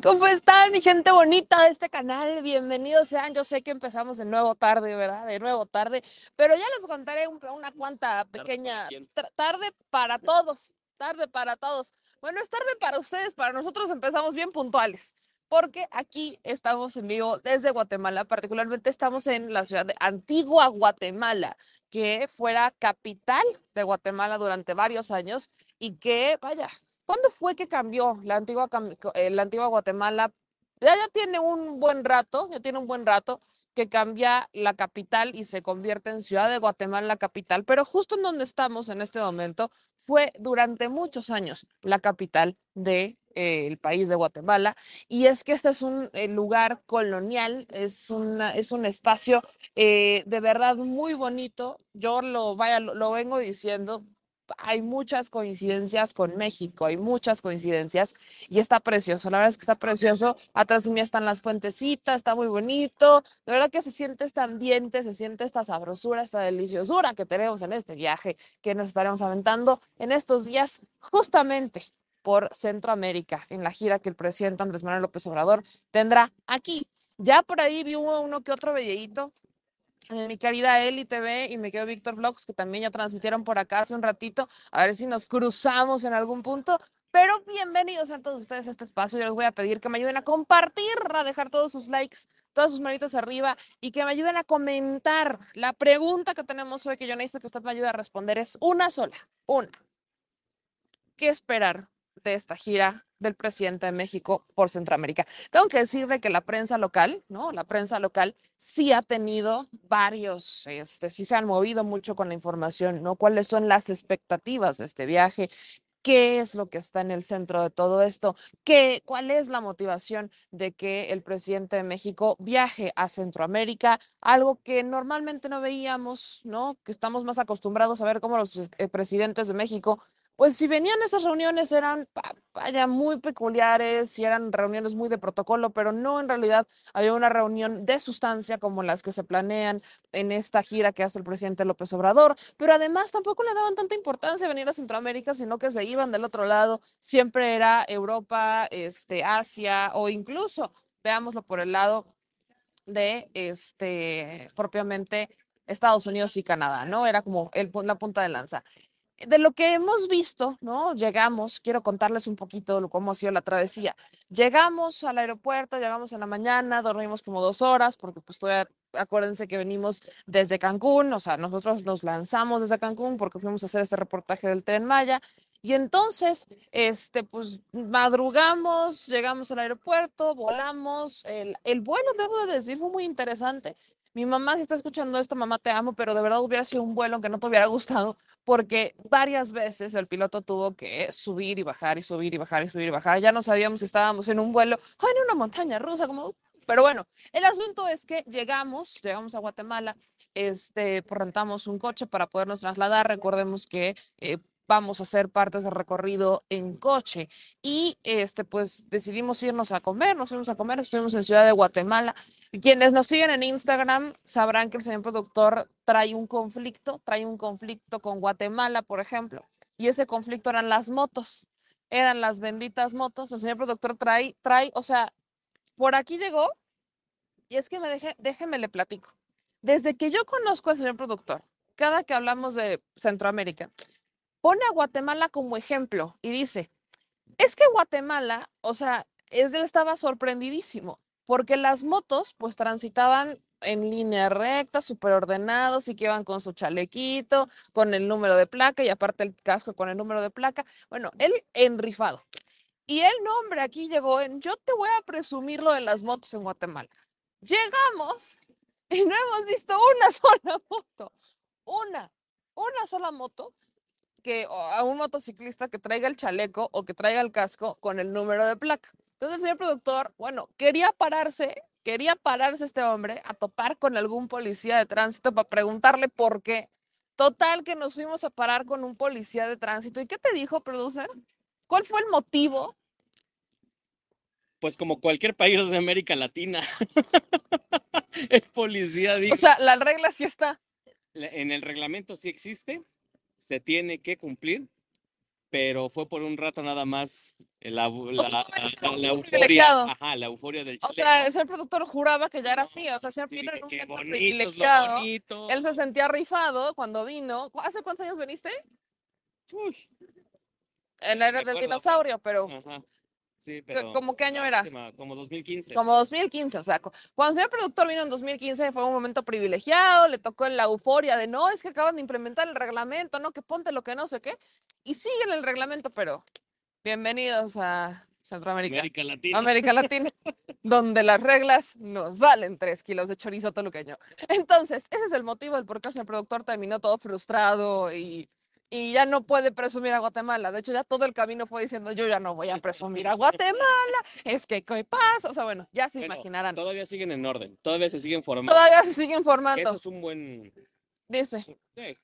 ¿Cómo están, mi gente bonita de este canal? Bienvenidos sean. Yo sé que empezamos de nuevo tarde, ¿verdad? De nuevo tarde, pero ya les contaré una cuanta pequeña tarde para todos. Tarde para todos. Bueno, es tarde para ustedes, para nosotros empezamos bien puntuales porque aquí estamos en vivo desde Guatemala, particularmente estamos en la ciudad de Antigua Guatemala, que fuera capital de Guatemala durante varios años y que, vaya, ¿cuándo fue que cambió la antigua, eh, la antigua Guatemala? Ya, ya tiene un buen rato, ya tiene un buen rato que cambia la capital y se convierte en Ciudad de Guatemala la capital, pero justo en donde estamos en este momento fue durante muchos años la capital de eh, país de Guatemala. Y es que este es un eh, lugar colonial, es, una, es un espacio eh, de verdad muy bonito. Yo lo, vaya, lo, vengo diciendo, hay muchas coincidencias con México, hay muchas coincidencias y está precioso, la verdad es que está precioso. Atrás de mí están las fuentecitas, está muy bonito. De verdad que se siente este ambiente, se siente esta sabrosura, esta deliciosura que tenemos en este viaje que nos estaremos aventando en estos días justamente por Centroamérica en la gira que el presidente Andrés Manuel López Obrador tendrá aquí. Ya por ahí vi uno, que otro videíto de mi querida Eli TV y me quedo Víctor Vlogs, que también ya transmitieron por acá hace un ratito, a ver si nos cruzamos en algún punto. Pero bienvenidos a todos ustedes a este espacio. Yo les voy a pedir que me ayuden a compartir, a dejar todos sus likes, todas sus manitas arriba y que me ayuden a comentar. La pregunta que tenemos hoy, que yo necesito que usted me ayude a responder, es una sola, una. ¿Qué esperar de esta gira del presidente de México por Centroamérica. Tengo que decirle que la prensa local, ¿no? La prensa local sí ha tenido varios, este, sí se han movido mucho con la información, ¿no? ¿Cuáles son las expectativas de este viaje? ¿Qué es lo que está en el centro de todo esto? ¿Qué, ¿Cuál es la motivación de que el presidente de México viaje a Centroamérica? Algo que normalmente no veíamos, ¿no? Que estamos más acostumbrados a ver cómo los eh, presidentes de México pues si venían esas reuniones eran, vaya, muy peculiares y eran reuniones muy de protocolo, pero no en realidad había una reunión de sustancia como las que se planean en esta gira que hace el presidente López Obrador, pero además tampoco le daban tanta importancia venir a Centroamérica, sino que se iban del otro lado, siempre era Europa, este, Asia o incluso, veámoslo por el lado de este propiamente Estados Unidos y Canadá, ¿no? Era como el, la punta de lanza de lo que hemos visto, ¿no? Llegamos, quiero contarles un poquito de cómo ha sido la travesía. Llegamos al aeropuerto, llegamos en la mañana, dormimos como dos horas, porque pues todavía, acuérdense que venimos desde Cancún, o sea, nosotros nos lanzamos desde Cancún porque fuimos a hacer este reportaje del Tren Maya. Y entonces, este, pues madrugamos, llegamos al aeropuerto, volamos. El, el vuelo, debo de decir, fue muy interesante. Mi mamá, si está escuchando esto, mamá, te amo, pero de verdad hubiera sido un vuelo que no te hubiera gustado, porque varias veces el piloto tuvo que subir y bajar y subir y bajar y subir y bajar. Ya no sabíamos si estábamos en un vuelo o en una montaña rusa, como pero bueno, el asunto es que llegamos, llegamos a Guatemala, este, rentamos un coche para podernos trasladar. Recordemos que eh, vamos a hacer partes de recorrido en coche. Y este, pues decidimos irnos a comer, nos fuimos a comer, estuvimos en Ciudad de Guatemala. Quienes nos siguen en Instagram sabrán que el señor productor trae un conflicto, trae un conflicto con Guatemala, por ejemplo, y ese conflicto eran las motos, eran las benditas motos. El señor productor trae, trae, o sea, por aquí llegó, y es que me deje, déjeme le platico. Desde que yo conozco al señor productor, cada que hablamos de Centroamérica, pone a Guatemala como ejemplo y dice, es que Guatemala, o sea, él estaba sorprendidísimo porque las motos pues transitaban en línea recta, súper ordenados y que iban con su chalequito, con el número de placa y aparte el casco con el número de placa. Bueno, él enrifado. Y el nombre aquí llegó en, yo te voy a presumir lo de las motos en Guatemala. Llegamos y no hemos visto una sola moto, una, una sola moto que a un motociclista que traiga el chaleco o que traiga el casco con el número de placa. Entonces, el señor productor, bueno, quería pararse, quería pararse este hombre a topar con algún policía de tránsito para preguntarle por qué. Total que nos fuimos a parar con un policía de tránsito. ¿Y qué te dijo, producer? ¿Cuál fue el motivo? Pues como cualquier país de América Latina, el policía dijo... O sea, la regla sí está. En el reglamento sí existe, se tiene que cumplir. pero fue por un rato nada más la, la, la- la euforia, ajá, la euforia del O chile. sea, ese productor juraba que ya era así, o sea, señor Sí, era un bonito, privilegiado. Él se sentía rifado cuando vino. ¿Cu- ¿Hace cuántos años viniste? Uy, En la era del dinosaurio, pero ajá. Sí, ¿qué- pero ¿cómo qué año era? como 2015. Como 2015, o sea, cu- cuando el señor productor vino en 2015 fue un momento privilegiado, le tocó la euforia de no, es que acaban de implementar el reglamento, no, que ponte lo que no sé qué, y siguen el reglamento, pero bienvenidos a Centroamérica. América Latina. América Latina, donde las reglas nos valen tres kilos de chorizo toluqueño. Entonces, ese es el motivo del por qué el señor productor terminó todo frustrado y, y ya no puede presumir a Guatemala. De hecho, ya todo el camino fue diciendo, yo ya no voy a presumir a Guatemala, es que qué pasa. O sea, bueno, ya se Bueno, imaginarán. Todavía siguen en orden, todavía se siguen formando. Todavía se siguen Eso formando, es un buen. dice, sí,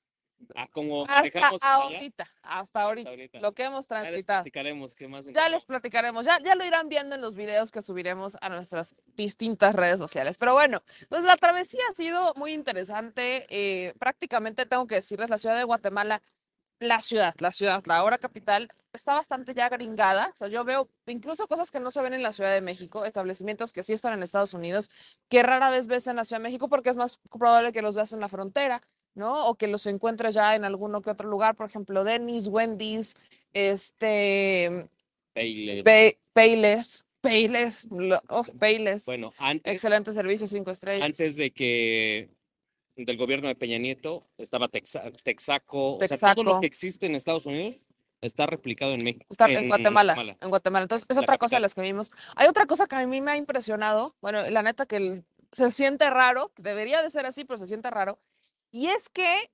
como hasta ahorita, hasta ahorita, lo que hemos Ya les platicaremos qué más Ya les encontramos. platicaremos, ya, ya lo irán viendo en los videos que subiremos a nuestras distintas redes sociales. Pero bueno, pues la travesía ha sido muy interesante. eh, prácticamente tengo que decirles, la ciudad de Guatemala, la ciudad, la ciudad, la hora capital, está bastante ya gringada. O sea, yo veo incluso cosas que no se ven en la Ciudad de México, establecimientos que sí están en Estados Unidos, que rara vez ves en la Ciudad de México porque es más probable que los veas en la frontera. ¿no? O que los encuentres ya en alguno que otro lugar, por ejemplo, Denny's, Wendy's, este, Payless, Payless, lo- oh, Payless. Bueno, antes, Excelente servicio, cinco estrellas. antes de que del gobierno de Peña Nieto estaba Texa- Texaco, o sea, todo Texaco. lo que existe en Estados Unidos está replicado en México. Está en Guatemala, en Guatemala. Entonces, es la otra cosa de las que vimos. Hay otra cosa que a mí me ha impresionado. Bueno, la neta que el- se siente raro, debería de ser así, pero se siente raro. Y es que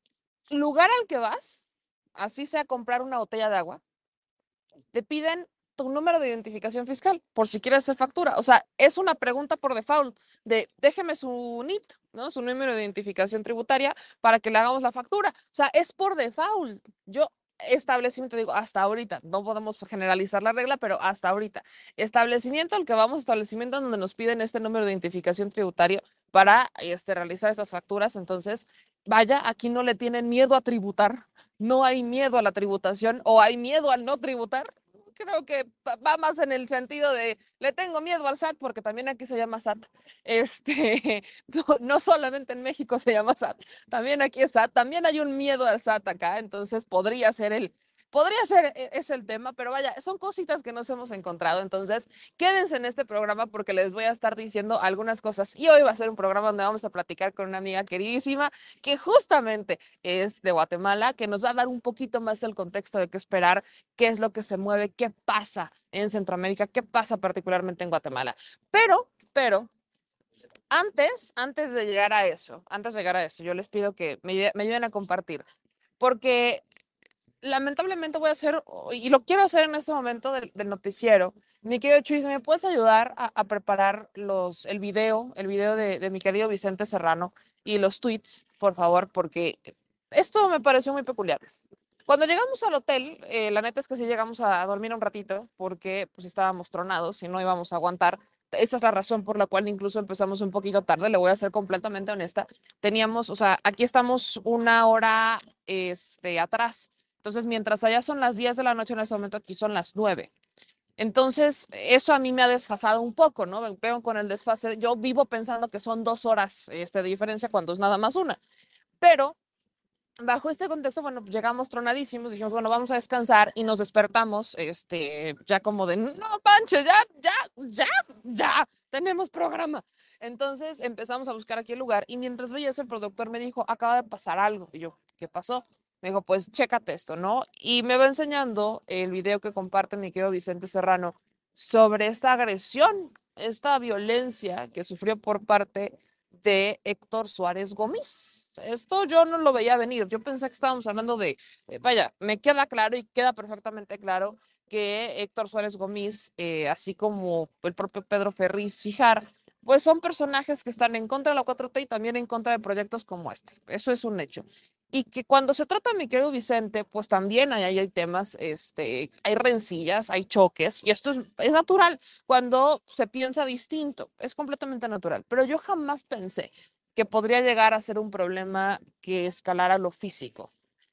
lugar al que vas, así sea comprar una botella de agua, te piden tu número de identificación fiscal por si quieres hacer factura. O sea, es una pregunta por default de déjeme su NIT, ¿no? Su número de identificación tributaria para que le hagamos la factura. O sea, es por default. Yo establecimiento, digo, hasta ahorita, no podemos generalizar la regla, pero hasta ahorita. Establecimiento al que vamos, establecimiento donde nos piden este número de identificación tributario para este, realizar estas facturas. Entonces, vaya, aquí no le tienen miedo a tributar, no hay miedo a la tributación o hay miedo al no tributar. Creo que va- más en el sentido de le tengo miedo al SAT porque también aquí se llama SAT. Este, no, no solamente en México se llama SAT, también aquí es SAT, también hay un miedo al SAT acá, entonces podría ser el, podría ser, e- es el tema, pero vaya, son cositas que nos hemos encontrado, entonces quédense en este programa porque les voy a estar diciendo algunas cosas y hoy va a ser un programa donde vamos a platicar con una amiga queridísima que justamente es de Guatemala, que nos va a dar un poquito más el contexto de qué esperar, qué es lo que se mueve, qué pasa en Centroamérica, qué pasa particularmente en Guatemala. Pero, pero, antes, antes de llegar a eso, antes de llegar a eso, yo les pido que me, me ayuden a compartir, porque lamentablemente voy a hacer, y lo quiero hacer en este momento del, del noticiero. Mi querido Chuy, ¿me puedes ayudar a, a preparar los, el video, el video de, de mi querido Vicente Serrano y los tweets, por favor? Porque esto me pareció muy peculiar. Cuando llegamos al hotel, eh, la neta es que sí llegamos a dormir un ratito porque pues estábamos tronados y no íbamos a aguantar. Esa es la razón por la cual incluso empezamos un poquito tarde, le voy a ser completamente honesta. Teníamos, o sea, aquí estamos una hora este, atrás. Entonces, mientras allá son las 10 de la noche en ese momento, aquí son las 9. Entonces, eso a mí me ha desfasado un poco, ¿no? Ve- Veo con el desfase. Yo vivo pensando que son dos horas este, de diferencia cuando es nada más una. Pero bajo este contexto, bueno, llegamos tronadísimos, dijimos, bueno, vamos a descansar y nos despertamos, este, ya como de, no, Panche, ya, ya, ya, ya, tenemos programa. Entonces empezamos a buscar aquí el lugar y mientras veía eso, el productor me dijo, acaba de pasar algo. Y yo, ¿qué pasó? Me dijo, pues chécate esto, ¿no? Y me va enseñando el video que comparte mi querido Vicente Serrano sobre esta agresión, esta violencia que sufrió por parte de Héctor Suárez Gómez. Esto yo no lo veía venir. Yo pensé que estábamos hablando de, eh, vaya, me queda claro y queda perfectamente claro que Héctor Suárez Gómez, eh, así como el propio Pedro Ferriz Sijar, pues son personajes que están en contra de la 4T y también en contra de proyectos como este. Eso es un hecho. Y que cuando se trata de mi querido Vicente, pues también hay, hay temas, este, hay rencillas, hay choques, y esto es, es natural cuando se piensa distinto, es completamente natural. Pero yo jamás pensé que podría llegar a ser un problema que escalara lo físico.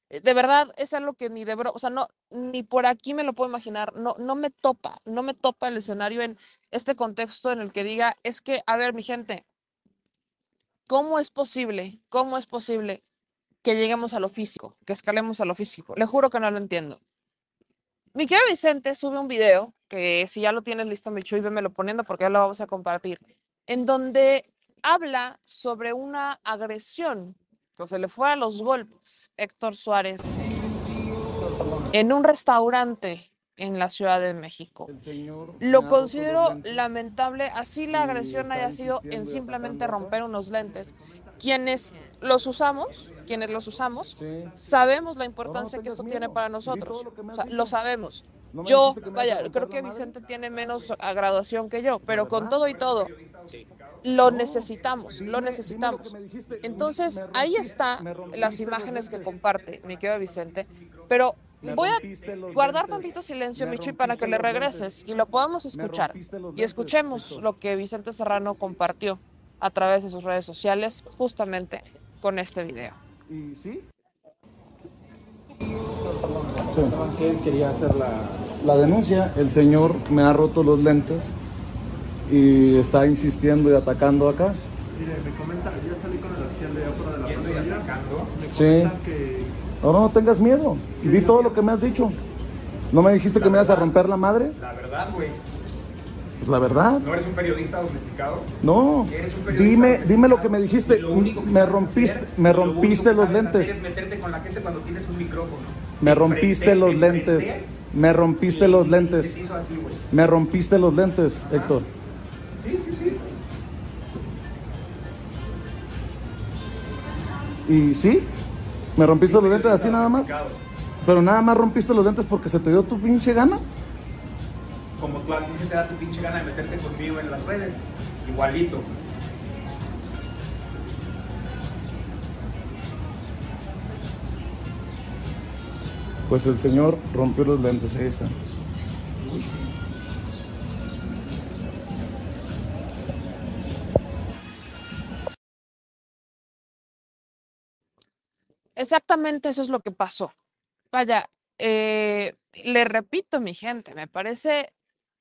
De verdad, es algo que ni de bro, o sea, no, ni por aquí me lo puedo imaginar, no, no me topa, no me topa el escenario en este contexto en el que diga, es que, a ver, mi gente, ¿cómo es posible, cómo es posible que lleguemos a lo físico, que escalemos a lo físico? Le juro que no lo entiendo. Mi querido Vicente sube un video, que si ya lo tienes listo, Michu, y lo poniendo porque ya lo vamos a compartir, en donde habla sobre una agresión que se le fue a los golpes Héctor Suárez en un restaurante en la Ciudad de México. Lo considero lamentable, así la agresión haya sido en simplemente romper unos lentes. Quienes los usamos, quienes los usamos, sabemos la importancia que esto tiene para nosotros, lo sabemos. Yo, vaya, creo que Vicente tiene menos graduación que yo, pero con todo y todo, lo necesitamos, lo necesitamos. Entonces, ahí están las imágenes que comparte mi querido Vicente, pero voy a guardar tantito silencio, Michi, para que le regreses y lo podamos escuchar. Y escuchemos lo que Vicente Serrano compartió a través de sus redes sociales justamente con este video. ¿Y sí? quería hacer la, la denuncia. El señor me ha roto los lentes y está insistiendo y atacando acá. Mire, me comenta, ya salí con el oficial de de la patrulla. atacando? Me sí. Que... No, no, tengas miedo. Di todo lo que me has dicho. ¿No me dijiste que me ibas a romper la madre? La verdad, güey. Pues la verdad. ¿No eres un periodista domesticado? No. dime, dime lo que me dijiste. me rompiste, me rompiste los lentes. meterte con la gente cuando tienes un micrófono. Me rompiste los lentes. Me rompiste los lentes. Me rompiste los lentes, Héctor. Sí, sí, sí. ¿Y sí? ¿Me rompiste los lentes así nada más? Pero nada más rompiste los lentes porque se te dio tu pinche gana. Como tú a ti se te da tu pinche gana de meterte conmigo en las redes. Igualito. Pues el señor rompió los lentes, ahí está. Exactamente eso es lo que pasó. Vaya, eh, le repito, mi gente, me parece,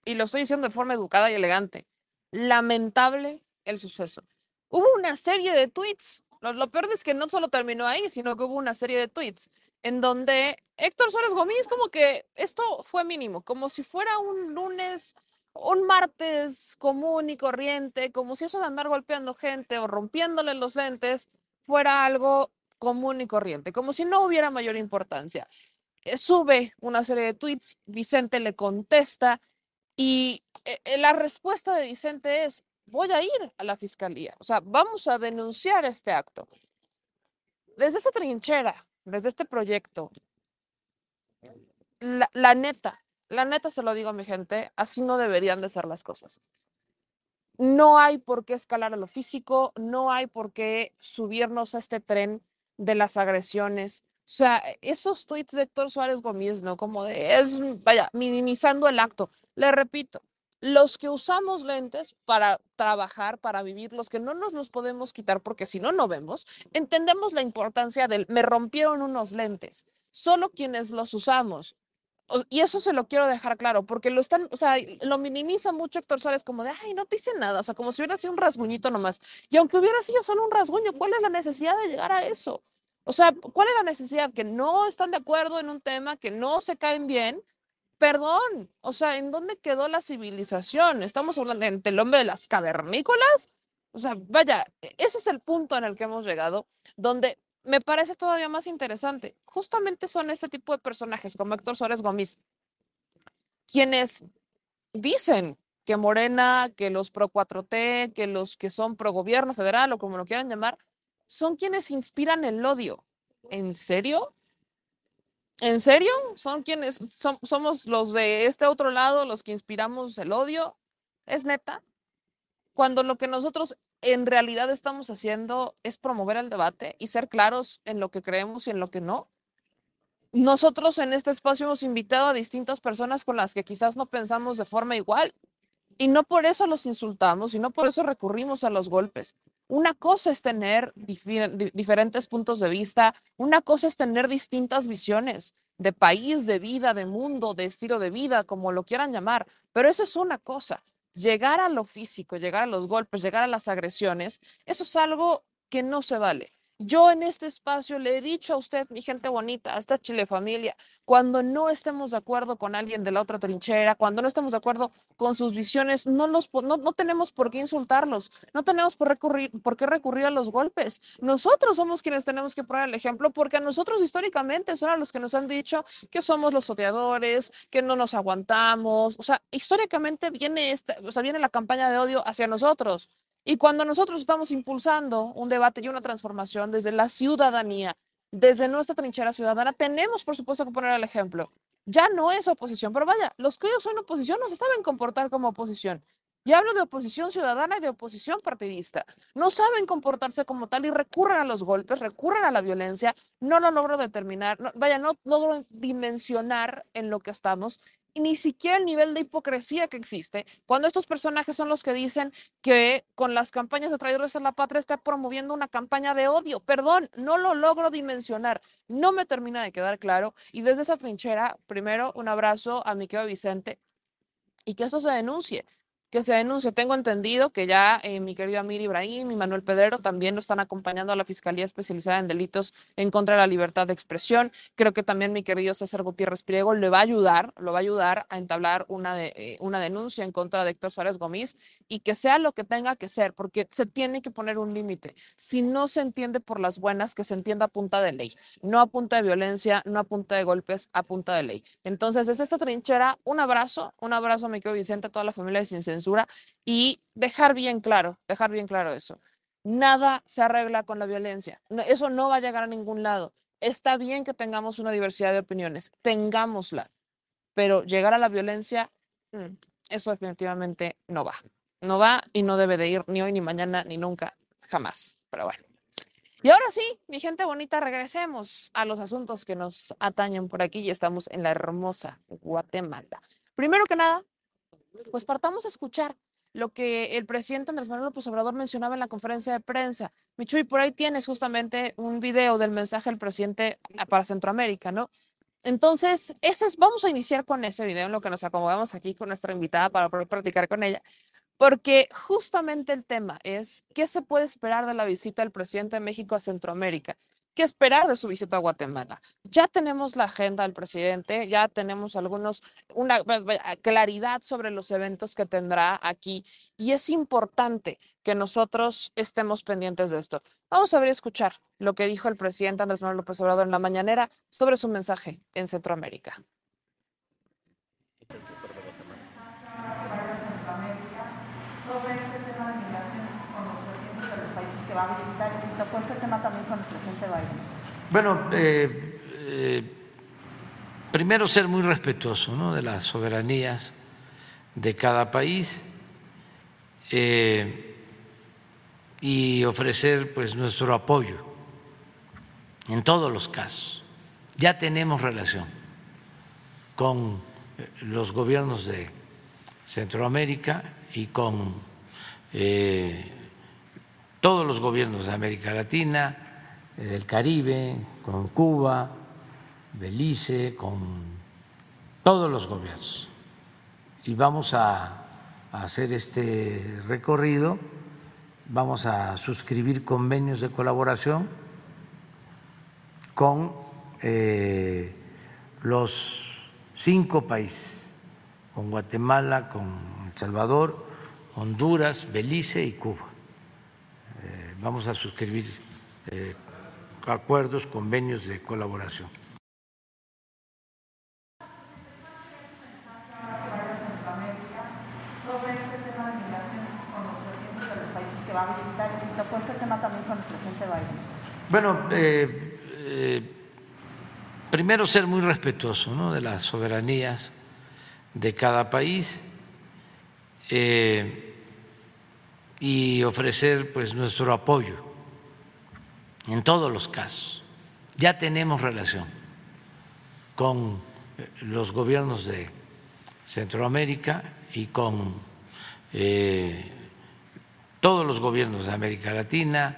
y lo estoy diciendo de forma educada y elegante, lamentable el suceso. Hubo una serie de tweets. Lo, peor es que no solo terminó ahí, sino que hubo una serie de tweets en donde Héctor Suárez Gómez como que esto fue mínimo, como si fuera un lunes, un martes común y corriente, como si eso de andar golpeando gente o rompiéndole los lentes fuera algo común y corriente, como si no hubiera mayor importancia. Eh, sube una serie de tweets, Vicente le contesta y eh, eh, la respuesta de Vicente es, voy a ir a la fiscalía, o sea, vamos a denunciar este acto. Desde esa trinchera, desde este proyecto, la, la neta, la neta se lo digo a mi gente, así no deberían de ser las cosas. No hay por qué escalar a lo físico, no hay por qué subirnos a este tren de las agresiones. O sea, e, esos tweets de Héctor Suárez Gómez, ¿no? Como de, es, vaya, minimizando el acto. Le repito, los que usamos lentes para trabajar, para vivir, los que no nos los podemos quitar porque si no, no vemos, entendemos la importancia del, me rompieron unos lentes. Solo quienes los usamos. Y eso se lo quiero dejar claro, porque lo están, o sea, lo minimiza mucho Héctor Suárez como de, ay, no te hice nada, o sea, como si hubiera sido un rasguñito nomás. Y aunque hubiera sido solo un rasguño, ¿cuál es la necesidad de llegar a eso? O sea, ¿cuál es la necesidad? Que no están de acuerdo en un tema, que no se caen bien. Perdón, o sea, ¿en dónde quedó la civilización? Estamos hablando del hombre de las cavernícolas. O sea, vaya, e, ese es el punto en el que hemos llegado, donde me parece todavía más interesante. Justamente son este tipo de personajes como Héctor Suárez Gómez, quienes dicen que Morena, que los pro 4T, que los que son pro gobierno federal o como lo quieran llamar, son quienes inspiran el odio. ¿En serio? ¿En serio? ¿Son quienes somos los de este otro lado los que inspiramos el odio? ¿Es neta? Cuando lo que nosotros en realidad estamos haciendo es promover el debate y ser claros en lo que creemos y en lo que no. Nosotros en este espacio hemos invitado a distintas personas con las que quizás no pensamos de forma igual y no por eso los insultamos y no por eso recurrimos a los golpes Una cosa es tener diferentes puntos de vista, una cosa es tener distintas visiones de país, de vida, de mundo, de estilo de vida, como lo quieran llamar, pero eso es una cosa. Llegar a lo físico, llegar a los golpes, llegar a las agresiones, eso es algo que no se vale. Yo en este espacio le he dicho a usted, mi gente bonita, a esta Chile familia, cuando no estemos de acuerdo con alguien de la otra trinchera, cuando no estemos de acuerdo con sus visiones, no, los, no, no tenemos por qué insultarlos, no tenemos por, recurrir, por qué recurrir a los golpes. Nosotros somos quienes tenemos que poner el ejemplo, porque a nosotros históricamente son a los que nos han dicho que somos los odiadores, que no nos aguantamos. O sea, históricamente viene, esta, o sea, viene la campaña de odio hacia nosotros. Y cuando nosotros estamos impulsando un debate y una transformación desde la ciudadanía, desde nuestra trinchera ciudadana, tenemos, por supuesto, que poner el ejemplo. Ya no es oposición, pero vaya, los que ellos son oposición no se saben comportar como oposición. Y hablo de oposición ciudadana y de oposición partidista. No saben comportarse como tal y recurren a los golpes, recurren a la violencia. No lo logro determinar, vaya, no logro dimensionar en lo que estamos ni siquiera el nivel de hipocresía que existe cuando estos personajes son los que dicen que con las campañas de traidores a la patria está promoviendo una campaña de odio. Perdón, no lo logro dimensionar, no me termina de quedar claro. Y desde esa trinchera, primero un abrazo a mi querido Vicente y que eso se denuncie que se denuncie. Tengo entendido que ya eh, mi querido Amir Ibrahim y Manuel Pedrero también lo están acompañando a la Fiscalía Especializada en Delitos en contra de la libertad de expresión. Creo que también mi querido César Gutiérrez Priego le va a ayudar, lo va a ayudar a entablar una, eh, una denuncia en contra de Héctor Suárez Gómez y que sea lo que tenga que ser, porque se tiene que poner un límite. Si no se entiende por las buenas, que se entienda a punta de ley, no a punta de violencia, no a punta de golpes, a punta de ley. Entonces, desde esta trinchera, un abrazo, un abrazo mi querido Vicente, a toda la familia de Y dejar bien claro, dejar bien claro eso. Nada se arregla con la violencia. eso no va a llegar a ningún lado. Está bien que tengamos una diversidad de opiniones, tengámosla, pero llegar a la violencia, mm, eso definitivamente no va. No va y no debe de ir ni hoy, ni mañana, ni nunca, jamás. Pero bueno. Y ahora sí, mi gente bonita, regresemos a los asuntos que nos atañen por aquí y estamos en la hermosa Guatemala. Primero que nada, pues partamos a escuchar lo que el presidente Andrés Manuel López Obrador mencionaba en la conferencia de prensa. Michuy, por ahí tienes justamente un video del mensaje del presidente para Centroamérica, ¿no? Entonces, ese es, vamos a iniciar con ese video en lo que nos acomodamos aquí con nuestra invitada para poder practicar con ella, porque justamente el tema es qué se puede esperar de la visita del presidente de México a Centroamérica. ¿Qué esperar de su visita a Guatemala? Ya tenemos la agenda del presidente, ya tenemos algunos, una claridad sobre los eventos que tendrá aquí y es importante que nosotros estemos pendientes de esto. Vamos a ver y escuchar lo que dijo el presidente Andrés Manuel López Obrador en la mañanera sobre su mensaje en Centroamérica. va a visitar y este tema también con el presidente Biden. Bueno, eh, eh, primero ser muy respetuoso ¿no? de las soberanías de cada país eh, y ofrecer pues nuestro apoyo en todos los casos. Ya tenemos relación con los gobiernos de Centroamérica y con todos los gobiernos de América Latina, eh, del Caribe, con Cuba, Belice, con todos los gobiernos. Y vamos a, hacer este recorrido, vamos a suscribir convenios de colaboración con eh, los cinco países, con Guatemala, con El Salvador, Honduras, Belice y Cuba vamos a suscribir eh, acuerdos, convenios de colaboración. Bueno, eh, eh, primero ser muy respetuoso ¿no? de las soberanías de cada país. Eh, y ofrecer pues nuestro apoyo en todos los casos. Ya tenemos relación con los gobiernos de Centroamérica y con eh, todos los gobiernos de América Latina,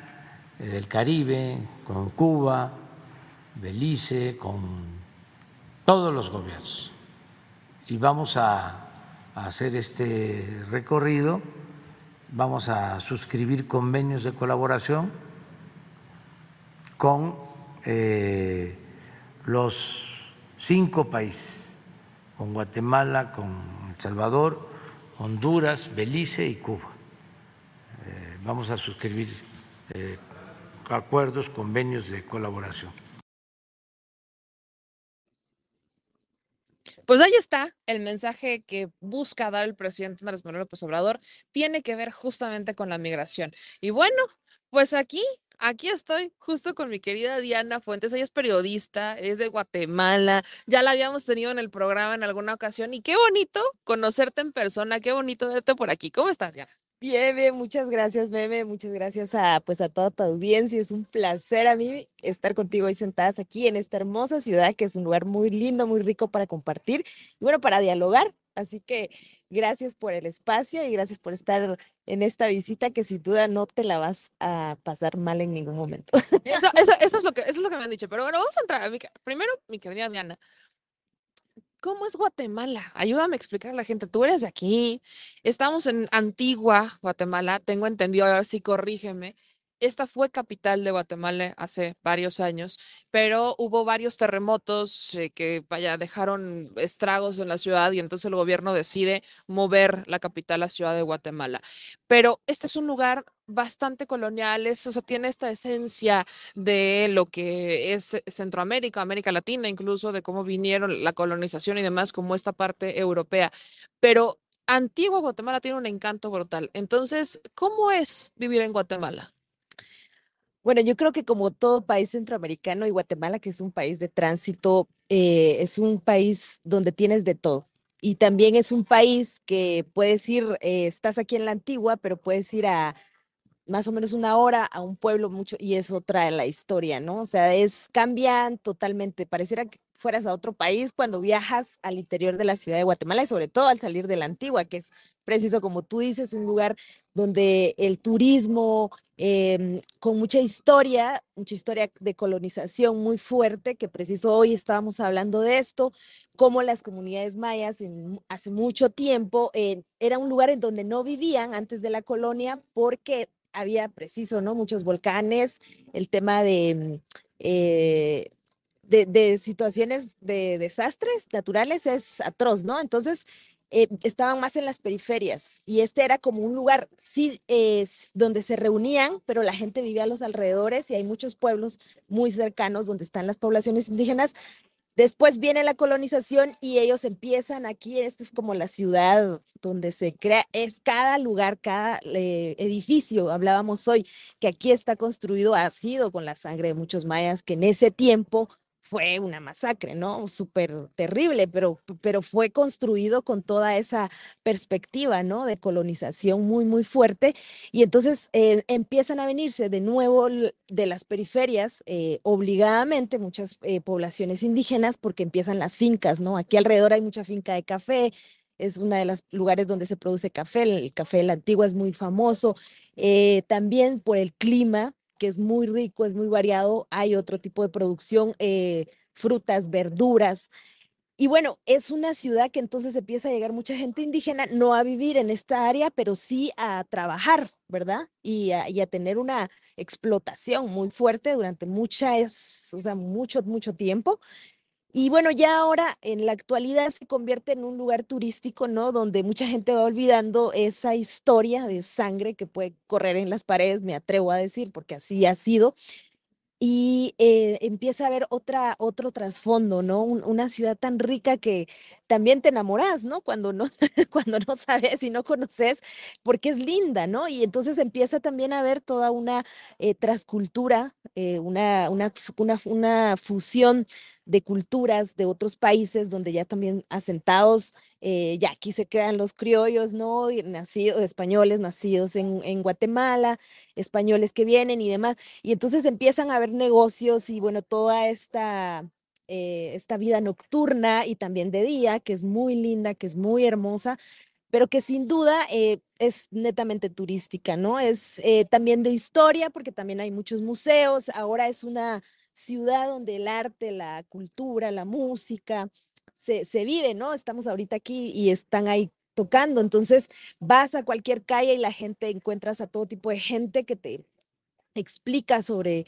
eh, del Caribe, con Cuba, Belice, con todos los gobiernos. Y vamos a, hacer este recorrido, vamos a suscribir convenios de colaboración con eh, los cinco países, con Guatemala, con El Salvador, Honduras, Belice y Cuba. Eh, vamos a suscribir eh, acuerdos, convenios de colaboración. Pues ahí está el mensaje que busca dar el presidente Andrés Manuel López Obrador, tiene que ver justamente con la migración. Y bueno, pues aquí, aquí estoy justo con mi querida Diana Fuentes, ella es periodista, es de Guatemala, ya la habíamos tenido en el programa en alguna ocasión y qué bonito conocerte en persona, qué bonito verte por aquí. ¿Cómo estás, Diana? Bien, muchas gracias, Meme, muchas gracias a, pues, a toda tu audiencia. Es un placer a mí estar contigo hoy sentadas aquí en esta hermosa ciudad, que es un lugar muy lindo, muy rico para compartir y bueno, para dialogar. Así que gracias por el espacio y gracias por estar en esta visita que sin duda no te la vas a pasar mal en ningún momento. Eso, es, lo que, me han dicho, pero bueno, vamos a entrar. Primero, mi querida Diana, ¿Cómo es Guatemala? Ayúdame a explicar a la gente. Tú eres de aquí. Estamos en Antigua, Guatemala. Tengo entendido, ahora sí corrígeme. Esta fue capital de Guatemala hace varios años, pero hubo varios terremotos eh, que vaya, dejaron estragos en la ciudad y entonces el gobierno decide mover la capital a Ciudad de Guatemala. Pero este es un lugar bastante colonial, o sea, tiene esta esencia de lo que es Centroamérica, América Latina, incluso de cómo vinieron la colonización y demás, como esta parte europea. Pero Antigua Guatemala tiene un encanto brutal. Entonces, ¿cómo es vivir en Guatemala? Bueno, yo creo que como todo país centroamericano y Guatemala, que es un país de tránsito, eh, es un país donde tienes de todo. Y también es un país que puedes ir, eh, estás aquí en la antigua, pero puedes ir a más o menos una hora a un pueblo mucho y es otra la historia, ¿no? O sea, es cambian totalmente. Pareciera que fueras a otro país cuando viajas al interior de la ciudad de Guatemala y sobre todo al salir de la antigua, que es preciso, como tú dices, un lugar donde el turismo, em, con mucha historia, mucha historia de colonización muy fuerte, que preciso hoy estábamos hablando de esto, como las comunidades mayas en, hace mucho tiempo eh, era un lugar en donde no vivían antes de la colonia porque había preciso, ¿no? Muchos volcanes, el tema de, eh, de, de, situaciones de desastres naturales es atroz, ¿no? Entonces, eh, estaban más en las periferias y este era como un lugar, sí, es donde se reunían, pero la gente vivía a los alrededores y hay muchos pueblos muy cercanos donde están las poblaciones indígenas Después viene la colonización y ellos empiezan aquí, esta es como la ciudad donde se crea, es cada lugar, cada eh, edificio, hablábamos hoy, que aquí está construido, ha sido con la sangre de muchos mayas que en ese tiempo fue una masacre, ¿no? Súper terrible, pero, pero fue construido con toda esa perspectiva, ¿no? De colonización muy, muy fuerte. Y entonces eh, empiezan a venirse de nuevo de las periferias, eh, obligadamente, muchas eh, poblaciones indígenas, porque empiezan las fincas, ¿no? Aquí alrededor hay mucha finca de café, es uno de los lugares donde se produce café, el café de la antigua es muy famoso, también por el clima, que es muy rico, es muy variado. Hay otro tipo de producción, eh, frutas, verduras. Y bueno, es una ciudad que entonces empieza a llegar mucha gente indígena, no a vivir en esta área, pero sí a trabajar, ¿verdad? Y a, tener una explotación muy fuerte durante muchas, o sea, mucho, mucho tiempo. Y bueno, ya ahora en la actualidad se convierte en un lugar turístico, ¿no? Donde mucha gente va olvidando esa historia de sangre que puede correr en las paredes, me atrevo a decir, porque así ha sido y eh, empieza a haber otra, otro trasfondo, ¿no? una ciudad tan rica que también te enamoras, ¿no? Cuando no, cuando no sabes y no conoces, porque es linda, ¿no? Y entonces empieza también a haber toda una eh, transcultura, eh, una, una, una, una fusión de culturas de otros países donde ya también asentados eh, ya aquí se crean los criollos, ¿no? Nacidos, españoles nacidos en, en, Guatemala, españoles que vienen y demás. Y entonces empiezan a haber negocios y bueno, toda esta, eh, esta vida nocturna y también de día, que es muy linda, que es muy hermosa, pero que sin duda eh, es netamente turística, ¿no? Es también de historia, porque también hay muchos museos, ahora es una ciudad donde el arte, la cultura, la música se, se vive, ¿no? Estamos ahorita aquí y están ahí tocando, entonces vas a cualquier calle y la gente encuentras a todo tipo de gente que te explica sobre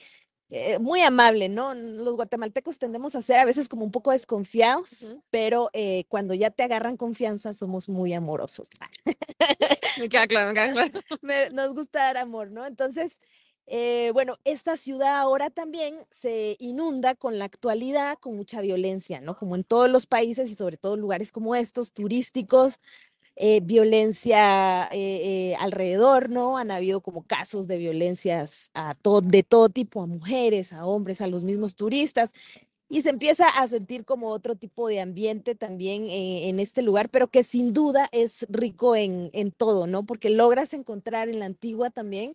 eh, muy amable, ¿no? Los guatemaltecos tendemos a ser a veces como un poco desconfiados, pero eh, cuando ya te agarran confianza somos muy amorosos. me queda claro, me queda claro. nos gusta dar amor, ¿no? Entonces, eh, bueno, esta ciudad ahora también se inunda con la actualidad, con mucha violencia, ¿no? Como en todos los países y sobre todo lugares como estos, turísticos, eh, violencia eh, alrededor, ¿no? Han habido como casos de violencias de todo tipo, a mujeres, a hombres, a los mismos turistas. Y se empieza a sentir como otro tipo de ambiente también en este lugar, pero que sin duda es rico en todo, ¿no? Porque logras encontrar en la antigua también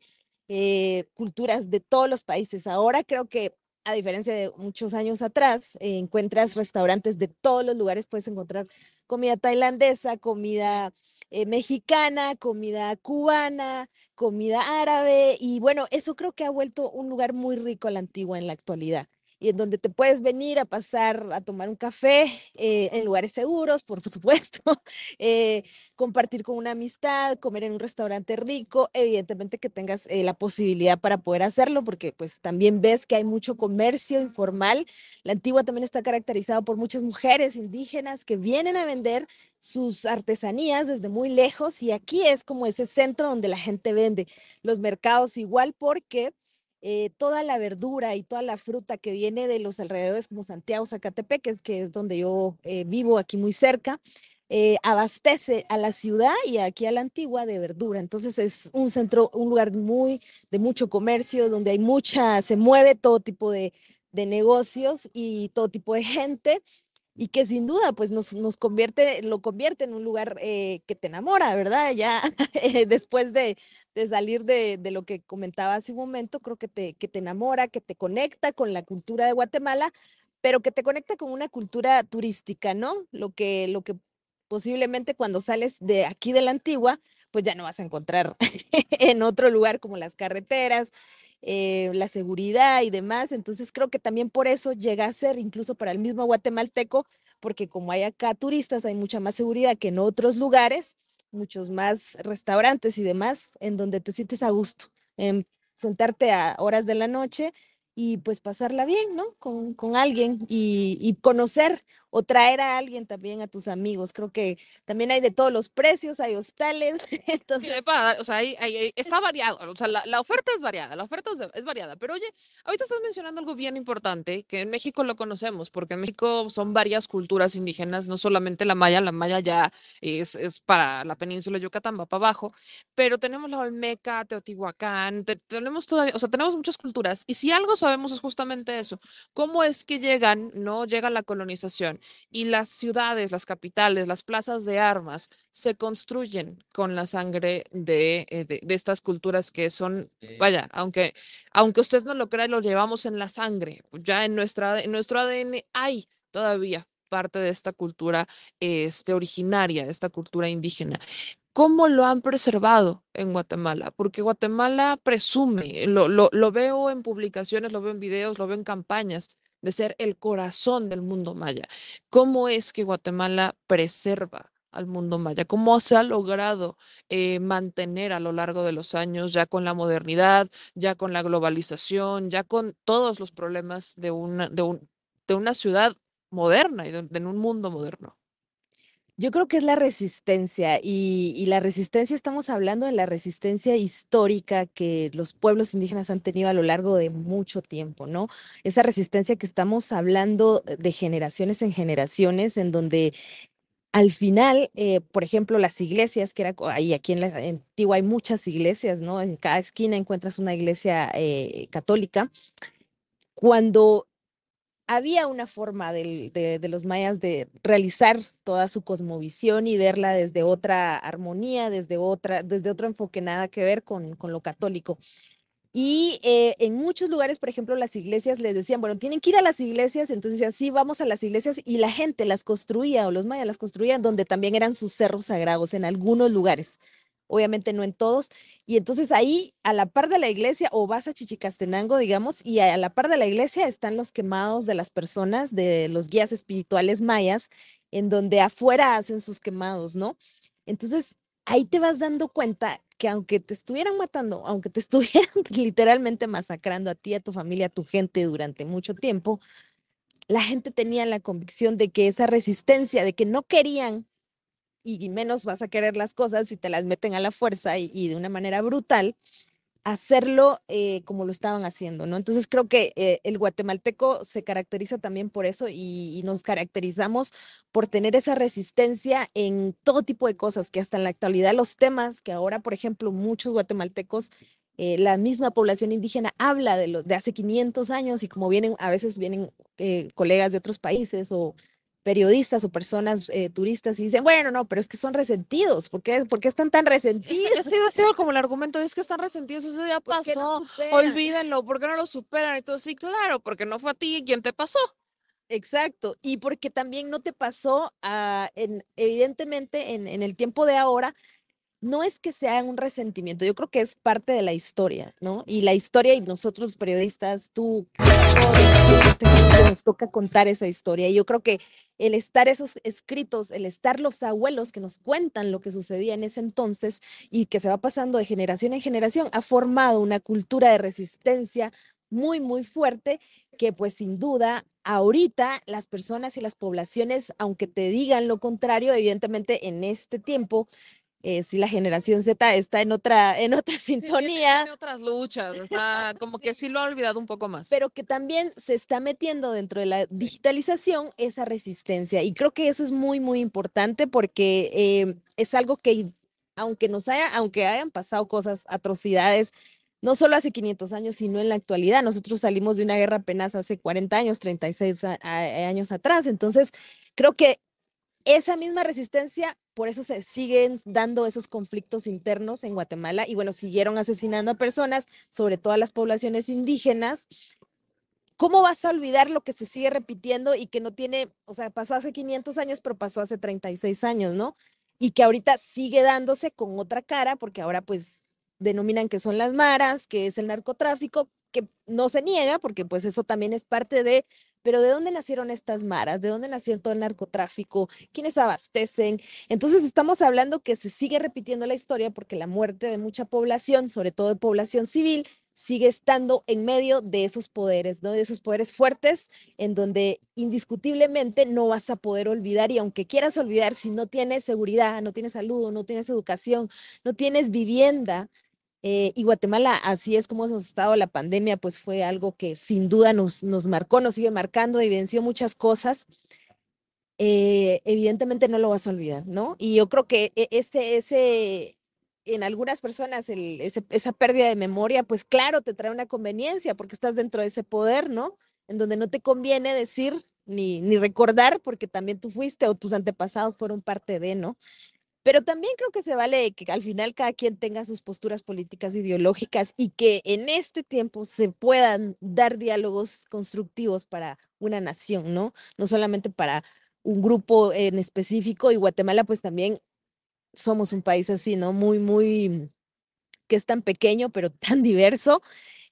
culturas de todos los países. Ahora creo que a diferencia de muchos años atrás, encuentras restaurantes de todos los lugares, puedes encontrar comida tailandesa, comida eh, mexicana, comida cubana, comida árabe, y bueno, eso creo que ha vuelto un lugar muy rico a la antigua en la actualidad y en donde te puedes venir a pasar a tomar un café eh, en lugares seguros, por supuesto, eh, compartir con una amistad, comer en un restaurante rico, evidentemente que tengas eh, la posibilidad para poder hacerlo, porque pues también ves que hay mucho comercio informal. La antigua también está caracterizada por muchas mujeres indígenas que vienen a vender sus artesanías desde muy lejos y aquí es como ese centro donde la gente vende. Los mercados igual porque eh, toda la verdura y toda la fruta que viene de los alrededores como Santiago, Zacatepec, que es, que es donde yo eh, vivo aquí muy cerca, eh, abastece a la ciudad y aquí a la antigua de verdura. Entonces es un centro, un lugar muy de mucho comercio, donde hay mucha, se mueve todo tipo de, de negocios y todo tipo de gente y que sin duda pues nos, nos convierte, lo convierte en un lugar eh, que te enamora, ¿verdad? Ya después de, de salir de, de, lo que comentaba hace un momento, creo que te, que te enamora, que te conecta con la cultura de Guatemala, pero que te conecta con una cultura turística, ¿no? Lo que, lo que posiblemente cuando sales de aquí de la antigua, pues ya no vas a encontrar en otro lugar como las carreteras, eh, la seguridad y demás. Entonces creo que también por eso llega a ser incluso para el mismo guatemalteco, porque como hay acá turistas, hay mucha más seguridad que en otros lugares, muchos más restaurantes y demás, en donde te sientes a gusto, en sentarte a horas de la noche y pues pasarla bien, ¿no? Con, con alguien y, y, conocer o traer a alguien también a tus amigos. Creo que también hay de todos los precios, hay hostales. Entonces... Sí, para, o sea, hay, hay, está variado, o sea, la, la, oferta es variada, la oferta es, es, variada. Pero oye, ahorita estás mencionando algo bien importante, que en México lo conocemos, porque en México son varias culturas indígenas, no solamente la maya, la maya ya es, es para la península de Yucatán, va para abajo, pero tenemos la Olmeca, Teotihuacán, te, tenemos todavía, o sea, tenemos muchas culturas. Y si algo sabemos es justamente eso, cómo es que llegan, no llega la colonización y las ciudades, las capitales, las plazas de armas se construyen con la sangre de, eh, de, de estas culturas que son, vaya, aunque, aunque usted no lo crea, lo llevamos en la sangre, ya en, nuestra, en nuestro ADN hay todavía parte de esta cultura este, originaria, esta cultura indígena. ¿Cómo lo han preservado en Guatemala? Porque Guatemala presume, lo, lo, lo, veo en publicaciones, lo veo en videos, lo veo en campañas, de ser el corazón del mundo maya. ¿Cómo es que Guatemala preserva al mundo maya? ¿Cómo se ha logrado eh, mantener a lo largo de los años, ya con la modernidad, ya con la globalización, ya con todos los problemas de una, de un, de una ciudad moderna y de, de un mundo moderno? Yo creo que es la resistencia y, la resistencia, estamos hablando de la resistencia histórica que los pueblos indígenas han tenido a lo largo de mucho tiempo, ¿no? Esa resistencia que estamos hablando de generaciones en generaciones, en donde al final, eh, por ejemplo, las iglesias, que era ahí aquí en la antigua hay muchas iglesias, ¿no? En cada esquina encuentras una iglesia eh, católica. Cuando había una forma de, los mayas de realizar toda su cosmovisión y verla desde otra armonía, desde, otra, desde otro enfoque, nada que ver con, con lo católico. Y eh, en muchos lugares, por ejemplo, las iglesias les decían, bueno, tienen que ir a las iglesias, entonces así vamos a las iglesias y la gente las construía o los mayas las construían donde también eran sus cerros sagrados en algunos lugares, obviamente no en todos. Y entonces ahí, a la par de la iglesia, o vas a Chichicastenango, digamos, y a la par de la iglesia están los quemados de las personas, de los guías espirituales mayas, en donde afuera hacen sus quemados, ¿no? Entonces, ahí te vas dando cuenta que aunque te estuvieran matando, aunque te estuvieran literalmente masacrando a ti, a tu familia, a tu gente durante mucho tiempo, la gente tenía la convicción de que esa resistencia, de que no querían, y menos vas a querer las cosas si te las meten a la fuerza y, de una manera brutal, hacerlo eh, como lo estaban haciendo, ¿no? Entonces creo que eh, el guatemalteco se caracteriza también por eso y, nos caracterizamos por tener esa resistencia en todo tipo de cosas, que hasta en la actualidad los temas que ahora, por ejemplo, muchos guatemaltecos, eh, la misma población indígena habla de, lo, de hace 500 años y como vienen, a veces vienen colegas de otros países o periodistas o personas eh, turistas y dicen, bueno, no, pero es que son resentidos, ¿por qué, ¿por qué están tan resentidos? Ese ha sido como el argumento, es que están resentidos, eso ya pasó, no olvídenlo, ¿por qué no lo superan? Entonces, sí, claro, porque no fue a ti quien te pasó. Exacto, y porque también no te pasó, a, en, evidentemente, en, en el tiempo de ahora, no es que sea un resentimiento, yo creo que es parte de la historia, ¿no? Y la historia y nosotros periodistas, tú, nos toca contar esa historia. Y yo creo que el estar esos escritos, el estar los abuelos que nos cuentan lo que sucedía en ese entonces y que se va pasando de generación en generación, ha formado una cultura de resistencia muy, muy fuerte que pues sin duda ahorita las personas y las poblaciones, aunque te digan lo contrario, evidentemente en este tiempo eh, si la generación Z está en otra, en otra sintonía. Sí, otras luchas, está como que sí lo ha olvidado un poco más. Pero que también se está metiendo dentro de la digitalización esa resistencia. Y creo que eso es muy, muy importante porque eh, es algo que, aunque nos haya, aunque hayan pasado cosas, atrocidades, no solo hace 500 años, sino en la actualidad. Nosotros salimos de una guerra apenas hace 40 años, 36 años atrás. Entonces, creo que esa misma resistencia, por eso se siguen dando esos conflictos internos en Guatemala y bueno, siguieron asesinando a personas, sobre todo a las poblaciones indígenas. ¿Cómo vas a olvidar lo que se sigue repitiendo y que no tiene, o sea, pasó hace 500 años, pero pasó hace 36 años, ¿no? Y que ahorita sigue dándose con otra cara, porque ahora pues denominan que son las maras, que es el narcotráfico, que no se niega, porque pues eso también es parte de pero ¿de dónde nacieron estas maras? ¿De dónde nació todo el narcotráfico? ¿Quiénes abastecen? Entonces estamos hablando que se sigue repitiendo la historia porque la muerte de mucha población, sobre todo de población civil, sigue estando en medio de esos poderes, ¿no? De esos poderes fuertes en donde indiscutiblemente no vas a poder olvidar y aunque quieras olvidar, si no tienes seguridad, no tienes salud, no tienes educación, no tienes vivienda, eh, y Guatemala, así es como hemos estado la pandemia, pues fue algo que sin duda nos, nos marcó, nos sigue marcando, evidenció muchas cosas. Eh, evidentemente no lo vas a olvidar, ¿no? Y yo creo que e, ese, ese, en algunas personas, esa pérdida de memoria, pues claro, te trae una conveniencia porque estás dentro de ese poder, ¿no? En donde no te conviene decir ni, ni recordar porque también tú fuiste o tus antepasados fueron parte de, ¿no? Pero también creo que se vale que al final cada quien tenga sus posturas políticas ideológicas y que en este tiempo se puedan dar diálogos constructivos para una nación, ¿no? No solamente para un grupo en específico y Guatemala pues también somos un país así, ¿no? Muy, muy, que es tan pequeño pero tan diverso,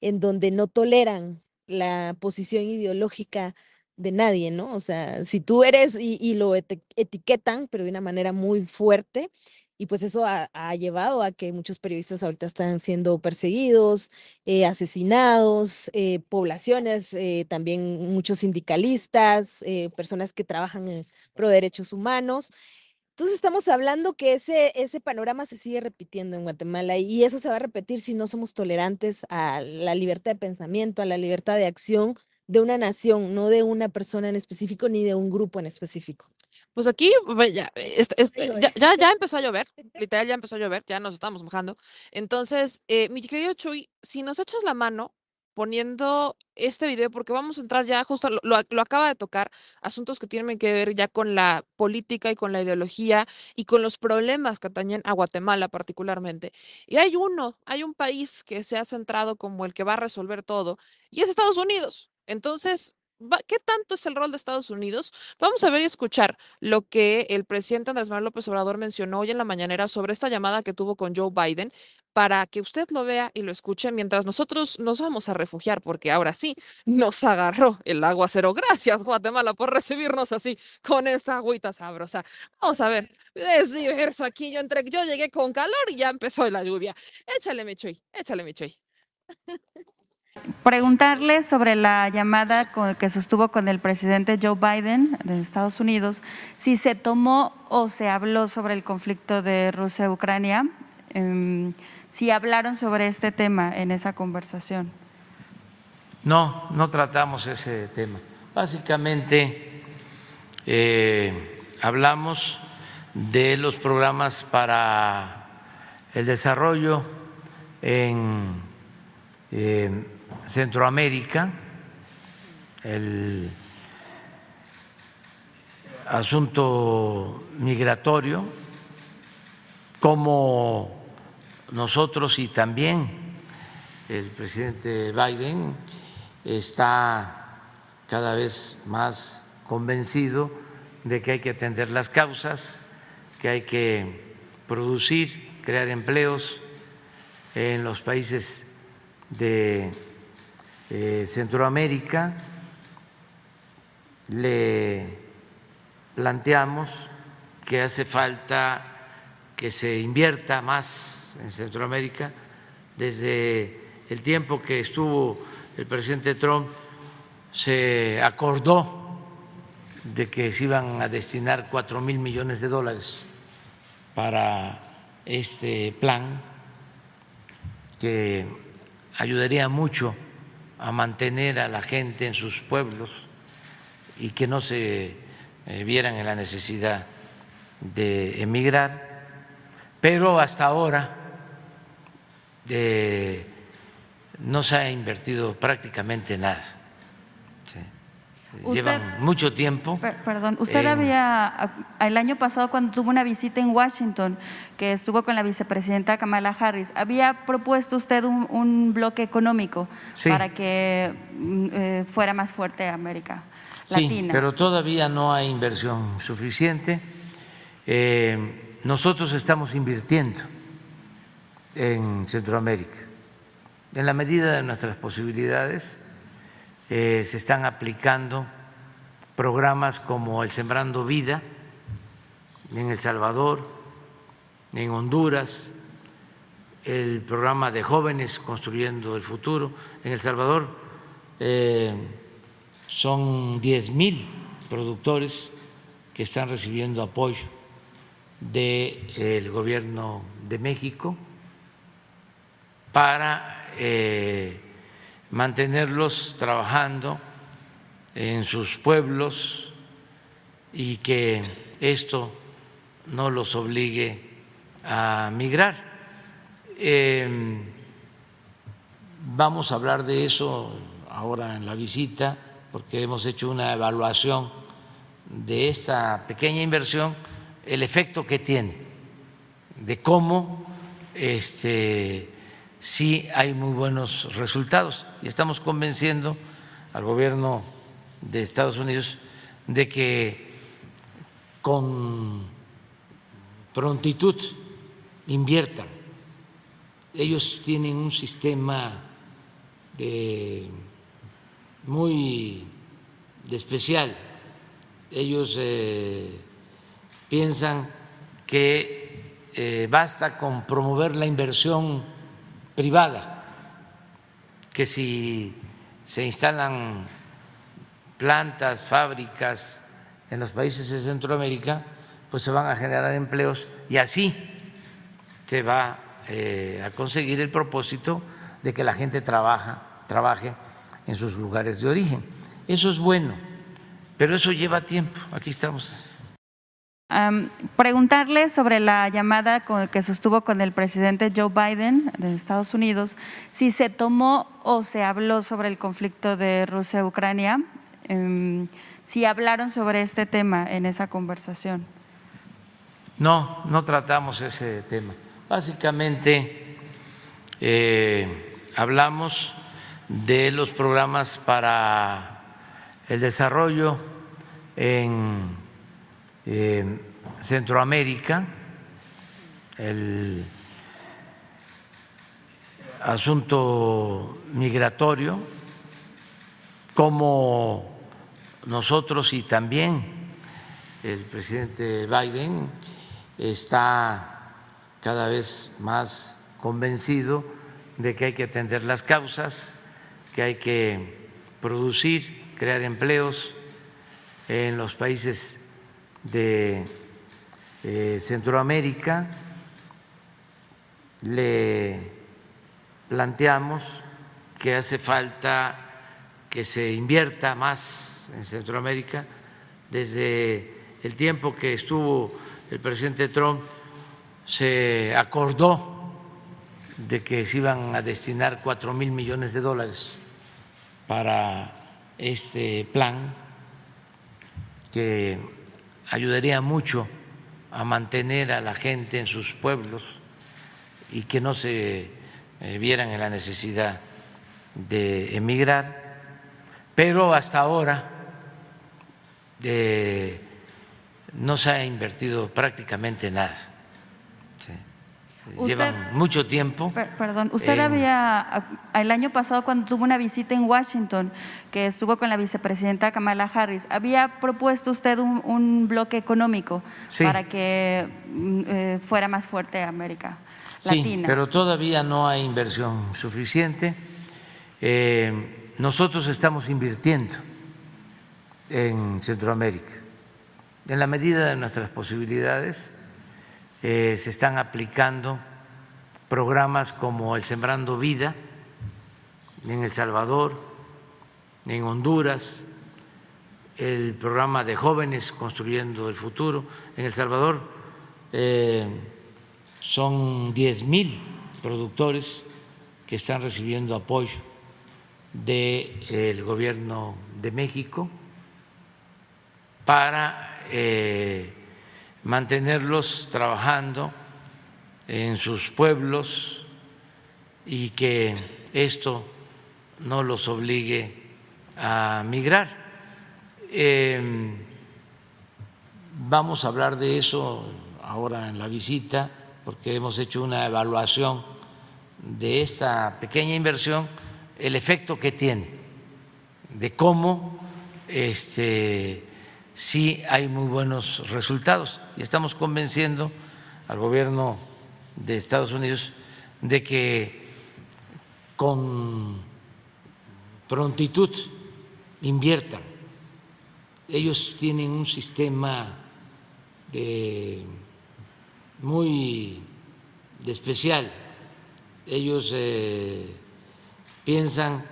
en donde no toleran la posición ideológica de nadie, ¿no? O sea, si tú eres y, lo etiquetan, pero de una manera muy fuerte, y pues eso ha, llevado a que muchos periodistas ahorita están siendo perseguidos, eh, asesinados, eh, poblaciones, eh, también muchos sindicalistas, personas que trabajan pro derechos humanos. Entonces estamos hablando que ese, ese panorama se sigue repitiendo en Guatemala y eso se va a repetir si no somos tolerantes a la libertad de pensamiento, a la libertad de acción de una nación, no de una persona en específico ni de un grupo en específico. Pues aquí ya, ya, ya, empezó a llover, literal ya empezó a llover, ya nos estamos mojando. Entonces, eh, mi querido Chuy, si nos echas la mano poniendo este video porque vamos a entrar ya justo, lo, lo, lo acaba de tocar, asuntos que tienen que ver ya con la política y con la ideología y con los problemas que atañen a Guatemala particularmente. Y hay uno, hay un país que se ha centrado como el que va a resolver todo y es Estados Unidos. Entonces, ¿Qué tanto es el rol de Estados Unidos? Vamos a ver y escuchar lo que el presidente Andrés Manuel López Obrador mencionó hoy en la mañanera sobre esta llamada que tuvo con Joe Biden para que usted lo vea y lo escuche mientras nosotros nos vamos a refugiar, porque ahora sí nos agarró el aguacero. Gracias, Guatemala, por recibirnos así con esta agüita sabrosa. Vamos a ver, es diverso aquí. Yo, yo llegué con calor y ya empezó la lluvia. Échale, Michoy, échale, Michoy. preguntarle sobre la llamada que sostuvo con el presidente Joe Biden de Estados Unidos, si se tomó o se habló sobre el conflicto de Rusia-Ucrania, em, si hablaron sobre este tema en esa conversación. No, no tratamos ese tema. Básicamente eh, hablamos de los programas para el desarrollo en eh, Centroamérica, el asunto migratorio, como nosotros y también el presidente Biden está cada vez más convencido de que hay que atender las causas, que hay que producir, crear empleos en los países de eh, Centroamérica, le planteamos que hace falta que se invierta más en Centroamérica. Desde el tiempo que estuvo el presidente Trump se acordó de que se iban a destinar cuatro mil millones de dólares para este plan que ayudaría mucho a mantener a la gente en sus pueblos y que no se eh, vieran en la necesidad de emigrar, pero hasta ahora eh, no se ha invertido prácticamente nada. Llevan mucho tiempo. perdón, usted había, el año pasado cuando tuvo una visita en Washington, que estuvo con la vicepresidenta Kamala Harris, había propuesto usted un, bloque económico para que mm, eh, fuera más fuerte América Latina. Sí, pero todavía no hay inversión suficiente. Eh, nosotros estamos invirtiendo en Centroamérica, en la medida de nuestras posibilidades eh, se están aplicando programas como el Sembrando Vida en El Salvador, en Honduras, el programa de jóvenes construyendo el futuro. En El Salvador eh, son 10 mil productores que están recibiendo apoyo del gobierno de México para eh, mantenerlos trabajando en sus pueblos y que esto no los obligue a migrar. Em, vamos a hablar de eso ahora en la visita, porque hemos hecho una evaluación de esta pequeña inversión, el efecto que tiene, de cómo este, sí hay muy buenos resultados y estamos convenciendo al gobierno de Estados Unidos de que con prontitud inviertan. Ellos tienen un sistema de, muy especial. Ellos eh, piensan que eh, basta con promover la inversión privada, que si se instalan plantas, fábricas en los países de Centroamérica, pues se van a generar empleos y así se va eh, a conseguir el propósito de que la gente trabaja, trabaje en sus lugares de origen. Eso es bueno, pero eso lleva tiempo. Aquí estamos Preguntarle sobre la llamada con- que sostuvo con el presidente Joe Biden de Estados Unidos, si se tomó o se habló sobre el conflicto de Rusia-Ucrania, em, si hablaron sobre este tema en esa conversación. No, no tratamos ese tema. Básicamente eh, hablamos de los programas para el desarrollo en eh, Centroamérica, el asunto migratorio, como nosotros y también el presidente Biden está cada vez más convencido de que hay que atender las causas, que hay que producir, crear empleos en los países de eh, Centroamérica. Le planteamos que hace falta que se invierta más en Centroamérica desde el tiempo que estuvo el presidente Trump se acordó de que se iban a destinar cuatro mil millones de dólares para este plan que ayudaría mucho a mantener a la gente en sus pueblos y que no se eh, vieran en la necesidad de emigrar, pero hasta ahora eh, no se ha invertido prácticamente nada. Llevan mucho tiempo. Per- Perdón, usted en- había, el año pasado cuando tuvo una visita en Washington, que estuvo con la vicepresidenta Kamala Harris, había propuesto usted un, un bloque económico Sí. para que mm, eh, fuera más fuerte América Sí, Latina. pero todavía no hay inversión suficiente. Eh, nosotros estamos invirtiendo en Centroamérica. En la medida de nuestras posibilidades, eh, se están aplicando programas como el Sembrando Vida en El Salvador, en Honduras, el programa de jóvenes construyendo el futuro. En El Salvador eh, son 10 mil productores que están recibiendo apoyo del gobierno de México para eh, mantenerlos trabajando en sus pueblos y que esto no los obligue a migrar. Eh, vamos a hablar de eso ahora en la visita, porque hemos hecho una evaluación de esta pequeña inversión, el efecto que tiene, de cómo este, sí hay muy buenos resultados. Y estamos convenciendo al gobierno de Estados Unidos de que con prontitud inviertan. Ellos tienen un sistema de muy especial. Ellos eh, piensan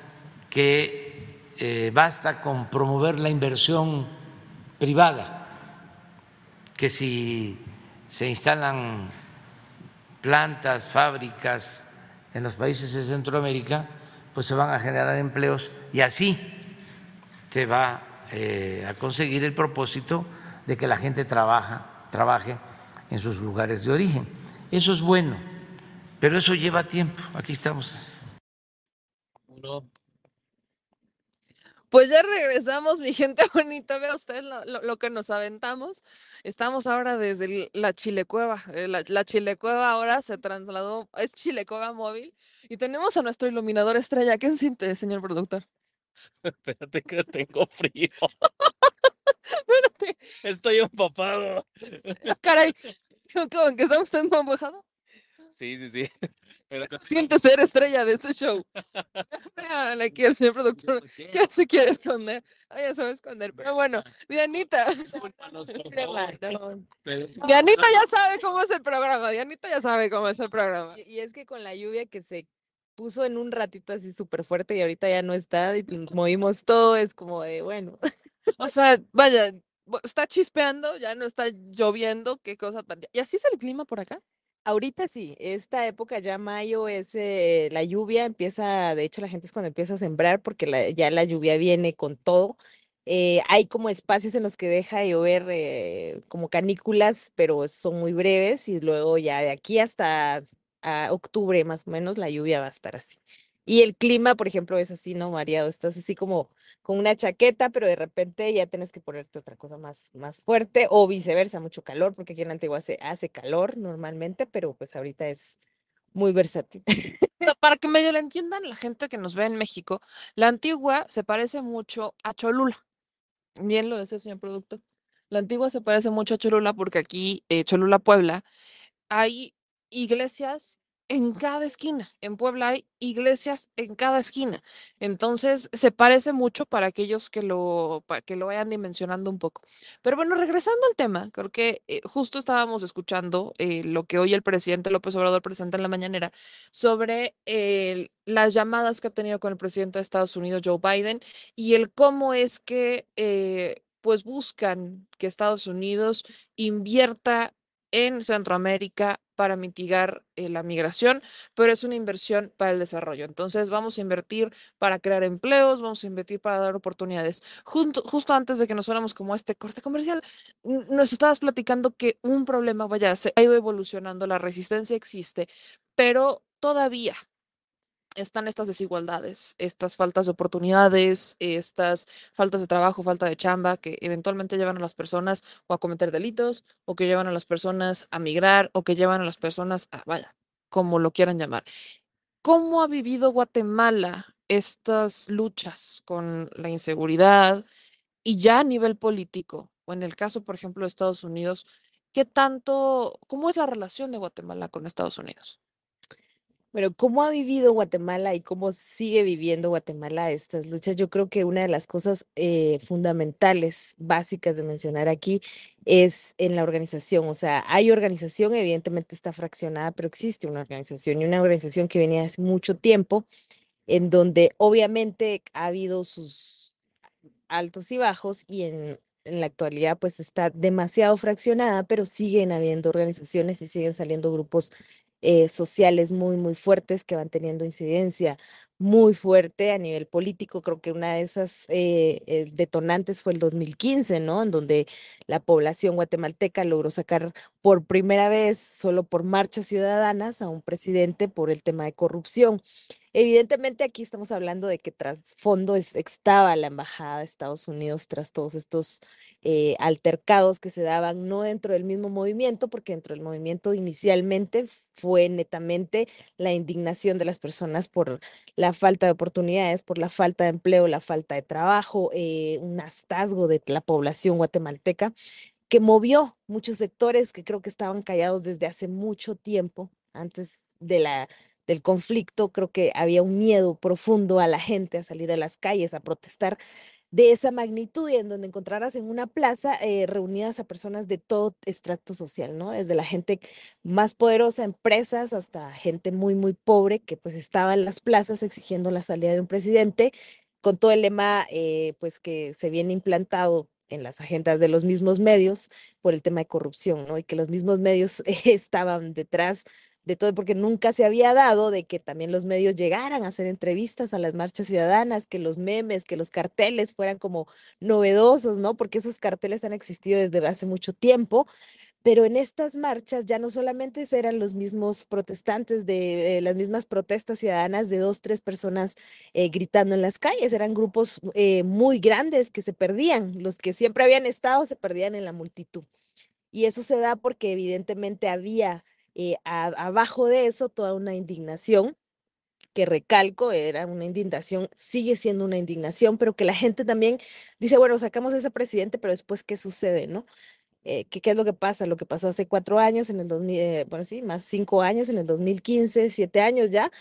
que eh, basta con promover la inversión privada, que si se instalan plantas, fábricas en los países de Centroamérica, pues se van a generar empleos y así se va eh, a conseguir el propósito de que la gente trabaja, trabaje en sus lugares de origen. Eso es bueno, pero eso lleva tiempo. Aquí estamos. Uno, Pues ya regresamos, mi gente bonita. Vea usted lo, lo- lo que nos aventamos. Estamos ahora desde la Chilecueva. eh, La, la Chilecueva ahora se trasladó, es Chilecueva móvil. Y tenemos a nuestro iluminador estrella. ¿Qué se siente, señor productor? espérate que tengo frío. Espérate, Estoy empapado. ah, caray. ¿Cómo que está usted mojado? Sí, sí, sí. Pero Siente ser estrella de este show. Aquí al señor productor. ¿Qué se quiere esconder? Ah, ya se va a esconder. Pero bueno, Dianita. Dianita ya sabe cómo es el programa. Dianita ya sabe cómo es el programa. Y, y es que con la lluvia que se puso en un ratito así súper fuerte y ahorita ya no está, y nos movimos todo, es como de, bueno, O sea, vaya, está chispeando, ya no está lloviendo, qué cosa tan... ¿Y así es el clima por acá? Ahorita sí, esta época ya mayo es eh, la lluvia, empieza, de hecho la gente es cuando empieza a sembrar porque ya la lluvia viene con todo. Eh, hay como espacios en los que deja de llover eh, como canículas, pero son muy breves y luego ya de aquí hasta octubre más o menos la lluvia va a estar así. Y el clima, por ejemplo, es así, ¿no? Variado, estás así como con una chaqueta, pero de repente ya tienes que ponerte otra cosa más, más fuerte o viceversa, mucho calor, porque aquí en Antigua se hace calor normalmente, pero pues ahorita es muy versátil. Para que medio le entiendan la gente que nos ve en México, la antigua se parece mucho a Cholula. Bien lo decía señor productor. La antigua se parece mucho a Cholula porque aquí, eh, Cholula, Puebla, hay iglesias en cada esquina. En Puebla hay iglesias en cada esquina. Entonces, se parece mucho para aquellos que lo, para que lo vayan dimensionando un poco. Pero bueno, regresando al tema, creo que eh, justo estábamos escuchando eh, lo que hoy el presidente López Obrador presenta en la mañanera sobre las llamadas que ha tenido con el presidente de Estados Unidos, Joe Biden, y el cómo es que eh, pues buscan que Estados Unidos invierta en Centroamérica para mitigar eh, la migración, pero es una inversión para el desarrollo. Entonces vamos a invertir para crear empleos, vamos a invertir para dar oportunidades. Justo antes de que nos fuéramos como a este corte comercial, nos estabas platicando que un problema, vaya, se ha ido evolucionando, la resistencia existe, pero todavía están estas desigualdades, estas faltas de oportunidades, estas faltas de trabajo, falta de chamba, que eventualmente llevan a las personas o a cometer delitos, o que llevan a las personas a migrar, o que llevan a las personas a, vaya, como lo quieran llamar. ¿Cómo ha vivido Guatemala estas luchas con la inseguridad y ya a nivel político? O en el caso, por ejemplo, de Estados Unidos, ¿qué tanto, cómo es la relación de Guatemala con Estados Unidos? Pero cómo ha vivido Guatemala y cómo sigue viviendo Guatemala estas luchas, yo creo que una de las cosas eh, fundamentales, básicas de mencionar aquí, es en la organización. O sea, hay organización, evidentemente está fraccionada, pero existe una organización y una organización que venía hace mucho tiempo, en donde obviamente ha habido sus altos y bajos y en, en la actualidad pues está demasiado fraccionada, pero siguen habiendo organizaciones y siguen saliendo grupos eh, sociales muy, muy fuertes que van teniendo incidencia muy fuerte a nivel político. Creo que una de esas eh, eh, detonantes fue el 2015, ¿no? En donde la población guatemalteca logró sacar por primera vez, solo por marchas ciudadanas, a un presidente por el tema de corrupción. Evidentemente aquí estamos hablando de que tras fondo es- estaba la embajada de Estados Unidos tras todos estos eh, altercados que se daban no dentro del mismo movimiento, porque dentro del movimiento inicialmente fue netamente la indignación de las personas por la falta de oportunidades, por la falta de empleo, la falta de trabajo, eh, un hastazgo de la población guatemalteca que movió muchos sectores que creo que estaban callados desde hace mucho tiempo, antes de la, del conflicto, creo que había un miedo profundo a la gente a salir a las calles a protestar de esa magnitud y en donde encontrarás en una plaza eh, reunidas a personas de todo estrato social, ¿no? Desde la gente más poderosa, empresas, hasta gente muy, muy pobre que pues estaba en las plazas exigiendo la salida de un presidente con todo el lema eh, pues que se viene implantado en las agendas de los mismos medios por el tema de corrupción, ¿no? Y que los mismos medios estaban detrás de todo, porque nunca se había dado de que también los medios llegaran a hacer entrevistas a las marchas ciudadanas, que los memes, que los carteles fueran como novedosos, ¿no? Porque esos carteles han existido desde hace mucho tiempo, pero en estas marchas ya no solamente eran los mismos protestantes de eh, las mismas protestas ciudadanas de dos, tres personas eh, gritando en las calles, eran grupos eh, muy grandes que se perdían, los que siempre habían estado se perdían en la multitud. Y eso se da porque evidentemente había eh, a- abajo de eso toda una indignación que recalco, era una indignación, sigue siendo una indignación, pero que la gente también dice, bueno, sacamos a ese presidente, pero después, ¿qué sucede, no? Eh, ¿qué, qué es lo que pasa? Lo que pasó hace cuatro años, en el 2000, eh, bueno, sí, más cinco años, en el 2015, siete años ya.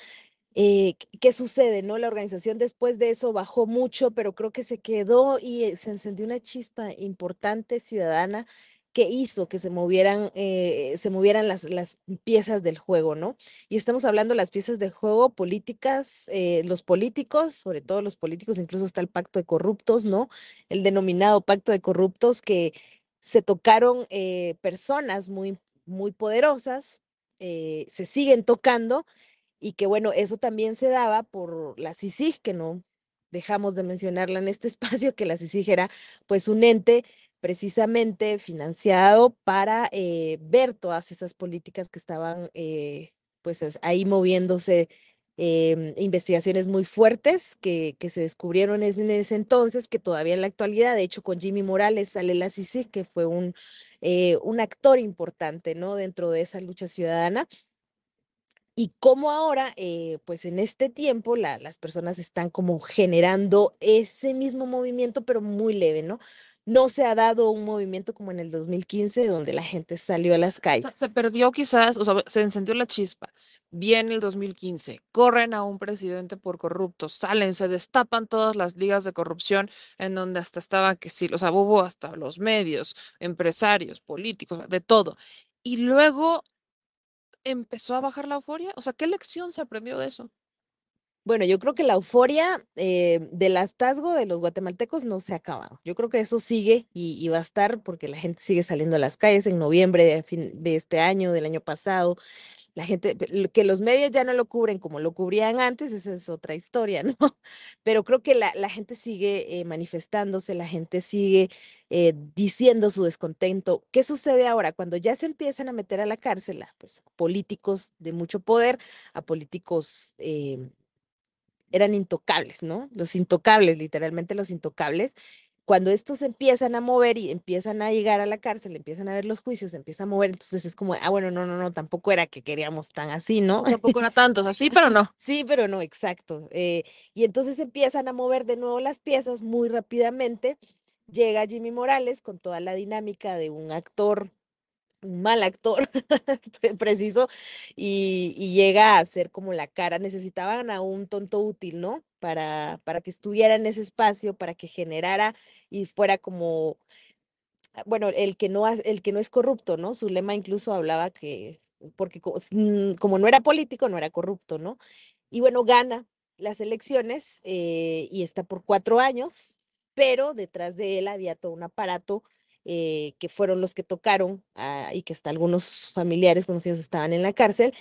eh, ¿qué- ¿Qué sucede, no? La organización después de eso bajó mucho, pero creo que se quedó y eh, se encendió una chispa importante ciudadana que hizo que se movieran, eh, se movieran las, las, piezas del juego, ¿no? Y estamos hablando de las piezas de juego políticas, eh, los políticos, sobre todo los políticos, incluso está el pacto de corruptos, ¿no? El denominado pacto de corruptos que se tocaron eh, personas muy, muy poderosas, se siguen tocando y que bueno, eso también se daba por la CICIG, que no dejamos de mencionarla en este espacio, que la CICIG era pues un ente precisamente financiado para eh, ver todas esas políticas que estaban eh, pues ahí moviéndose, em, investigaciones muy fuertes que, que, se descubrieron en ese entonces, que todavía en la actualidad, de hecho con Jimmy Morales sale la CICIG, que fue un, eh, un actor importante ¿no? dentro de esa lucha ciudadana y cómo ahora, pues en este tiempo, la, las personas están como generando ese mismo movimiento, pero muy leve, ¿no? No se ha dado un movimiento como en el 2015, donde la gente salió a las calles. Se perdió quizás, o sea, se encendió la chispa. Viene el 2015, corren a un presidente por corrupto, salen, se destapan todas las ligas de corrupción en donde hasta estaba que sí, o sea, hubo hasta los medios, empresarios, políticos, de todo. Y luego empezó a bajar la euforia? O sea, ¿qué lección se aprendió de eso? Bueno, yo creo que la euforia eh, del hastazgo de los guatemaltecos no se ha acabado. Yo creo que eso sigue y, va a estar porque la gente sigue saliendo a las calles en noviembre de, de este año, del año pasado la gente, que los medios ya no lo cubren como lo cubrían antes, esa es otra historia, ¿no? Pero creo que la, gente sigue eh, manifestándose, la gente sigue eh, diciendo su descontento. ¿Qué sucede ahora? Cuando ya se empiezan a meter a la cárcel, pues políticos de mucho poder, a políticos... Eran intocables, ¿no? Los intocables, literalmente los intocables, cuando estos empiezan a mover y empiezan a llegar a la cárcel, empiezan a ver los juicios, empiezan a mover, entonces es como, ah, bueno, no, no, no, tampoco era que queríamos tan así, ¿no? Tampoco era tantos, así, pero no. Sí, pero no, exacto. Eh, y entonces empiezan a mover de nuevo las piezas muy rápidamente. Llega Jimmy Morales con toda la dinámica de un actor un mal actor, preciso, y, llega a ser como la cara. Necesitaban a un tonto útil, ¿no? Para, para que estuviera en ese espacio, para que generara y fuera como, ah, bueno, el que no, el que no es corrupto, ¿no? Su lema incluso hablaba que, porque mm, como, no era político, no era corrupto, ¿no? Y bueno, gana las elecciones eh, y está por cuatro años, pero detrás de él había todo un aparato eh, que fueron los que tocaron ah, y que hasta algunos familiares conocidos estaban en la cárcel.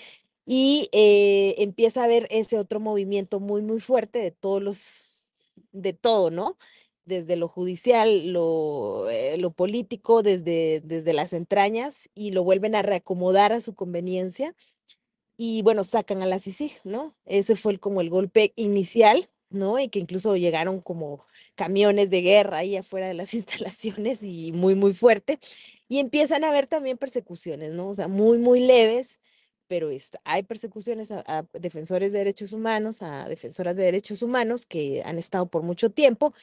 Y eh, empieza a haber ese otro movimiento muy, muy fuerte de todos los, de todo, ¿no? Desde lo judicial, lo, eh, lo político, desde, desde las entrañas, y lo vuelven a reacomodar a su conveniencia. Y bueno, sacan a la CICIG, ¿no? Ese fue el, como el golpe inicial ¿no? Y que incluso llegaron como camiones de guerra ahí afuera de las instalaciones y muy, muy fuerte. Y empiezan a haber también persecuciones, ¿no? O sea, muy, muy leves, pero hay persecuciones a, defensores de derechos humanos, a defensoras de derechos humanos que han estado por mucho tiempo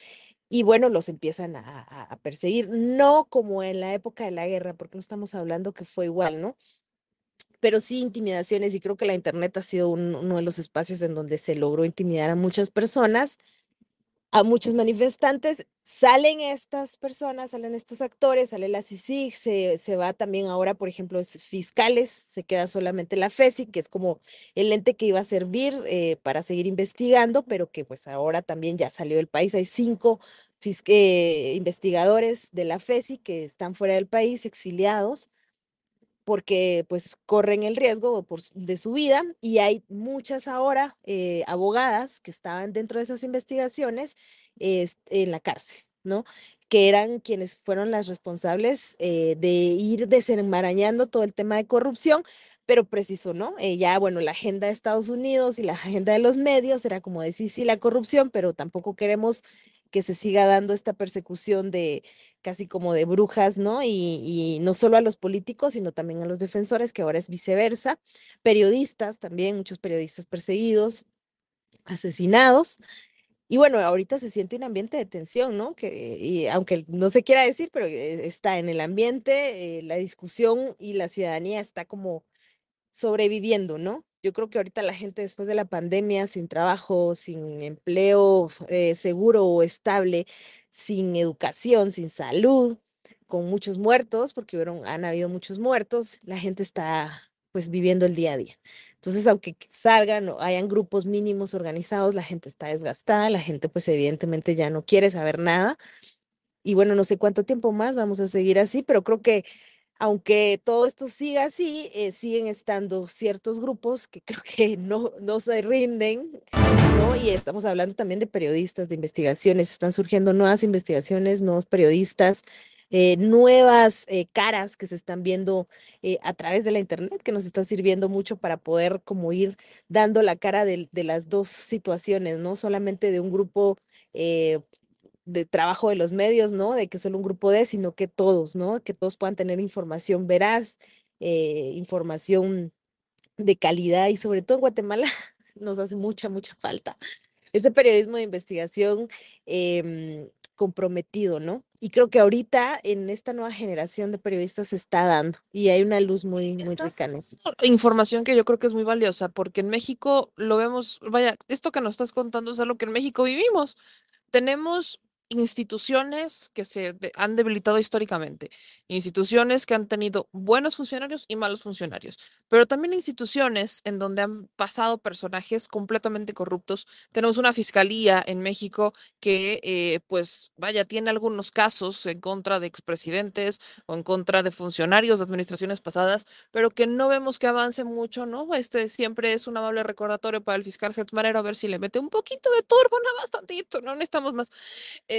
y bueno, los empiezan a, a perseguir, no como en la época de la guerra, porque no estamos hablando que fue igual, ¿no? pero sí intimidaciones y creo que la Internet ha sido uno de los espacios en donde se logró intimidar a muchas personas, a muchos manifestantes. Salen estas personas, salen estos actores, sale la CICIG, se, se va también ahora, por ejemplo, fiscales, se queda solamente la FESI, que es como el ente que iba a servir eh, para seguir investigando, pero que pues ahora también ya salió del país. Hay cinco eh, investigadores de la FESI que están fuera del país, exiliados porque pues corren el riesgo de su vida y hay muchas ahora eh, abogadas que estaban dentro de esas investigaciones en la cárcel, ¿no? Que eran quienes fueron las responsables eh, de ir desenmarañando todo el tema de corrupción, pero preciso, ¿no? Eh, ya, bueno, la agenda de Estados Unidos y la agenda de los medios era como decir sí la corrupción, pero tampoco queremos que se siga dando esta persecución de casi como de brujas, ¿no? Y, no solo a los políticos, sino también a los defensores, que ahora es viceversa. Periodistas también, muchos periodistas perseguidos, asesinados. Y bueno, ahorita se siente un ambiente de tensión, ¿no? Que, y aunque no se quiera decir, pero eh, está en el ambiente, eh, la discusión y la ciudadanía está como sobreviviendo, ¿no? Yo creo que ahorita la gente después de la pandemia, sin trabajo, sin empleo eh, seguro o estable, sin educación, sin salud, con muchos muertos, porque hubieron, han habido muchos muertos, la gente está pues viviendo el día a día. Entonces, aunque salgan o hayan grupos mínimos organizados, la gente está desgastada, la gente pues evidentemente ya no quiere saber nada. Y bueno, no sé cuánto tiempo más vamos a seguir así, pero creo que aunque todo esto siga así, eh, siguen estando ciertos grupos que creo que no, no se rinden, ¿no? Y estamos hablando también de periodistas, de investigaciones, están surgiendo nuevas investigaciones, nuevos periodistas, eh, nuevas eh, caras que se están viendo a través de la internet, que nos está sirviendo mucho para poder como ir dando la cara de, de las dos situaciones, no solamente de un grupo de trabajo de los medios, ¿no? De que solo un grupo de, sino que todos, ¿no? Que todos puedan tener información veraz, eh, información de calidad y sobre todo en Guatemala nos hace mucha, mucha falta ese periodismo de investigación em, comprometido, ¿no? Y creo que ahorita en esta nueva generación de periodistas se está dando y hay una luz muy, muy rica en eso. Información que yo creo que es muy valiosa porque en México lo vemos, vaya, esto que nos estás contando es algo que en México vivimos. Tenemos instituciones que se han debilitado históricamente, instituciones que han tenido buenos funcionarios y malos funcionarios, pero también instituciones en donde han pasado personajes completamente corruptos. Tenemos una fiscalía en México que, eh, pues, vaya, tiene algunos casos en contra de expresidentes o en contra de funcionarios de administraciones pasadas, pero que no vemos que avance mucho, ¿no? Este siempre es un amable recordatorio para el fiscal Hertz a ver si le mete un poquito de turbo, no bastantito, no necesitamos más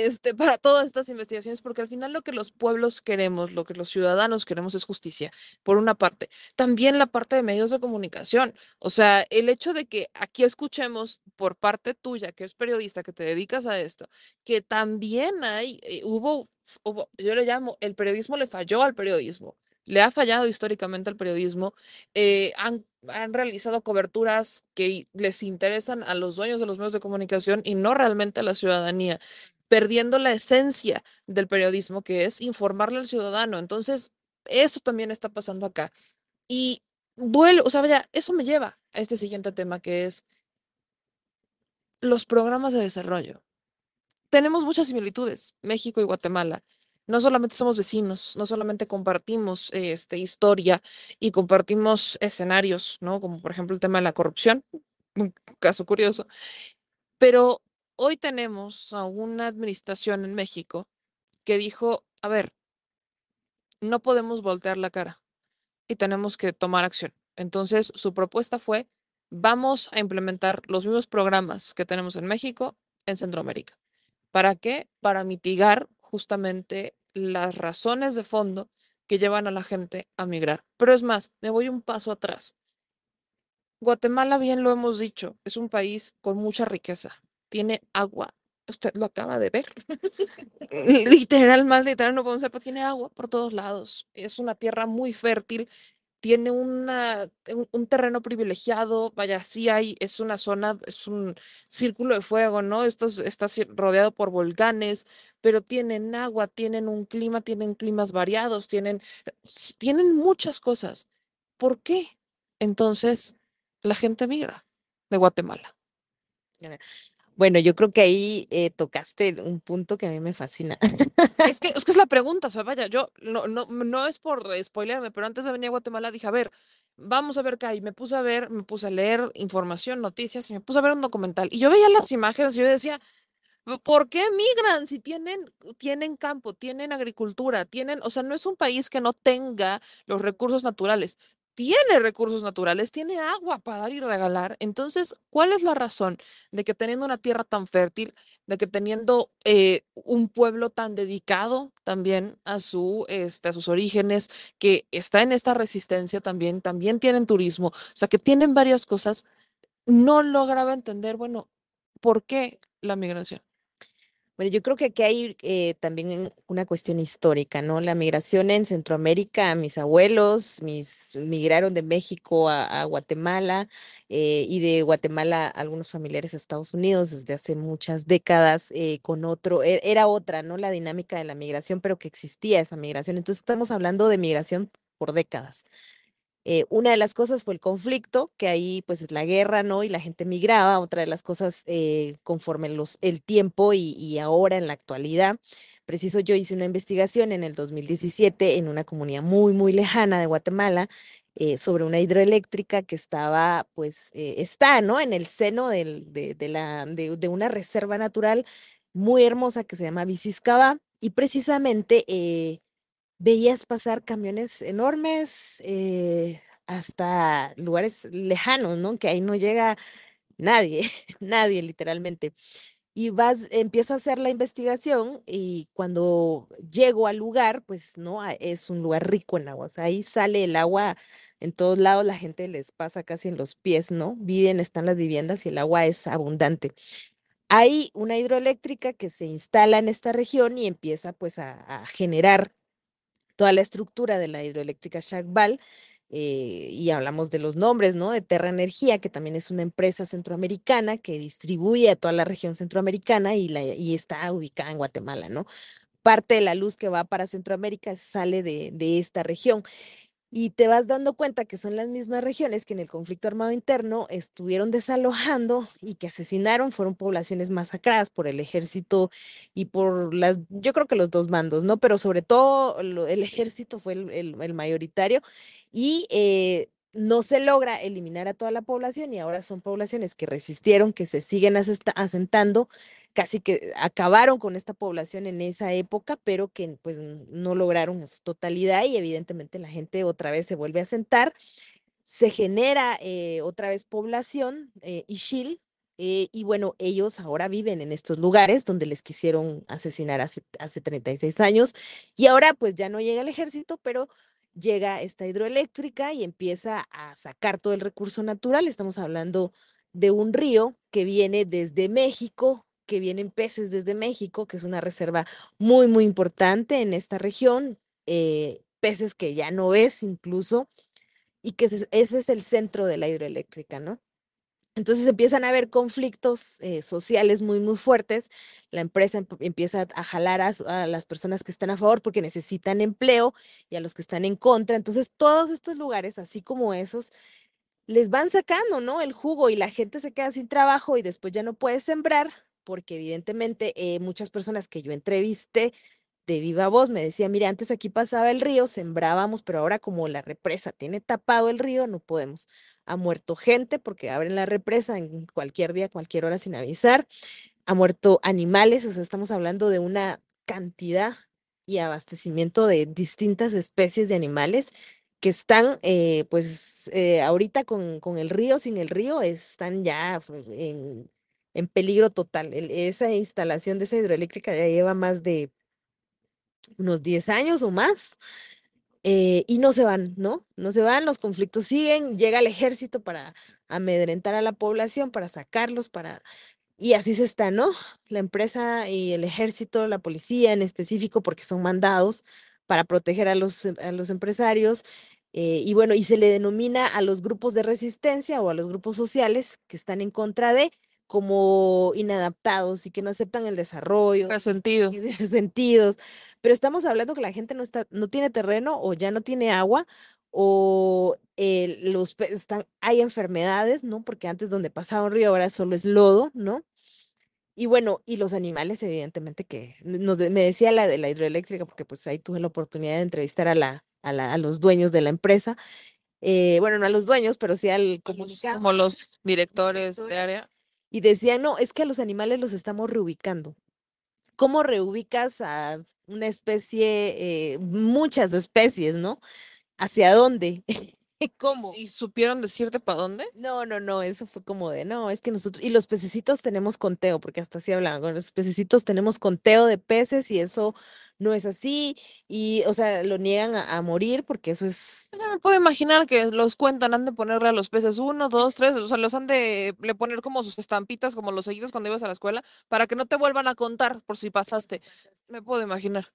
este, para todas estas investigaciones, porque al final lo que los pueblos queremos, lo que los ciudadanos queremos es justicia, por una parte. También la parte de medios de comunicación. O sea, el hecho de que aquí escuchemos por parte tuya, que es periodista, que te dedicas a esto, que también hay, eh, hubo, yo le llamo, el periodismo le falló al periodismo le ha fallado históricamente al periodismo. Eh, han, han, realizado coberturas que les interesan a los dueños de los medios de comunicación y no realmente a la ciudadanía perdiendo la esencia del periodismo, que es informarle al ciudadano. Entonces, eso también está pasando acá. Y vuelvo, o sea, ya, eso me lleva a este siguiente tema, que es los programas de desarrollo. Tenemos muchas similitudes, México y Guatemala. No solamente somos vecinos, no solamente compartimos este, historia y compartimos escenarios, ¿no? Como por ejemplo el tema de la corrupción, un caso curioso, pero hoy tenemos a una administración en México que dijo, a ver, no podemos voltear la cara y tenemos que tomar acción. Entonces, su propuesta fue, vamos a implementar los mismos programas que tenemos en México en Centroamérica. ¿Para qué? Para mitigar justamente las razones de fondo que llevan a la gente a migrar. Pero es más, me voy un paso atrás. Guatemala, bien lo hemos dicho, es un país con mucha riqueza, tiene agua. Usted lo acaba de ver. literal, más literal, no podemos ser, pero tiene agua por todos lados. Es una tierra muy fértil, tiene una, un, terreno privilegiado, vaya, sí hay, es una zona, es un círculo de fuego, ¿no? Esto está rodeado por volcanes, pero tienen agua, tienen un clima, tienen climas variados, tienen, tienen muchas cosas. ¿Por qué? Entonces, la gente migra de Guatemala. Bueno, yo creo que ahí eh, tocaste un punto que a mí me fascina. Es que, es que es la pregunta, o sea, vaya, yo no, no, no es por spoilerme, pero antes de venir a Guatemala dije, a ver, vamos a ver qué hay. Me puse a ver, me puse a leer información, noticias y me puse a ver un documental. Y yo veía las imágenes y yo decía, ¿por qué migran si tienen, tienen campo, tienen agricultura, tienen, o sea, no es un país que no tenga los recursos naturales tiene recursos naturales, tiene agua para dar y regalar. Entonces, ¿cuál es la razón de que teniendo una tierra tan fértil, de que teniendo eh, un pueblo tan dedicado también a, su, este, a sus orígenes, que está en esta resistencia también, también tienen turismo, o sea, que tienen varias cosas, no lograba entender, bueno, ¿por qué la migración? Bueno, yo creo que aquí hay eh, también una cuestión histórica, ¿no? La migración en Centroamérica, mis abuelos, mis migraron de México a, Guatemala eh, y de Guatemala algunos familiares a Estados Unidos desde hace muchas décadas eh, con otro, e, era otra, ¿no? La dinámica de la migración, pero que existía esa migración. Entonces estamos hablando de migración por décadas. Eh, una de las cosas fue el conflicto, que ahí pues la guerra, ¿no? Y la gente migraba. Otra de las cosas eh, conforme el tiempo y, ahora en la actualidad. Preciso, yo hice una investigación en el 2017 en una comunidad muy, muy lejana de Guatemala eh, sobre una hidroeléctrica que estaba, pues, está, ¿no? En el seno del- de, la, de, una reserva natural muy hermosa que se llama Biciscaba y precisamente veías pasar camiones enormes eh, hasta lugares lejanos, ¿no? Que ahí no llega nadie, nadie literalmente. Y vas, empiezo a hacer la investigación y cuando llego al lugar, pues no, es un lugar rico en agua. o sea, ahí sale el agua en todos lados, la gente les pasa casi en los pies, ¿no? Viven, están las viviendas y el agua es abundante. Hay una hidroeléctrica que se instala en esta región y empieza pues a generar toda la estructura de la hidroeléctrica Shakbal. eh, y hablamos de los nombres, ¿no? De Terra Energía, que también es una empresa centroamericana que distribuye a toda la región centroamericana y, está ubicada en Guatemala, ¿no? Parte de la luz que va para Centroamérica sale de esta región. Y te vas dando cuenta que son las mismas regiones que en el conflicto armado interno estuvieron desalojando y que asesinaron, fueron poblaciones masacradas por el ejército y por las, yo creo que los dos mandos, ¿no? Pero sobre todo lo- el ejército fue el, el- el mayoritario y eh, no se logra eliminar a toda la población y ahora son poblaciones que resistieron, que se siguen asentando, casi que acabaron con esta población en esa época, pero que pues no lograron en su totalidad y evidentemente la gente otra vez se vuelve a asentar, se genera eh, otra vez población, eh, Ishil, eh, y bueno, ellos ahora viven en estos lugares donde les quisieron asesinar hace, hace 36 años y ahora pues ya no llega el ejército, pero llega esta hidroeléctrica y empieza a sacar todo el recurso natural. Estamos hablando de un río que viene desde México, que vienen peces desde México, que es una reserva muy, muy importante en esta región, eh, peces que ya no ves incluso, y que ese, es el centro de la hidroeléctrica, ¿no? Entonces empiezan a haber conflictos eh, sociales muy, muy fuertes. La empresa emp- empieza a jalar a, a las personas que están a favor porque necesitan empleo y a los que están en contra. Entonces todos estos lugares, así como esos, les van sacando, ¿no? El jugo y la gente se queda sin trabajo y después ya no puede sembrar porque evidentemente eh, muchas personas que yo entrevisté de viva voz me decían, mira, antes aquí pasaba el río, sembrábamos, pero ahora como la represa tiene tapado el río, no podemos. Ha muerto gente porque abren la represa en cualquier día, cualquier hora sin avisar. Ha muerto animales, o sea, estamos hablando de una cantidad y abastecimiento de distintas especies de animales que están, eh, pues, eh, ahorita con, con el río, sin el río, están ya en, en peligro total. Esa instalación de esa hidroeléctrica ya lleva más de unos 10 años o más, eh, y no se van, ¿no? No se van, los conflictos siguen, llega el ejército para amedrentar a la población, para sacarlos, para... Y así se está, ¿no? La empresa y el ejército, la policía en específico, porque son mandados para proteger a los, a los empresarios. eh, y bueno, y se le denomina a los grupos de resistencia o a los grupos sociales que están en contra de como inadaptados y que no aceptan el desarrollo Resentido. y resentidos. Pero estamos hablando que la gente no está, no tiene terreno o ya no tiene agua o eh, los están, hay enfermedades, ¿no? Porque antes donde pasaba un río ahora solo es lodo, ¿no? Y bueno, y los animales, evidentemente, que nos, de- me decía la de la hidroeléctrica, porque pues ahí tuve la oportunidad de entrevistar a la, a la- a los dueños de la empresa. eh, bueno, no a los dueños, pero sí al comunicado. Como los directores de directores. área. Y decían, no, es que a los animales los estamos reubicando. ¿Cómo reubicas a una especie, eh, muchas especies, ¿no? ¿Hacia dónde? ¿Cómo? ¿Y supieron decirte para dónde? No, no, no, eso fue como de, no, es que nosotros, y los pececitos tenemos conteo, porque hasta así hablaban, con los pececitos tenemos conteo de peces y eso no es así, y, o sea, lo niegan a, a morir porque eso es, me puedo imaginar que los cuentan, han de ponerle a los peces uno, dos, tres, o sea, los han de le poner como sus estampitas, como los sellitos cuando ibas a la escuela, para que no te vuelvan a contar por si pasaste. Me puedo imaginar.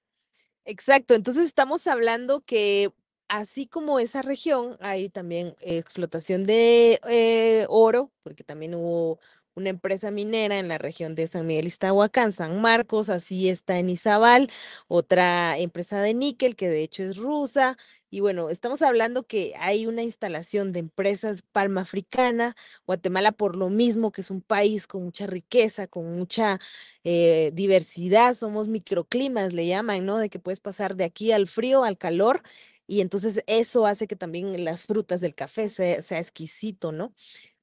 Exacto, entonces estamos hablando que así como esa región, hay también explotación de eh, oro, porque también hubo una empresa minera en la región de San Miguel Iztahuacán, San Marcos, así está en Izabal, otra empresa de níquel que de hecho es rusa, Y bueno, estamos hablando que hay una instalación de empresas palma africana, Guatemala por lo mismo que es un país con mucha riqueza, con mucha eh, diversidad, somos microclimas, le llaman, ¿no? De que puedes pasar de aquí al frío, al calor, y entonces eso hace que también las frutas del café sea, sea exquisito, ¿no?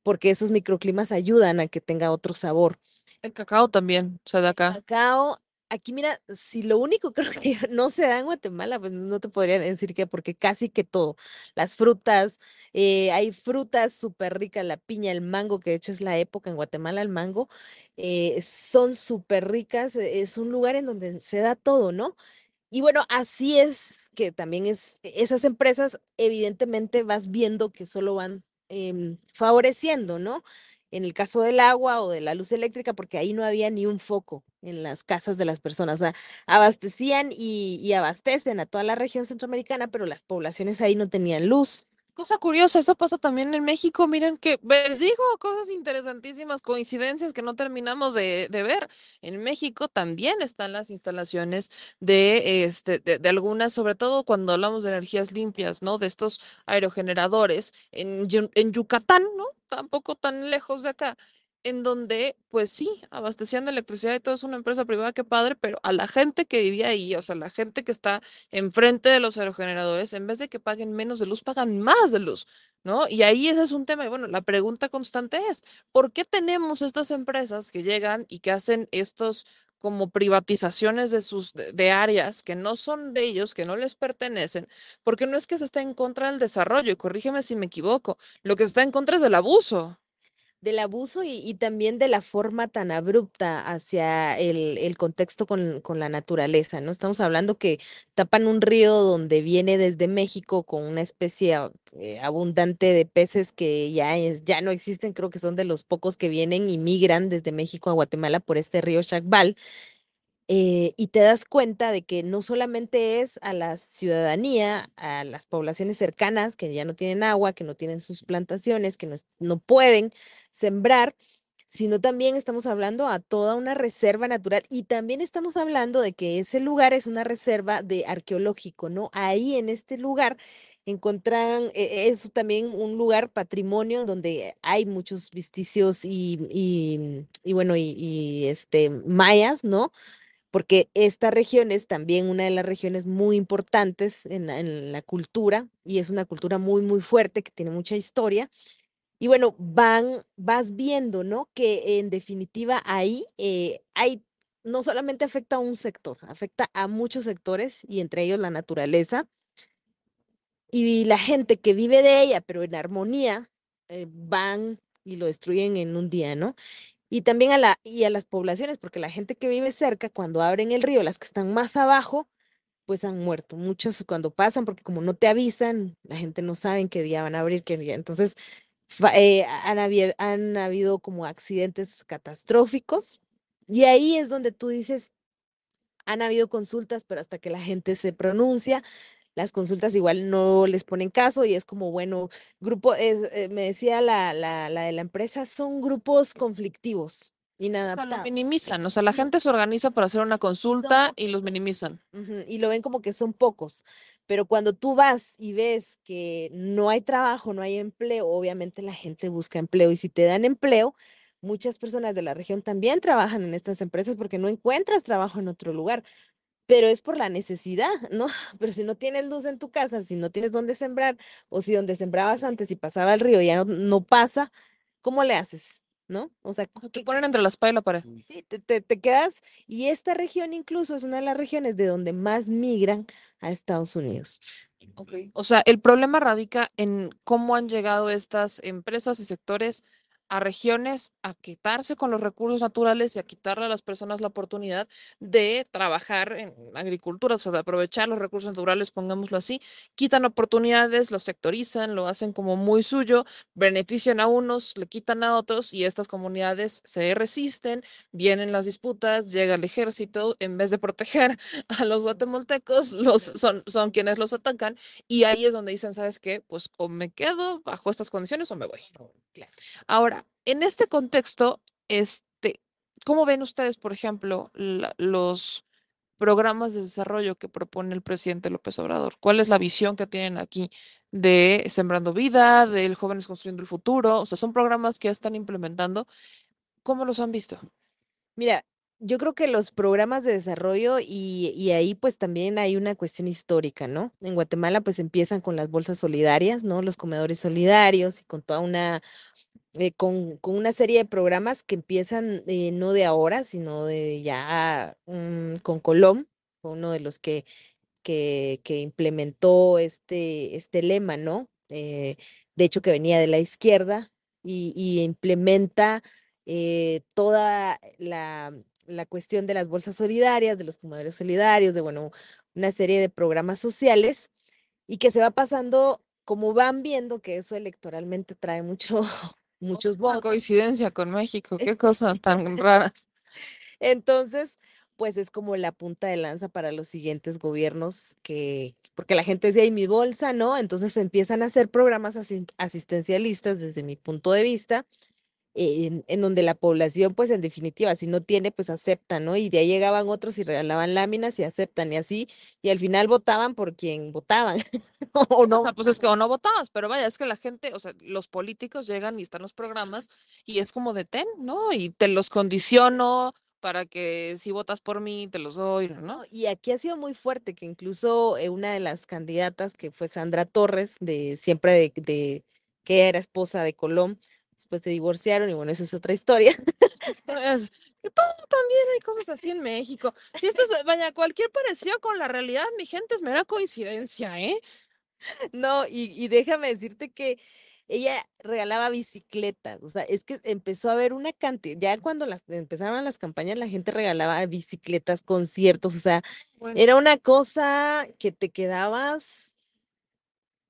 Porque esos microclimas ayudan a que tenga otro sabor. El cacao también, o sea, de acá. Cacao, aquí mira, si lo único creo que no se da en Guatemala, pues no te podría decir que porque casi que todo, las frutas, eh, hay frutas súper ricas, la piña, el mango, que de hecho es la época en Guatemala, el mango, eh, son súper ricas, e, es un lugar en donde se da todo, ¿no? Y bueno, así es que también es, esas empresas evidentemente vas viendo que solo van em, favoreciendo, ¿no? en el caso del agua o de la luz eléctrica, porque ahí no había ni un foco en las casas de las personas. O sea, abastecían y, y abastecen a toda la región centroamericana, pero las poblaciones ahí no tenían luz. Cosa curiosa, eso pasa también en México. Miren que les digo cosas interesantísimas, coincidencias que no terminamos de, de ver. En México también están las instalaciones de, este, de, de algunas, sobre todo cuando hablamos de energías limpias, ¿no? De estos aerogeneradores en, en Yucatán, ¿no? Tampoco tan lejos de acá en donde, pues sí, abastecían de electricidad y todo es una empresa privada, qué padre, pero a la gente que vivía ahí, o sea, la gente que está enfrente de los aerogeneradores, en vez de que paguen menos de luz, pagan más de luz, ¿no? Y ahí ese es un tema. Y bueno, la pregunta constante es, ¿por qué tenemos estas empresas que llegan y que hacen estos como privatizaciones de sus de, áreas que no son de ellos, que no les pertenecen, porque no es que se esté en contra del desarrollo, y corrígeme si me equivoco, lo que está en contra es del abuso. Del abuso y, y también de la forma tan abrupta hacia el, el contexto con, con la naturaleza, ¿no? Estamos hablando que tapan un río donde viene desde México con una especie eh, abundante de peces que ya, es- ya no existen, creo que son de los pocos que vienen y migran desde México a Guatemala por este río Chacbal. Eh, y te das cuenta de que no solamente es a la ciudadanía, a las poblaciones cercanas que ya no tienen agua, que no tienen sus plantaciones, que no, no pueden sembrar, sino también estamos hablando a toda una reserva natural y también estamos hablando de que ese lugar es una reserva de arqueológico, ¿no? Ahí en este lugar encontraron, eh, es también un lugar patrimonio donde hay muchos vestigios y, y, y bueno, y, y, este, mayas, ¿no? Porque esta región es también una de las regiones muy importantes en en la cultura y es una cultura muy, muy fuerte que tiene mucha historia. Y bueno, van, vas viendo, ¿no? Que en definitiva ahí eh, hay, no solamente afecta a un sector, afecta a muchos sectores y entre ellos la naturaleza. Y la gente que vive de ella, pero en armonía, eh, van y lo destruyen en un día, ¿no? Y también a, la, y a las poblaciones, porque la gente que vive cerca, cuando abren el río, las que están más abajo, pues han muerto. Muchos cuando pasan, porque como no te avisan, la gente no sabe qué día van a abrir, qué día. Entonces, eh, han, habier- han habido como accidentes catastróficos. Y ahí es donde tú dices, han habido consultas, pero hasta que la gente se pronuncia, las consultas igual no les ponen caso y es como, bueno, grupo, es, eh, me decía la, la, la de la empresa, son grupos conflictivos, O sea, lo inadaptados. minimizan, o sea, la gente se organiza para hacer una consulta y los minimizan. Y lo ven como que son pocos, pero cuando tú vas y ves que no hay trabajo, no hay empleo, obviamente la gente busca empleo y si te dan empleo, muchas personas de la región también trabajan en estas empresas porque no encuentras trabajo en otro lugar, pero es por la necesidad, ¿no? Pero si no tienes luz en tu casa, si no tienes dónde sembrar o si donde sembrabas antes y pasaba el río ya no, no pasa, ¿cómo le haces? ¿No? O sea, Te ¿qué- ponen entre la espada y la pared. Sí, te, te- te quedas, y esta región incluso es una de las regiones de donde más migran a Estados Unidos. O sea, el problema radica en cómo han llegado estas empresas y sectores a regiones a quitarse con los recursos naturales y a quitarle a las personas la oportunidad de trabajar en agricultura, o sea, de aprovechar los recursos naturales, pongámoslo así, quitan oportunidades, lo sectorizan, lo hacen como muy suyo, benefician a unos, le quitan a otros y estas comunidades se resisten, vienen las disputas, llega el ejército, en vez de proteger a los guatemaltecos, los, son, son quienes los atacan y ahí es donde dicen, ¿sabes qué? Pues o me quedo bajo estas condiciones o me voy. Ahora, en este contexto, este, ¿cómo ven ustedes, por ejemplo, los, programas de desarrollo que propone el presidente López Obrador? ¿Cuál es la visión que tienen aquí de Sembrando Vida, del Jóvenes Construyendo el Futuro? O sea, son programas que ya están implementando. ¿Cómo los han visto? Mira, yo creo que los programas de desarrollo y, ahí pues también hay una cuestión histórica, ¿no? En Guatemala pues empiezan con las bolsas solidarias, ¿no? Los comedores solidarios y con toda una, eh, con, una serie de programas que empiezan eh, no de ahora, sino de ya mm, con fue uno de los que, que, que implementó este, este lema, ¿no? Eh, de hecho que venía de la izquierda y, y implementa eh, toda la, la cuestión de las bolsas solidarias, de los comedores solidarios, de, bueno, una serie de programas sociales y que se va pasando, como van viendo que eso electoralmente trae mucho, muchos Una votos. coincidencia con México, qué cosas tan raras. Entonces, pues es como la punta de lanza para los siguientes gobiernos que, porque la gente decía, y mi bolsa, ¿no? Entonces empiezan a hacer programas asistencialistas desde mi punto de vista, en, en donde la población, pues en definitiva, si no tiene, pues acepta, ¿no? Y de ahí llegaban otros y regalaban láminas y aceptan y así, y al final votaban por quien votaban, o O no. sea, pues es que o no votabas, pero vaya, es que la gente, o sea, los políticos llegan y están los programas y es como de ten, ¿no? Y te los condiciono para que si votas por mí, te los doy, ¿no? No, y aquí ha sido muy fuerte que incluso eh, una de las candidatas que fue Sandra Torres, de siempre de, de- que era esposa de Colón, después se divorciaron y bueno, esa es otra historia. Es que todo también hay cosas así en México. Si esto es, vaya, cualquier parecido con la realidad, mi gente, es mera coincidencia, ¿eh? No, y, y déjame decirte que ella regalaba bicicletas, o sea, es que empezó a haber una cantidad, ya cuando las empezaron las campañas, la gente regalaba bicicletas, conciertos, o sea, Bueno, era una cosa que te quedabas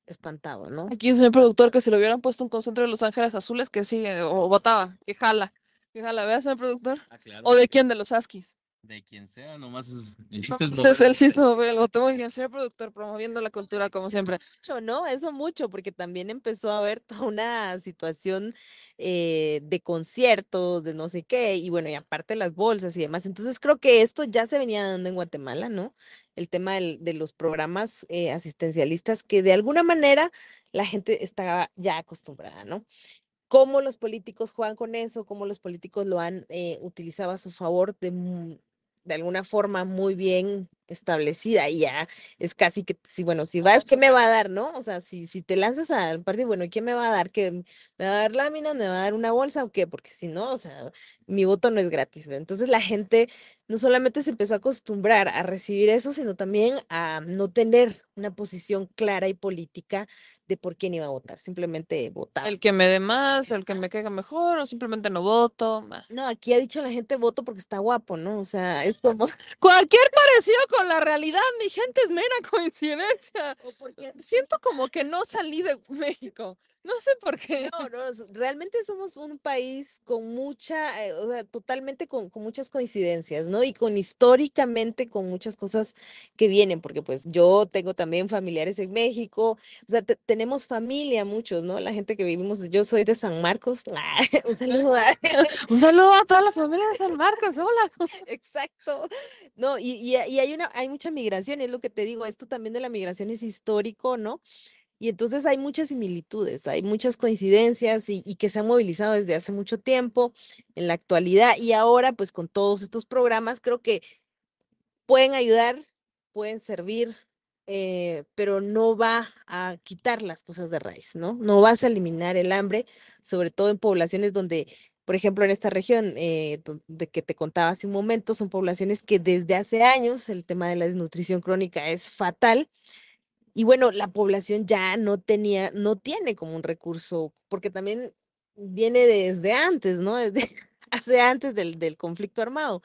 espantado, ¿no? aquí el señor productor que si lo hubieran puesto un concentro de Los Ángeles Azules, que sigue, o votaba, que jala, que jala, ¿veas, señor productor? Ah, claro. ¿O de quién? De los Askis. De quien sea, nomás es, el No, chiste es el chiste, mover el voto. Muy bien, señor productor, promoviendo la cultura como siempre. mucho, ¿no? Eso mucho, porque también empezó a haber toda una situación eh, de conciertos, de no sé qué, y bueno, y aparte las bolsas y demás. Entonces creo que esto ya se venía dando en Guatemala, ¿no? El tema del- de los programas eh, asistencialistas que de alguna manera la gente estaba ya acostumbrada, ¿no? Cómo los políticos juegan con eso, cómo los políticos lo han eh, utilizado a su favor de, mu- de alguna forma muy bien establecida y ya es casi que, si bueno, si vas, ¿qué me va a dar, no? O sea, si, si te lanzas al partido, bueno, ¿qué me va a dar? ¿Qué me va a dar láminas? ¿Me va a dar una bolsa o qué? Porque si no, o sea, mi voto no es gratis. ¿ve? Entonces la gente no solamente se empezó a acostumbrar a recibir eso, sino también a no tener una posición clara y política de por quién iba a votar, simplemente votar. El que me dé más, el que me caiga mejor, o simplemente no voto. No, aquí ha dicho la gente voto porque está guapo, ¿no? O sea, es como... Cualquier parecido con la realidad, mi gente, es mera coincidencia. Siento como que no salí de México. No sé por qué. No, no, realmente somos un país con mucha, eh, o sea, totalmente con, con muchas coincidencias, ¿no? Y con históricamente con muchas cosas que vienen, porque pues yo tengo también familiares en México, o sea, te- tenemos familia muchos, ¿no? La gente que vivimos, yo soy de San Marcos, un saludo a... Un saludo a toda la familia de San Marcos. Hola. Exacto. No, y, y, y hay una, hay mucha migración, es lo que te digo, esto también de la migración es histórico, ¿no? Y entonces hay muchas similitudes, hay muchas coincidencias y, que se han movilizado desde hace mucho tiempo en la actualidad y ahora pues con todos estos programas creo que pueden ayudar, pueden servir, eh, pero no va a quitar las cosas de raíz, ¿no? No vas a eliminar el hambre, sobre todo en poblaciones donde, por ejemplo, en esta región eh, de que te contaba hace un momento, son poblaciones que desde hace años el tema de la desnutrición crónica es fatal. Y bueno, la población ya no tenía, no tiene como un recurso, porque también viene desde antes, ¿no? Desde hace antes del, del conflicto armado.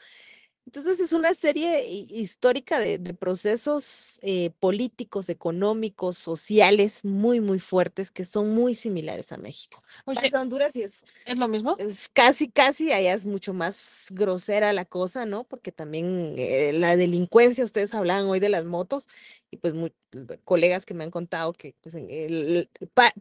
Entonces es una serie hi- histórica de, de procesos eh, políticos, económicos, sociales muy, muy fuertes que son muy similares a México. Oye, Vas a Honduras y es, ¿es lo mismo? es casi, casi, allá es mucho más grosera la cosa, ¿no? Porque también eh, la delincuencia, ustedes hablaban hoy de las motos y pues colegas que me han contado que pues,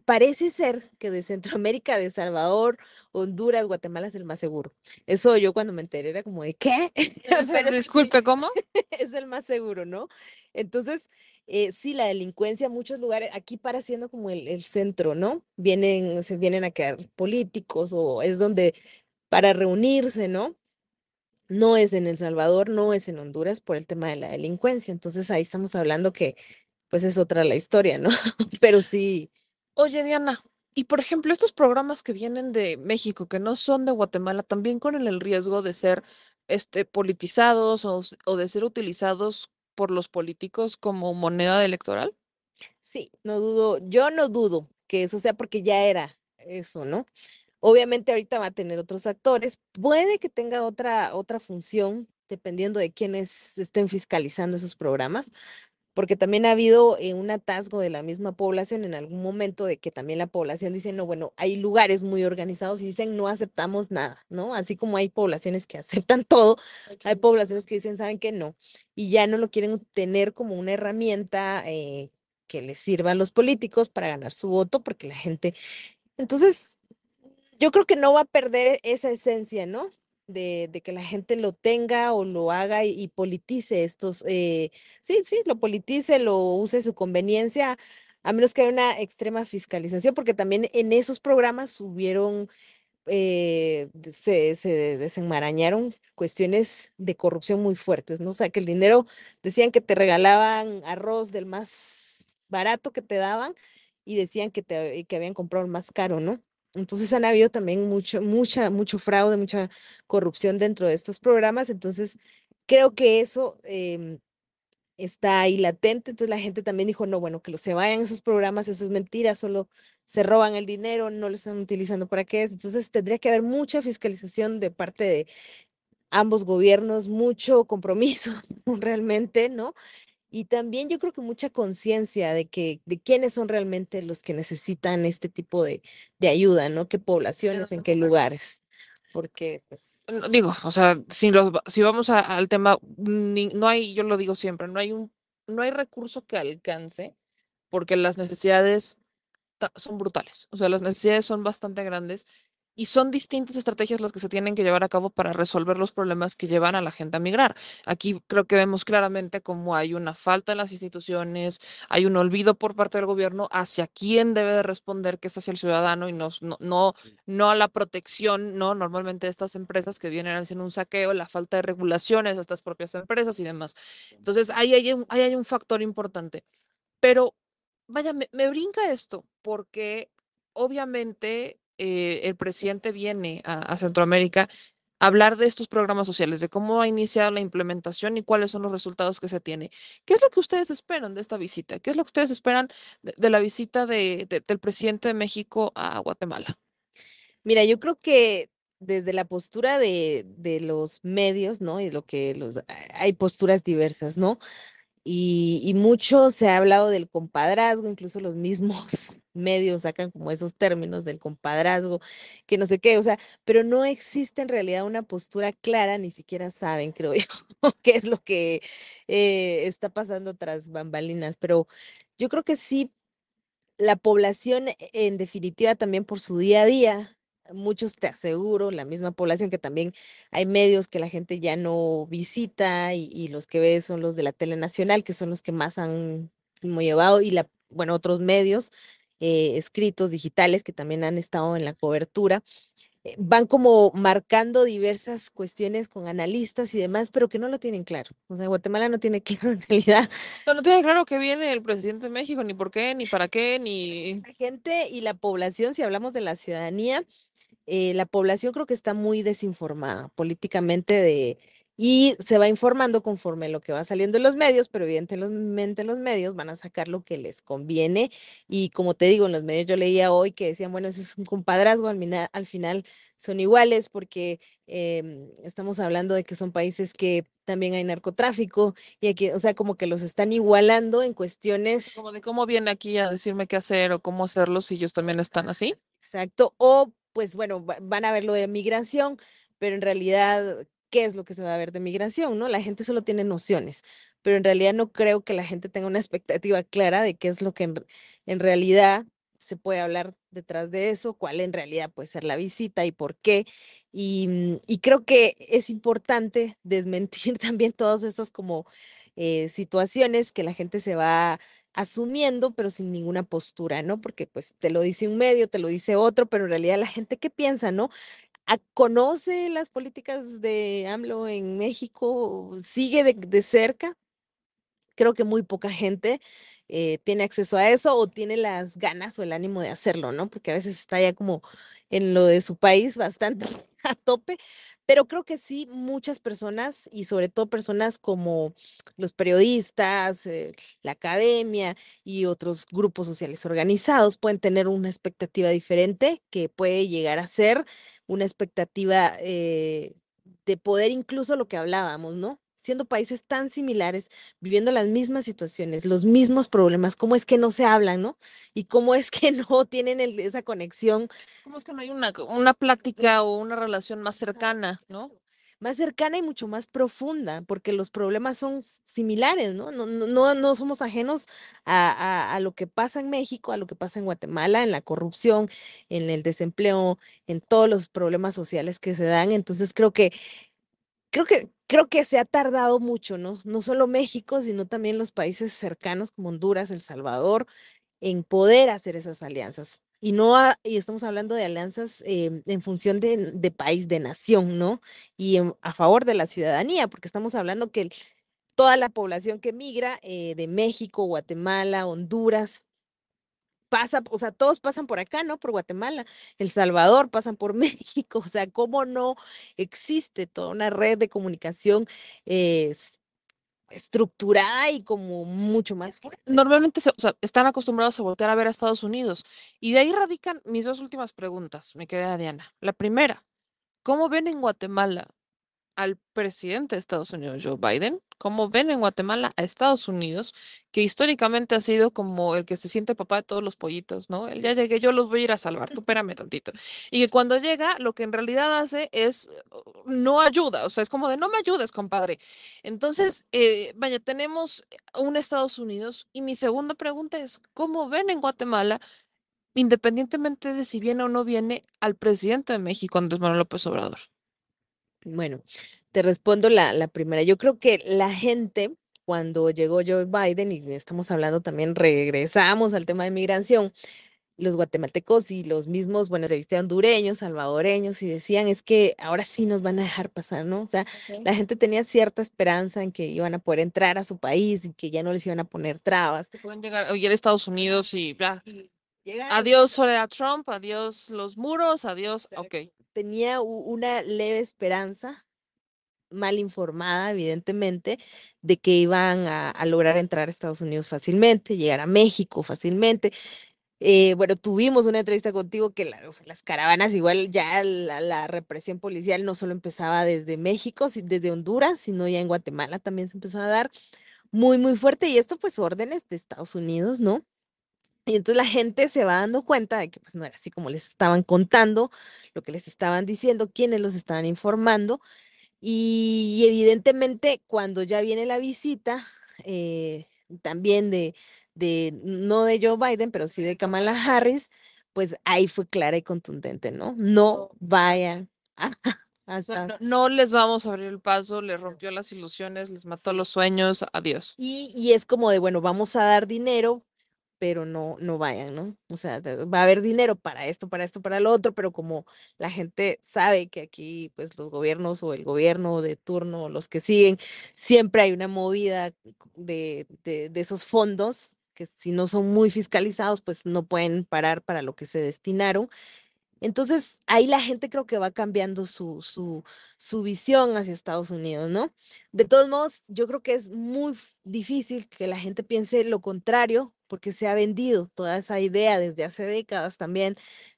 parece ser que de Centroamérica, de Salvador, Honduras, Guatemala es el más seguro. Eso yo cuando me enteré era como de, ¿qué? Disculpe, ¿cómo? es el más seguro, ¿no? Entonces, eh, sí, la delincuencia en muchos lugares, aquí para siendo como el, el, centro, ¿no? Vienen, se vienen a quedar políticos o es donde para reunirse, ¿no? No es en El Salvador, no es en Honduras por el tema de la delincuencia. Entonces ahí estamos hablando que pues es otra la historia, ¿no? Pero sí. Oye, Diana, y por ejemplo, estos programas que vienen de México, que no son de Guatemala, también con el riesgo de ser este, politizados o, o de ser utilizados por los políticos como moneda electoral? Sí, no dudo, yo no dudo que eso sea porque ya era eso, ¿no? Obviamente ahorita va a tener otros actores, puede que tenga otra, otra función dependiendo de quiénes estén fiscalizando esos programas, porque también ha habido eh, un atasgo de la misma población en algún momento de que también la población dice, no, bueno, hay lugares muy organizados y dicen, no aceptamos nada, ¿no? Así como hay poblaciones que aceptan todo, hay poblaciones que dicen, saben que no, y ya no lo quieren tener como una herramienta eh, que les sirva a los políticos para ganar su voto, porque la gente... Entonces, yo creo que no va a perder esa esencia, ¿no? De, que la gente lo tenga o lo haga y, politice estos, eh, sí, sí, lo politice, lo use su conveniencia, a menos que haya una extrema fiscalización, porque también en esos programas hubieron, eh, se, se desenmarañaron cuestiones de corrupción muy fuertes, ¿no? O sea, que el dinero, decían que te regalaban arroz del más barato que te daban y decían que, te, que habían comprado el más caro, ¿no? Entonces han habido también mucho, mucha, mucho fraude, mucha corrupción dentro de estos programas. Entonces creo que eso em, está ahí latente. Entonces la gente también dijo, no, bueno, que se vayan esos programas, eso es mentira, solo se roban el dinero, no lo están utilizando para qué es. Entonces tendría que haber mucha fiscalización de parte de ambos gobiernos, mucho compromiso realmente, ¿no? Y también yo creo que mucha conciencia de que de quiénes son realmente los que necesitan este tipo de, de ayuda, ¿no? ¿Qué poblaciones, en qué lugares? Porque, pues... Digo, o sea, si, los, si vamos al tema, no hay, yo lo digo siempre, no hay un, no hay recurso que alcance porque las necesidades son brutales, o sea, las necesidades son bastante grandes y son distintas estrategias las que se tienen que llevar a cabo para resolver los problemas que llevan a la gente a migrar. Aquí creo que vemos claramente cómo hay una falta en las instituciones, hay un olvido por parte del gobierno hacia quién debe de responder, que es hacia el ciudadano y no, no, no, a la protección, ¿no? Normalmente estas empresas que vienen haciendo un saqueo, la falta de regulaciones a estas propias empresas y demás. Entonces, ahí hay un, ahí hay un factor importante. Pero, vaya, me, me brinca esto porque obviamente eh, el presidente viene a, Centroamérica a hablar de estos programas sociales, de cómo ha iniciado la implementación y cuáles son los resultados que se tiene. ¿Qué es lo que ustedes esperan de esta visita? ¿Qué es lo que ustedes esperan de, la visita del presidente de México a Guatemala? Mira, yo creo que desde la postura de, de los medios, ¿no? Y lo que los hay posturas diversas, ¿no? Y, mucho se ha hablado del compadrazgo, incluso los mismos medios sacan como esos términos del compadrazgo, que no sé qué, o sea, pero no existe en realidad una postura clara, ni siquiera saben, creo yo, qué es lo que eh, está pasando tras bambalinas, pero yo creo que sí, la población en definitiva también por su día a día muchos te aseguro, la misma población que también hay medios que la gente ya no visita y, los que ve son los de la tele nacional, que son los que más han llevado y la, bueno, otros medios eh, escritos, digitales, que también han estado en la cobertura. Eh, van como marcando diversas cuestiones con analistas y demás, pero que no lo tienen claro. O sea, Guatemala no tiene claro en realidad. No, no tiene claro que viene el presidente de México, ni por qué, ni para qué, ni... La gente y la población, si hablamos de la ciudadanía, eh, la población creo que está muy desinformada políticamente de y se va informando conforme lo que va saliendo en los medios, pero evidentemente los medios van a sacar lo que les conviene. Y como te digo, en los medios yo leía hoy que decían, bueno, ese es un compadrazgo, al, final son iguales porque em, estamos hablando de que son países que también hay narcotráfico y aquí, o sea, como que los están igualando en cuestiones. Como de cómo viene aquí a decirme qué hacer o cómo hacerlo si ellos también están así. Exacto. O pues bueno, van a ver lo de migración, pero en realidad ¿qué es lo que se va a ver de migración? ¿no? La gente solo tiene nociones, pero en realidad no creo que la gente tenga una expectativa clara de qué es lo que en, realidad se puede hablar detrás de eso, cuál en realidad puede ser la visita y por qué. Y, mm, creo que es importante desmentir también todas esas como eh, situaciones que la gente se va asumiendo, pero sin ninguna postura, ¿no? Porque pues te lo dice un medio, te lo dice otro, pero en realidad la gente, ¿qué piensa, no? ¿Conoce las políticas de AMLO en México? ¿Sigue de, de cerca? Creo que muy poca gente eh, tiene acceso a eso o tiene las ganas o el ánimo de hacerlo, ¿no? Porque a veces está ya como en lo de su país bastante a tope, pero creo que sí muchas personas y sobre todo personas como los periodistas, eh, la academia y otros grupos sociales organizados pueden tener una expectativa diferente que puede llegar a ser una expectativa eh, de poder incluso lo que hablábamos, ¿no? Siendo países tan similares, viviendo las mismas situaciones, los mismos problemas, cómo es que no se hablan, ¿no? Y cómo es que no tienen esa conexión. ¿Cómo es que no hay una, una plática o una relación más cercana, ¿no? Más cercana y mucho más profunda, porque los problemas son similares, ¿no? No, no, no somos ajenos a, a lo que pasa en México, a lo que pasa en Guatemala, en la corrupción, en el desempleo, en todos los problemas sociales que se dan. Entonces creo que creo que, creo que se ha tardado mucho, ¿no? No solo México, sino también los países cercanos como Honduras, El Salvador, en poder hacer esas alianzas. Y no y estamos hablando de alianzas em, en función de, país, de nación, ¿no? Y a favor de la ciudadanía, porque estamos hablando que toda la población que migra eh, de México, Guatemala, Honduras, pasa, o sea, todos pasan por acá, ¿no? Por Guatemala, El Salvador, pasan por México, o sea, ¿cómo no existe toda una red de comunicación estructurada y como mucho más Normalmente o sea, están acostumbrados a voltear a ver a Estados Unidos y de ahí radican mis dos últimas preguntas, me queda Diana. La primera, ¿cómo ven en Guatemala al presidente de Estados Unidos, Joe Biden, como ven en Guatemala a Estados Unidos, que históricamente ha sido como el que se siente papá de todos los pollitos, ¿no? Él ya llegué, yo los voy a ir a salvar, tú espérame tantito. Y que cuando llega, lo que en realidad hace es uh, no ayuda, o sea, es como de no me ayudes, compadre. Entonces, eh, vaya, tenemos un Estados Unidos y mi segunda pregunta es, ¿cómo ven en Guatemala independientemente de si viene o no viene al presidente de México, Andrés Manuel López Obrador. Bueno, te respondo la, la primera. Yo creo que la gente, cuando llegó Joe Biden, y estamos hablando también, regresamos al tema de migración, los guatemaltecos y los mismos, bueno, entrevisté hondureños, salvadoreños, y decían, es que ahora sí nos van a dejar pasar, ¿no? O sea, la gente tenía cierta esperanza en que iban a poder entrar a su país y que ya no les iban a poner trabas. Que pueden llegar, ir a Estados Unidos y bla. Adiós Soledad Trump, adiós los muros, adiós, ok tenía una leve esperanza, mal informada, evidentemente, de que iban a, lograr entrar a Estados Unidos fácilmente, llegar a México fácilmente. Eh, bueno, tuvimos una entrevista contigo que las caravanas, igual ya la, represión policial no solo empezaba desde México, desde Honduras, sino ya en Guatemala también se empezó a dar muy, muy fuerte. Y esto pues órdenes de Estados Unidos, ¿no? Y entonces la gente se va dando cuenta de que pues no era así como les estaban contando, lo que les estaban diciendo, quiénes los estaban informando. Y, evidentemente cuando ya viene la visita, eh, también de, de, no de Joe Biden, pero sí de Kamala Harris, pues ahí fue clara y contundente, ¿no? No vayan no, les vamos a abrir el paso, les rompió las ilusiones, les mató los sueños, adiós. Y, y es como de, bueno, vamos a dar dinero pero no, no vayan, ¿no? O sea, va a haber dinero para esto, para esto, para lo otro, pero como la gente sabe que aquí, pues los gobiernos o el gobierno de turno, los que siguen, siempre hay una movida de, de, de esos fondos que si no son muy fiscalizados, pues no pueden parar para lo que se destinaron. Entonces, ahí la gente creo que va cambiando su, su, su, visión hacia Estados Unidos, ¿no? De todos modos, yo creo que es muy difícil que la gente piense lo contrario, porque se ha vendido toda esa idea desde hace décadas también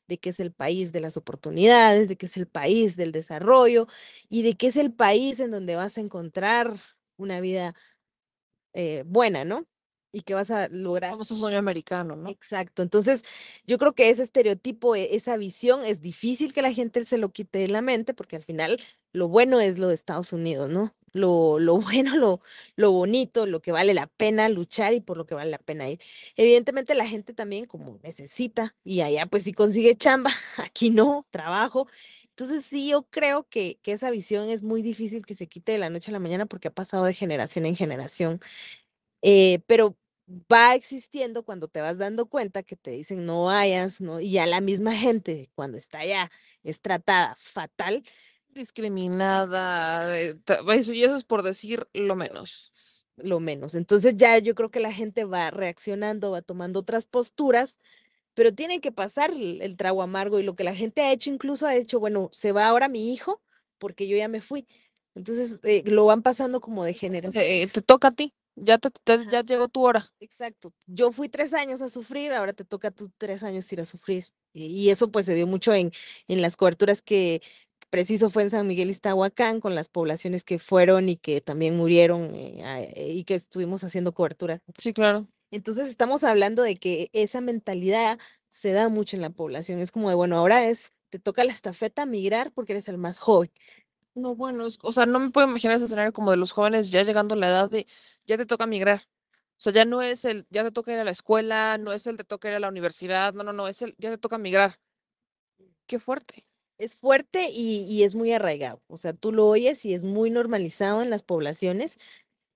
de que es el país de las oportunidades, de que es el país del desarrollo y de que es el país en donde vas a encontrar una vida eh, buena, ¿no? Y que vas a lograr. Como ese sueño americano, ¿no? Exacto. Entonces, yo creo que ese estereotipo, e, esa visión, es difícil que la gente se lo quite de la mente, porque al final lo bueno es lo de Estados Unidos, ¿no? lo, lo bueno, lo, lo bonito, lo que vale la pena luchar y por lo que vale la pena ir. Evidentemente la gente también como necesita y allá pues si consigue chamba, aquí no, trabajo. Entonces sí, yo creo que, que esa visión es muy difícil que se quite de la noche a la mañana porque ha pasado de generación en generación. Eh, pero va existiendo cuando te vas dando cuenta que te dicen no vayas, ¿no? Y ya la misma gente cuando está allá es tratada fatal, discriminada, eh, eso, y eso es por decir lo menos. lo menos. Entonces ya yo creo que la gente va reaccionando, va tomando otras posturas, pero tiene que pasar el, el trago amargo y lo que la gente ha hecho incluso ha hecho, bueno, se va ahora mi hijo porque yo ya me fui. Entonces eh, lo van pasando como de generación. Eh, te toca a ti, ya, te, te- ya llegó tu hora. Exacto. Yo fui tres años a sufrir, ahora te toca a tú tres años ir a sufrir. Y, y eso pues se dio mucho en, en las coberturas que preciso fue en San Miguel Iztahuacán, con las poblaciones que fueron y que también murieron eh, eh, y que estuvimos haciendo cobertura. Sí, claro. Entonces estamos hablando de que esa mentalidad se da mucho en la población. Es como de, bueno, ahora es, te toca la estafeta migrar porque eres el más joven. No, bueno, o sea, no me puedo imaginar ese escenario como de los jóvenes ya llegando a la edad de ya te toca migrar. O sea, ya no es el ya te toca ir a la escuela, no es el te toca ir a la universidad, no, no, no, es el ya te toca migrar. Qué fuerte. Es fuerte y, y es muy arraigado. O sea, tú lo oyes y es muy normalizado en las poblaciones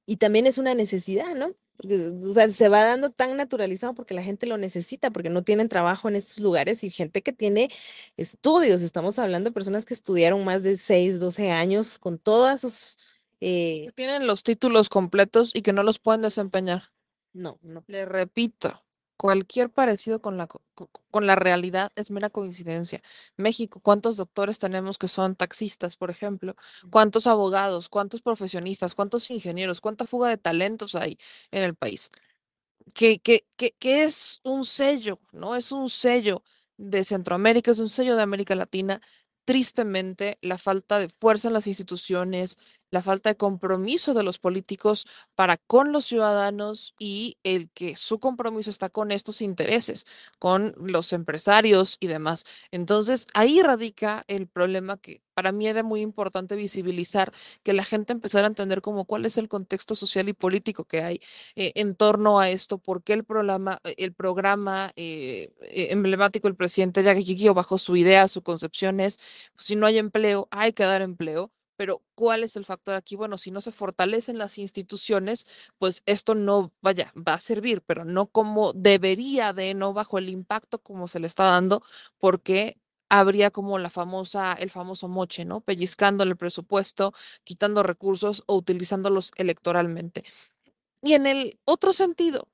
y también es una necesidad, ¿no? Porque, o sea, se va dando tan naturalizado porque la gente lo necesita, porque no tienen trabajo en estos lugares y gente que tiene estudios. Estamos hablando de personas que estudiaron más de 6, 12 años con todas sus... eh, Que tienen los títulos completos y que no los pueden desempeñar. no, no. Le repito, cualquier parecido con la, co- co- con la realidad es mera coincidencia. México, ¿cuántos doctores tenemos que son taxistas, por ejemplo? ¿Cuántos abogados? ¿Cuántos profesionistas? ¿Cuántos ingenieros? ¿Cuánta fuga de talentos hay en el país? Que, que, que, que es un sello, ¿no? Es un sello de Centroamérica, es un sello de América Latina. Tristemente, la falta de fuerza en las instituciones, la falta de compromiso de los políticos para con los ciudadanos y el que su compromiso está con estos intereses, con los empresarios y demás. Entonces, ahí radica el problema que para mí era muy importante visibilizar, que la gente empezara a entender como cuál es el contexto social y político que hay eh, en torno a esto, por qué el programa, el programa eh, eh, emblemático del presidente Jackie Kikio bajo su idea, su concepción es, si no hay empleo, hay que dar empleo. Pero ¿cuál es el factor aquí? Bueno, si no se fortalecen las instituciones, pues esto no, vaya, va a servir, pero no como debería de, no bajo el impacto como se le está dando, porque habría como la famosa, el famoso moche, ¿no? Pellizcándole el presupuesto, quitando recursos o utilizándolos electoralmente. Y en el otro sentido,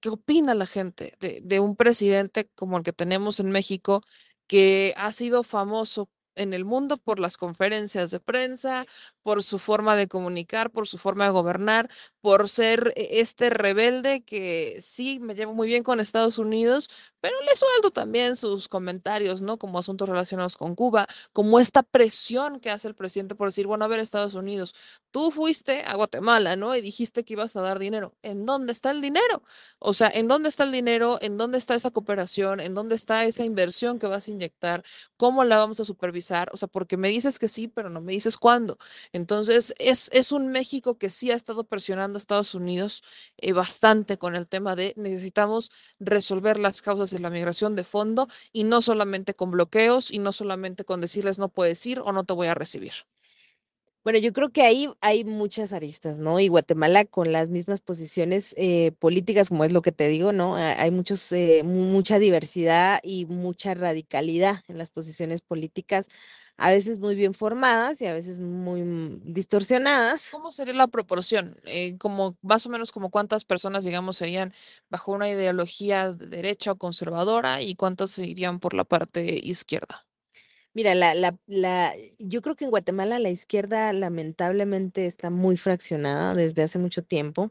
¿qué opina la gente de, de un presidente como el que tenemos en México, que ha sido famoso en el mundo por las conferencias de prensa, por su forma de comunicar, por su forma de gobernar, por ser e- este rebelde que sí me llevo muy bien con Estados Unidos, pero le suelto también sus comentarios, ¿no? Como asuntos relacionados con Cuba, como esta presión que hace el presidente por decir, bueno, a ver, Estados Unidos, tú fuiste a Guatemala, ¿no? Y dijiste que ibas a dar dinero. ¿En dónde está el dinero? O sea, ¿en dónde está el dinero? ¿En dónde está esa cooperación? ¿En dónde está esa inversión que vas a inyectar? ¿Cómo la vamos a supervisar? O sea, porque me dices que sí, pero no me dices cuándo. Es, es un México que sí ha estado presionando a Estados Unidos eh, bastante con el tema de necesitamos resolver las causas de la migración de fondo y no solamente con bloqueos y no solamente con decirles no puedes ir o no te voy a recibir. Bueno, yo creo que ahí hay muchas aristas, ¿no? Y Guatemala con las mismas posiciones eh, políticas, como es lo que te digo, ¿no? Ha- Hay muchos, eh, mu- mucha diversidad y mucha radicalidad en las posiciones políticas, a veces muy bien formadas y a veces muy mm, distorsionadas. ¿Cómo sería la proporción? Eh, como más o menos como cuántas personas, digamos, serían bajo una ideología de derecha o conservadora y cuántas irían por la parte izquierda. Mira, la, la, la, yo creo que en Guatemala la izquierda lamentablemente está muy fraccionada desde hace mucho tiempo.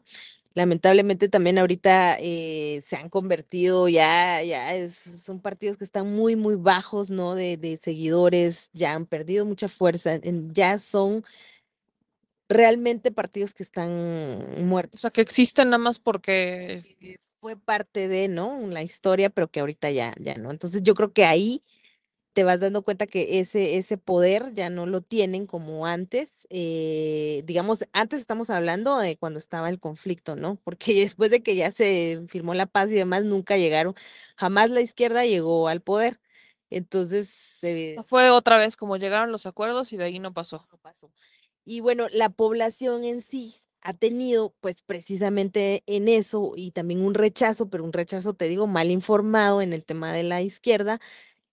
Lamentablemente también ahorita eh, se han convertido ya, ya es- son partidos que están muy, muy bajos, ¿no? De, de seguidores, ya han perdido mucha fuerza, en- ya son realmente partidos que están O muertos. sea, que existen nada más porque que Fue parte de, ¿no? La historia, pero que ahorita ya, ya no. Entonces yo creo que ahí te vas dando cuenta que ese, ese poder ya no lo tienen como antes. eh, digamos, antes estamos hablando de cuando estaba el conflicto, ¿no? Porque después de que ya se firmó la paz y demás, nunca llegaron, jamás la izquierda llegó al poder. Entonces, eh, Fue otra vez como llegaron los acuerdos y de ahí no pasó. no pasó. Y bueno, la población en sí ha tenido, pues precisamente en eso y también un rechazo, pero un rechazo, te digo, mal informado en el tema de la izquierda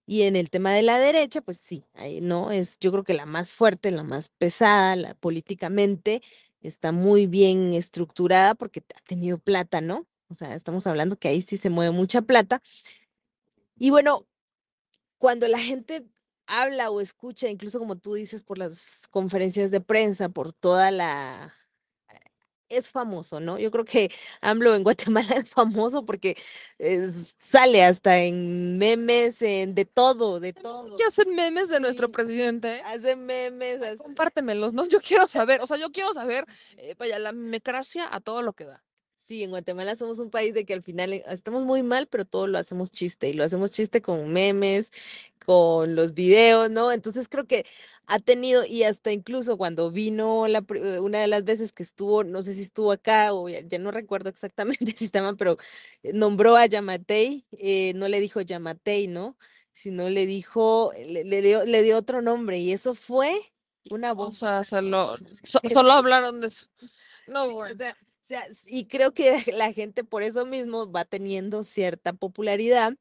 y en el tema de la derecha, pues sí, ahí no es, yo creo que la más fuerte, la más pesada, la políticamente está muy bien estructurada porque ha tenido plata, ¿no? O sea, estamos hablando que ahí sí se mueve mucha plata. Y bueno, cuando la gente habla o escucha, incluso como tú dices, por las conferencias de prensa, por toda la... Es famoso, ¿no? Yo creo que AMLO en Guatemala es famoso porque es- sale hasta en memes, en de todo, de todo. ¿Qué hacen memes de nuestro presidente? Hace memes, hace- Compártemelos, ¿no? Yo quiero saber, o sea, yo quiero saber, eh, vaya, la memecracia a todo lo que da. Sí, en Guatemala somos un país de que al final eh, estamos muy mal, pero todo lo hacemos chiste y lo hacemos chiste con memes, con los videos, ¿no? Entonces creo que ha tenido y hasta incluso cuando vino la, eh, una de las veces que estuvo, no sé si estuvo acá o ya, ya no recuerdo exactamente si estaba, pero nombró a Yamatei, eh, no le dijo Yamatei, ¿no? Sino le dijo, le, le dio, le dio otro nombre y eso fue una O voz. sea, solo, so- solo hablaron de eso. No, Sí, o bueno. sea, o sea, y creo que la gente por eso mismo va teniendo cierta popularidad,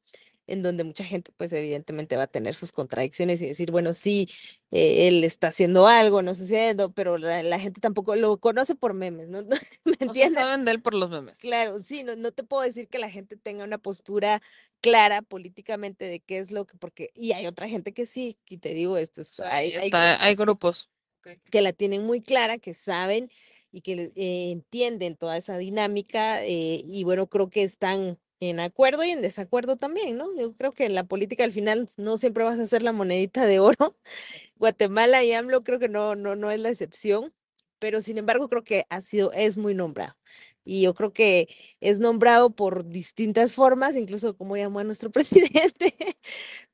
en donde mucha gente, pues evidentemente va a tener sus contradicciones y decir, bueno, sí, eh, él está haciendo algo, no sé haciendo, pero la, la gente tampoco lo conoce por memes, ¿no? ¿Me O sea, entiendes? saben de él por los memes. Claro, sí, no, no te puedo decir que la gente tenga una postura clara políticamente de qué es lo que, porque, y hay otra gente que sí, y te digo, esto es, O hay, está, hay grupos que la tienen muy clara, que saben y que eh, entienden toda esa dinámica eh, y bueno, creo que están en acuerdo y en desacuerdo también, ¿no? Yo creo que la política al final no siempre vas a hacer la monedita de oro. Guatemala y AMLO creo que no, no, no es la excepción, pero sin embargo creo que ha sido, es muy nombrado. Y yo creo que es nombrado por distintas formas, incluso como llamó a nuestro presidente,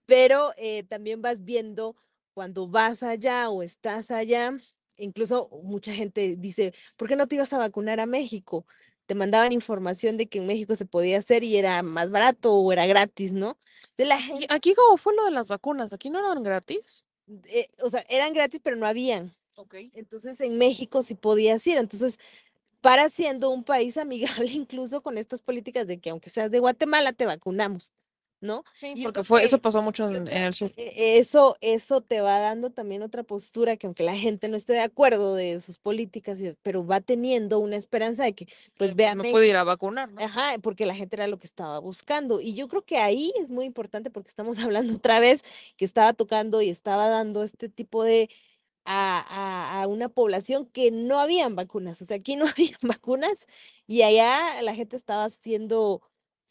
pero eh, también vas viendo cuando vas allá o estás allá, incluso mucha gente dice, ¿por qué no te ibas a vacunar a México? Te mandaban información de que en México se podía hacer y era más barato o era gratis, ¿no? De la Aquí, gente, aquí cómo fue lo de las vacunas, aquí no eran gratis. eh, o sea, eran gratis, pero no habían. Ok. Entonces en México sí podías ir. Entonces, para siendo un país amigable incluso con estas políticas de que aunque seas de Guatemala, te vacunamos, ¿no? Sí, Y porque fue, eso pasó mucho en, el sur. que Eso, eso te va dando también otra postura que aunque la gente no esté de acuerdo de sus políticas, pero va teniendo una esperanza de que, pues que vea, me México- puede ir a vacunar, ¿no? Ajá, porque la gente era lo que estaba buscando. Y yo creo que ahí es muy importante porque estamos hablando otra vez que estaba tocando y estaba dando este tipo de a, a- a una población que no habían vacunas. O sea, aquí no habían vacunas y allá la gente estaba haciendo,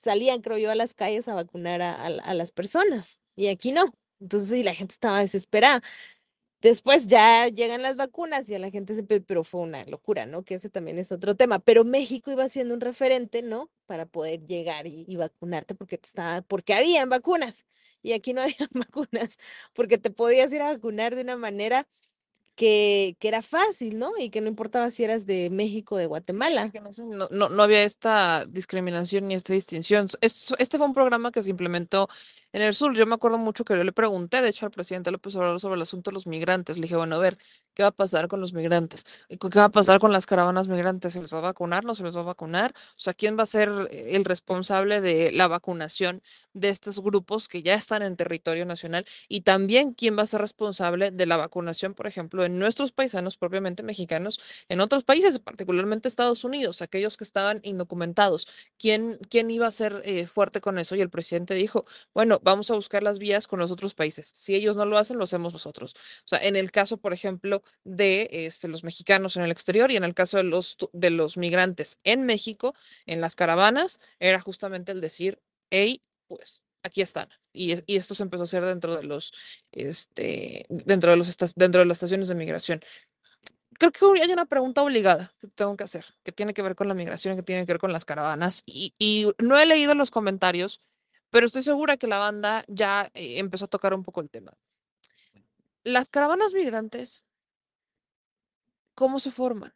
salían, creo yo, a las calles a vacunar a, a la- a las personas y aquí no. Entonces, y la gente estaba desesperada. Después ya llegan las vacunas y a la gente se, pe- pero fue una locura, ¿no? Que ese también es otro tema. Pero México iba siendo un referente, ¿no? Para poder llegar y, vacunarte porque te estaba, porque habían vacunas y aquí no habían vacunas, porque te podías ir a vacunar de una manera que, que era fácil, ¿no? Y que no importaba si eras de México o de Guatemala. no, no, había esta discriminación ni esta distinción. Este fue un programa que se implementó en el sur. Yo me acuerdo mucho que yo le pregunté, de hecho, al presidente López Obrador sobre el asunto de los migrantes. Le dije, bueno, a ver, ¿qué va a pasar con los migrantes? ¿Y ¿Qué va a pasar con las caravanas migrantes? ¿Se les va a vacunar? ¿No se les va a vacunar? O sea, ¿quién va a ser eh, el responsable de la vacunación de estos grupos que ya están en territorio nacional? Y también, ¿quién va a ser responsable de la vacunación, por ejemplo, en nuestros paisanos propiamente mexicanos en otros países, particularmente Estados Unidos, aquellos que estaban indocumentados. ¿Quién, quién iba a ser eh, fuerte con eso? Y el presidente dijo, bueno, vamos a buscar las vías con los otros países. Si ellos no lo hacen, lo hacemos nosotros. O sea, en el caso, por ejemplo, de este, los mexicanos en el exterior y en el caso de los, de los migrantes en México, en las caravanas, era justamente el decir, hey, pues aquí están. Y, y esto se empezó a hacer dentro de los, este, dentro de los, dentro de las estaciones de migración creo que hay una pregunta obligada que tengo que hacer, que tiene que ver con la migración, que tiene que ver con las caravanas. Y, y no he leído los comentarios, pero estoy segura que la banda ya eh, empezó a tocar un poco el tema. Las caravanas migrantes, ¿cómo se forman?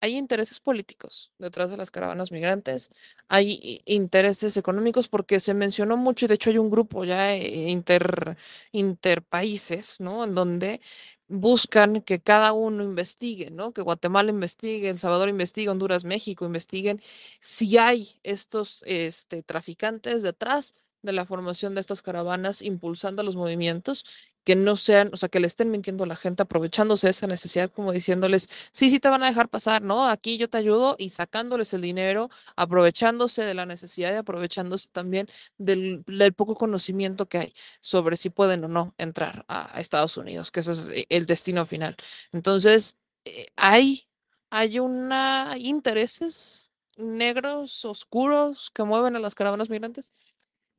Hay intereses políticos detrás de las caravanas migrantes, hay intereses económicos porque se mencionó mucho y de hecho hay un grupo ya eh, inter, interpaíses, ¿no? En donde buscan que cada uno investigue, ¿no? Que Guatemala investigue, El Salvador investigue, Honduras, México investiguen si hay estos este, traficantes detrás de la formación de estas caravanas, impulsando los movimientos que no sean, o sea, que le estén mintiendo a la gente, aprovechándose de esa necesidad, como diciéndoles, sí, sí te van a dejar pasar, ¿no? Aquí yo te ayudo y sacándoles el dinero, aprovechándose de la necesidad y aprovechándose también del, poco conocimiento que hay sobre si pueden o no entrar a, a Estados Unidos, que ese es eh, el destino final. Entonces, eh, hay, hay una intereses negros, oscuros, que mueven a las caravanas migrantes.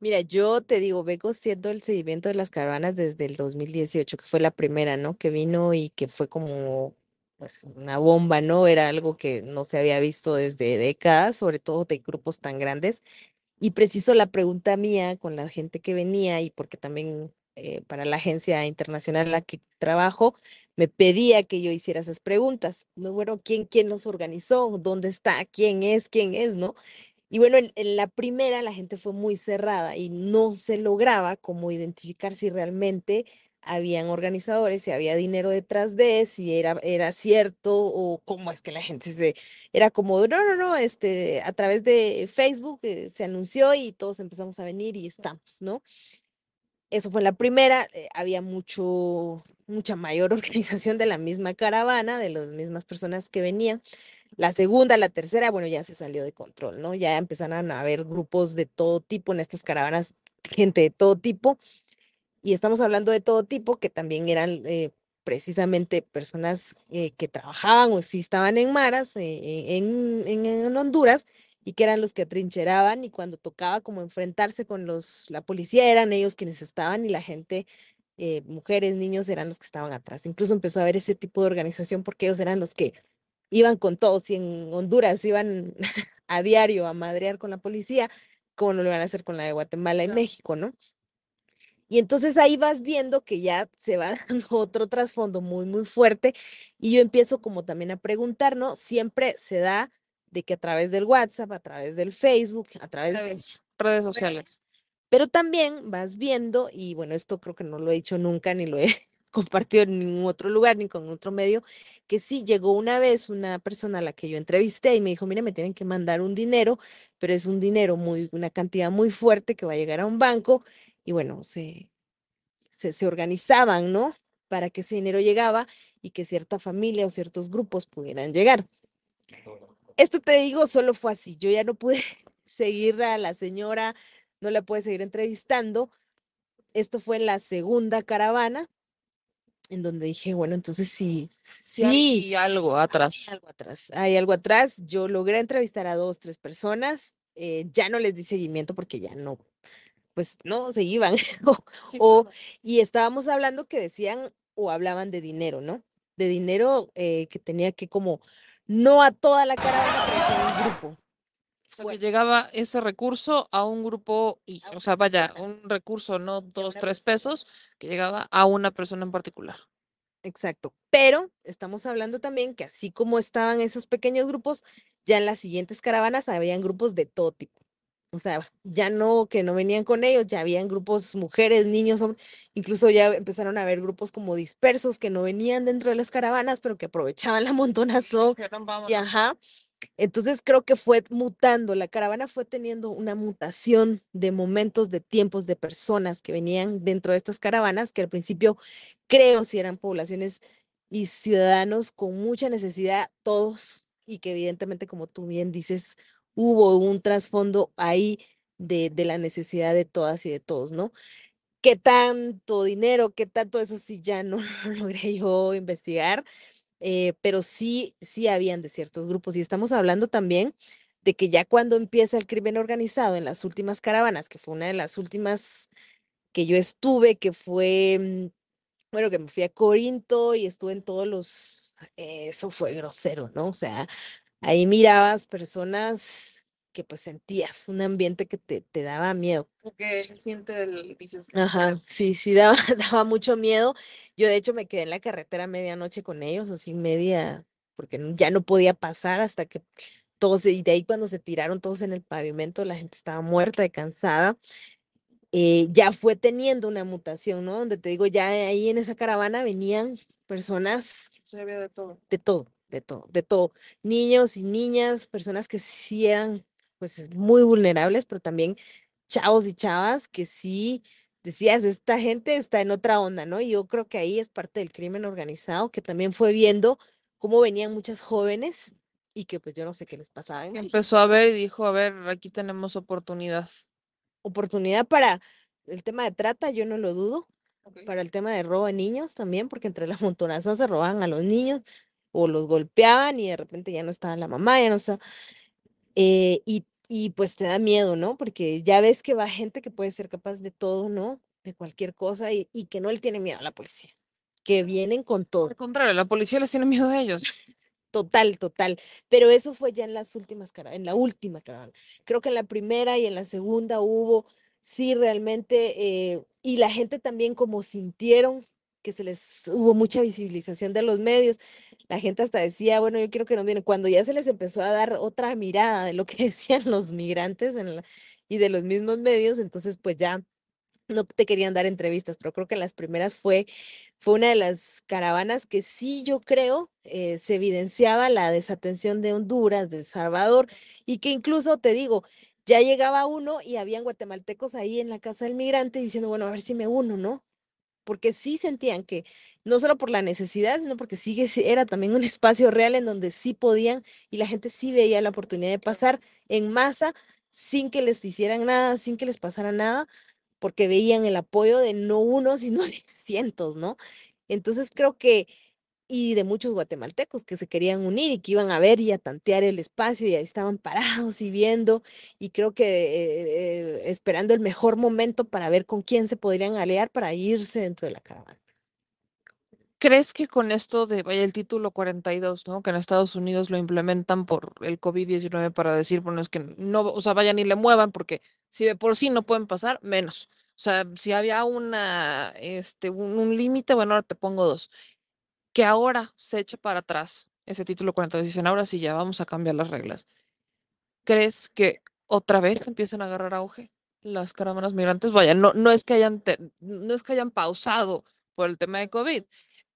Mira, yo te digo, vengo siendo el seguimiento de las caravanas desde el 2018, que fue la primera, ¿no? Que vino y que fue como, pues, una bomba, ¿no? Era algo que no se había visto desde décadas, sobre todo de grupos tan grandes. Y preciso la pregunta mía con la gente que venía y porque también eh, para la agencia internacional en la que trabajo, me pedía que yo hiciera esas preguntas, ¿no? Bueno, ¿quién, quién los organizó? ¿Dónde está? ¿Quién es? ¿Quién es? ¿No? Y bueno, en, la primera la gente fue muy cerrada y no se lograba como identificar si realmente habían organizadores, si había dinero detrás de, si era, era cierto o cómo es que la gente se, era como, no, no, no, este, a través de Facebook eh, se anunció y todos empezamos a venir y estamos, ¿no? Eso fue la primera, eh, había mucho, mucha mayor organización de la misma caravana, de las mismas personas que venían. La segunda, la tercera, bueno, ya se salió de control, ¿no? Ya empezaron a haber grupos de todo tipo en estas caravanas, gente de todo tipo. Y estamos hablando de todo tipo, que también eran eh, precisamente personas eh, que trabajaban o sí estaban en maras eh, en, en, en Honduras y que eran los que atrincheraban y cuando tocaba como enfrentarse con los, la policía eran ellos quienes estaban y la gente, mujeres, niños eran los que estaban atrás. Incluso empezó a haber ese tipo de organización porque ellos eran los que iban con todos y en Honduras iban a diario a madrear con la policía, como no lo iban a hacer con la de Guatemala y México, ¿no? Y entonces ahí vas viendo que ya se va dando otro trasfondo muy, muy fuerte y yo empiezo como también a preguntar, ¿no? Siempre se da de que a través del WhatsApp, a través del Facebook, a través de Redes, redes sociales. pero también vas viendo, y bueno, esto creo que no lo he dicho nunca, ni lo he compartido en ningún otro lugar, ni con otro medio, que sí llegó una vez una persona a la que yo entrevisté y me dijo, mire, me tienen que mandar un dinero, pero es un dinero muy, una cantidad muy fuerte que va a llegar a un banco, y bueno, se, se, se organizaban, ¿no? Para que ese dinero llegaba y que cierta familia o ciertos grupos pudieran llegar. Esto te digo, solo fue así. Yo ya no pude seguir a la señora, no la pude seguir entrevistando. Esto fue en la segunda caravana, en donde dije, bueno, entonces sí, Sí, sí, hay algo atrás. hay algo atrás. Hay algo atrás. Yo logré entrevistar a dos, tres personas. eh, ya no les di seguimiento porque ya no, pues no, se iban. o, Sí, o- claro. y estábamos hablando que decían o hablaban de dinero, ¿no? De dinero eh, que tenía que como, no a toda la caravana, pero a un grupo. O sea, Fue- que llegaba ese recurso a un grupo, y, A o sea, vaya, un recurso, no dos, tres pesos, que llegaba a una persona en particular. Exacto. Pero estamos hablando también que así como estaban esos pequeños grupos, ya en las siguientes caravanas habían grupos de todo tipo. O sea, ya no que no venían con ellos, ya habían grupos mujeres, niños, hombres, incluso ya empezaron a haber grupos como dispersos que no venían dentro de las caravanas, pero que aprovechaban la montonazón y ajá. Entonces creo que fue mutando, la caravana fue teniendo una mutación de momentos, de tiempos, de personas que venían dentro de estas caravanas, que al principio creo si eran poblaciones y ciudadanos con mucha necesidad, todos, y que evidentemente, como tú bien dices, hubo un trasfondo ahí de, la necesidad de todas y de todos, ¿no? ¿Qué tanto dinero, qué tanto eso sí ya no lo logré yo investigar? Eh, pero sí, sí habían de ciertos grupos. Y estamos hablando también de que ya cuando empieza el crimen organizado en las últimas caravanas, que fue una de las últimas que yo estuve, que fue, mm, bueno, que me fui a Corinto y estuve en todos los, eh, eso fue grosero, ¿no? O sea, ahí mirabas personas que pues sentías un ambiente que te, te daba miedo. Porque se siente el, dices, Ajá, sí, sí, daba, daba mucho miedo. Yo de hecho me quedé en la carretera medianoche con ellos, así media, porque ya no podía pasar hasta que todos, y de ahí cuando se tiraron todos en el pavimento, la gente estaba muerta y cansada. eh, ya fue teniendo una mutación, ¿no? Donde te digo, ya ahí en esa caravana venían personas de todo. de todo, de todo, de todo. Niños y niñas, personas que sí eran pues muy vulnerables, pero también chavos y chavas que sí decías, esta gente está en otra onda, ¿no? Y yo creo que ahí es parte del crimen organizado, que también fue viendo cómo venían muchas jóvenes y que pues yo no sé qué les pasaba. en empezó a ver y dijo, a ver, aquí tenemos oportunidad. Oportunidad para el tema de trata, yo no lo dudo, para el tema de robo de niños también, porque entre la montonación se robaban a los niños o los golpeaban y de repente ya no estaba la mamá, ya no estaba. Eh, y, y pues te da miedo, ¿no? Porque ya ves que va gente que puede ser capaz de todo, ¿no? De cualquier cosa y, y que no le tiene miedo a la policía, que vienen con todo. Al contrario, la policía les tiene miedo a ellos. Total, total. Pero eso fue ya en las últimas caravanas, en la última caravana. Creo que en la primera y en la segunda hubo, sí, realmente, eh, y la gente también como sintieron que se les hubo mucha visibilización de los medios. La gente hasta decía, bueno, yo quiero que nos vienen. Cuando ya se les empezó a dar otra mirada de lo que decían los migrantes y de los mismos medios, entonces pues ya no te querían dar entrevistas, pero creo que las primeras fue, fue una de las caravanas que sí yo creo eh, se evidenciaba la desatención de Honduras, de El Salvador, y que incluso te digo, ya llegaba uno y habían guatemaltecos ahí en la casa del migrante diciendo, bueno, a ver si me uno, ¿no? Porque sí sentían que no solo por la necesidad, sino porque sí era también un espacio real en donde sí podían y la gente sí veía la oportunidad de pasar en masa sin que les hicieran nada, sin que les pasara nada, porque veían el apoyo de no uno, sino de cientos, ¿no? Entonces creo que, y de muchos guatemaltecos que se querían unir y que iban a ver y a tantear el espacio y ahí estaban parados y viendo, y creo que eh, eh, esperando el mejor momento para ver con quién se podrían aliar para irse dentro de la caravana. ¿Crees que con esto de, vaya, el título 42, ¿no? Que en Estados Unidos lo implementan por el COVID-19 para decir, bueno, es que no, o sea, vayan y le muevan, porque si de por sí no pueden pasar, menos. O sea, si había una, este, un, un límite, bueno, ahora te pongo dos. Que ahora se eche para atrás ese título 42 y dicen, ahora sí ya vamos a cambiar las reglas. ¿Crees que otra vez empiezan a agarrar auge las caravanas migrantes? Vaya, no, no es que hayan, te- no es que hayan pausado por el tema de COVID,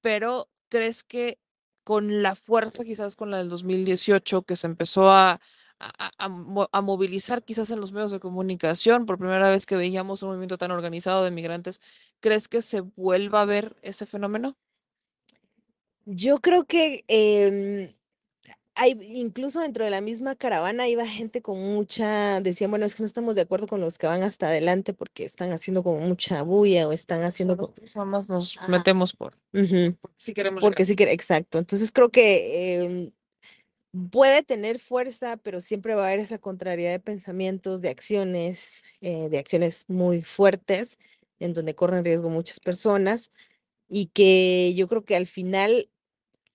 pero ¿crees que con la fuerza, quizás con la del 2018, que se empezó a, a- a- a movilizar quizás en los medios de comunicación, por primera vez que veíamos un movimiento tan organizado de migrantes, ¿crees que se vuelva a ver ese fenómeno? Yo creo que em, hay, incluso dentro de la misma caravana iba gente con mucha, decían, bueno, es que no estamos de acuerdo con los que van hasta adelante porque están haciendo como mucha bulla o están haciendo... co- Nosotros nada más nos Ajá. metemos por Ujú. si queremos Porque llegar. sí que, exacto. Entonces creo que em, puede tener fuerza, pero siempre va a haber esa contrariedad de pensamientos, de acciones, eh, de acciones muy fuertes, en donde corren riesgo muchas personas, y que yo creo que al final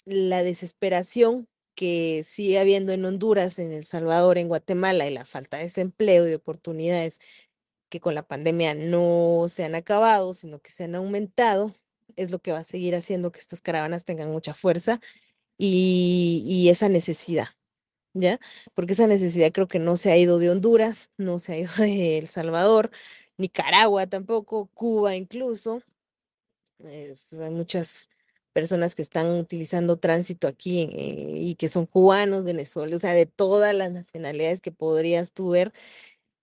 la desesperación que sigue habiendo en Honduras, en El Salvador, en Guatemala, y la falta de desempleo y de oportunidades que con la pandemia no se han acabado, sino que se han aumentado, es lo que va a seguir haciendo que estas caravanas tengan mucha fuerza y, esa necesidad, ¿ya? Porque esa necesidad creo que no se ha ido de Honduras, no se ha ido de El Salvador, Nicaragua tampoco, Cuba incluso. eh, s- hay muchas personas que están utilizando tránsito aquí eh, y que son cubanos, venezolanos, o sea, de todas las nacionalidades que podrías tú ver.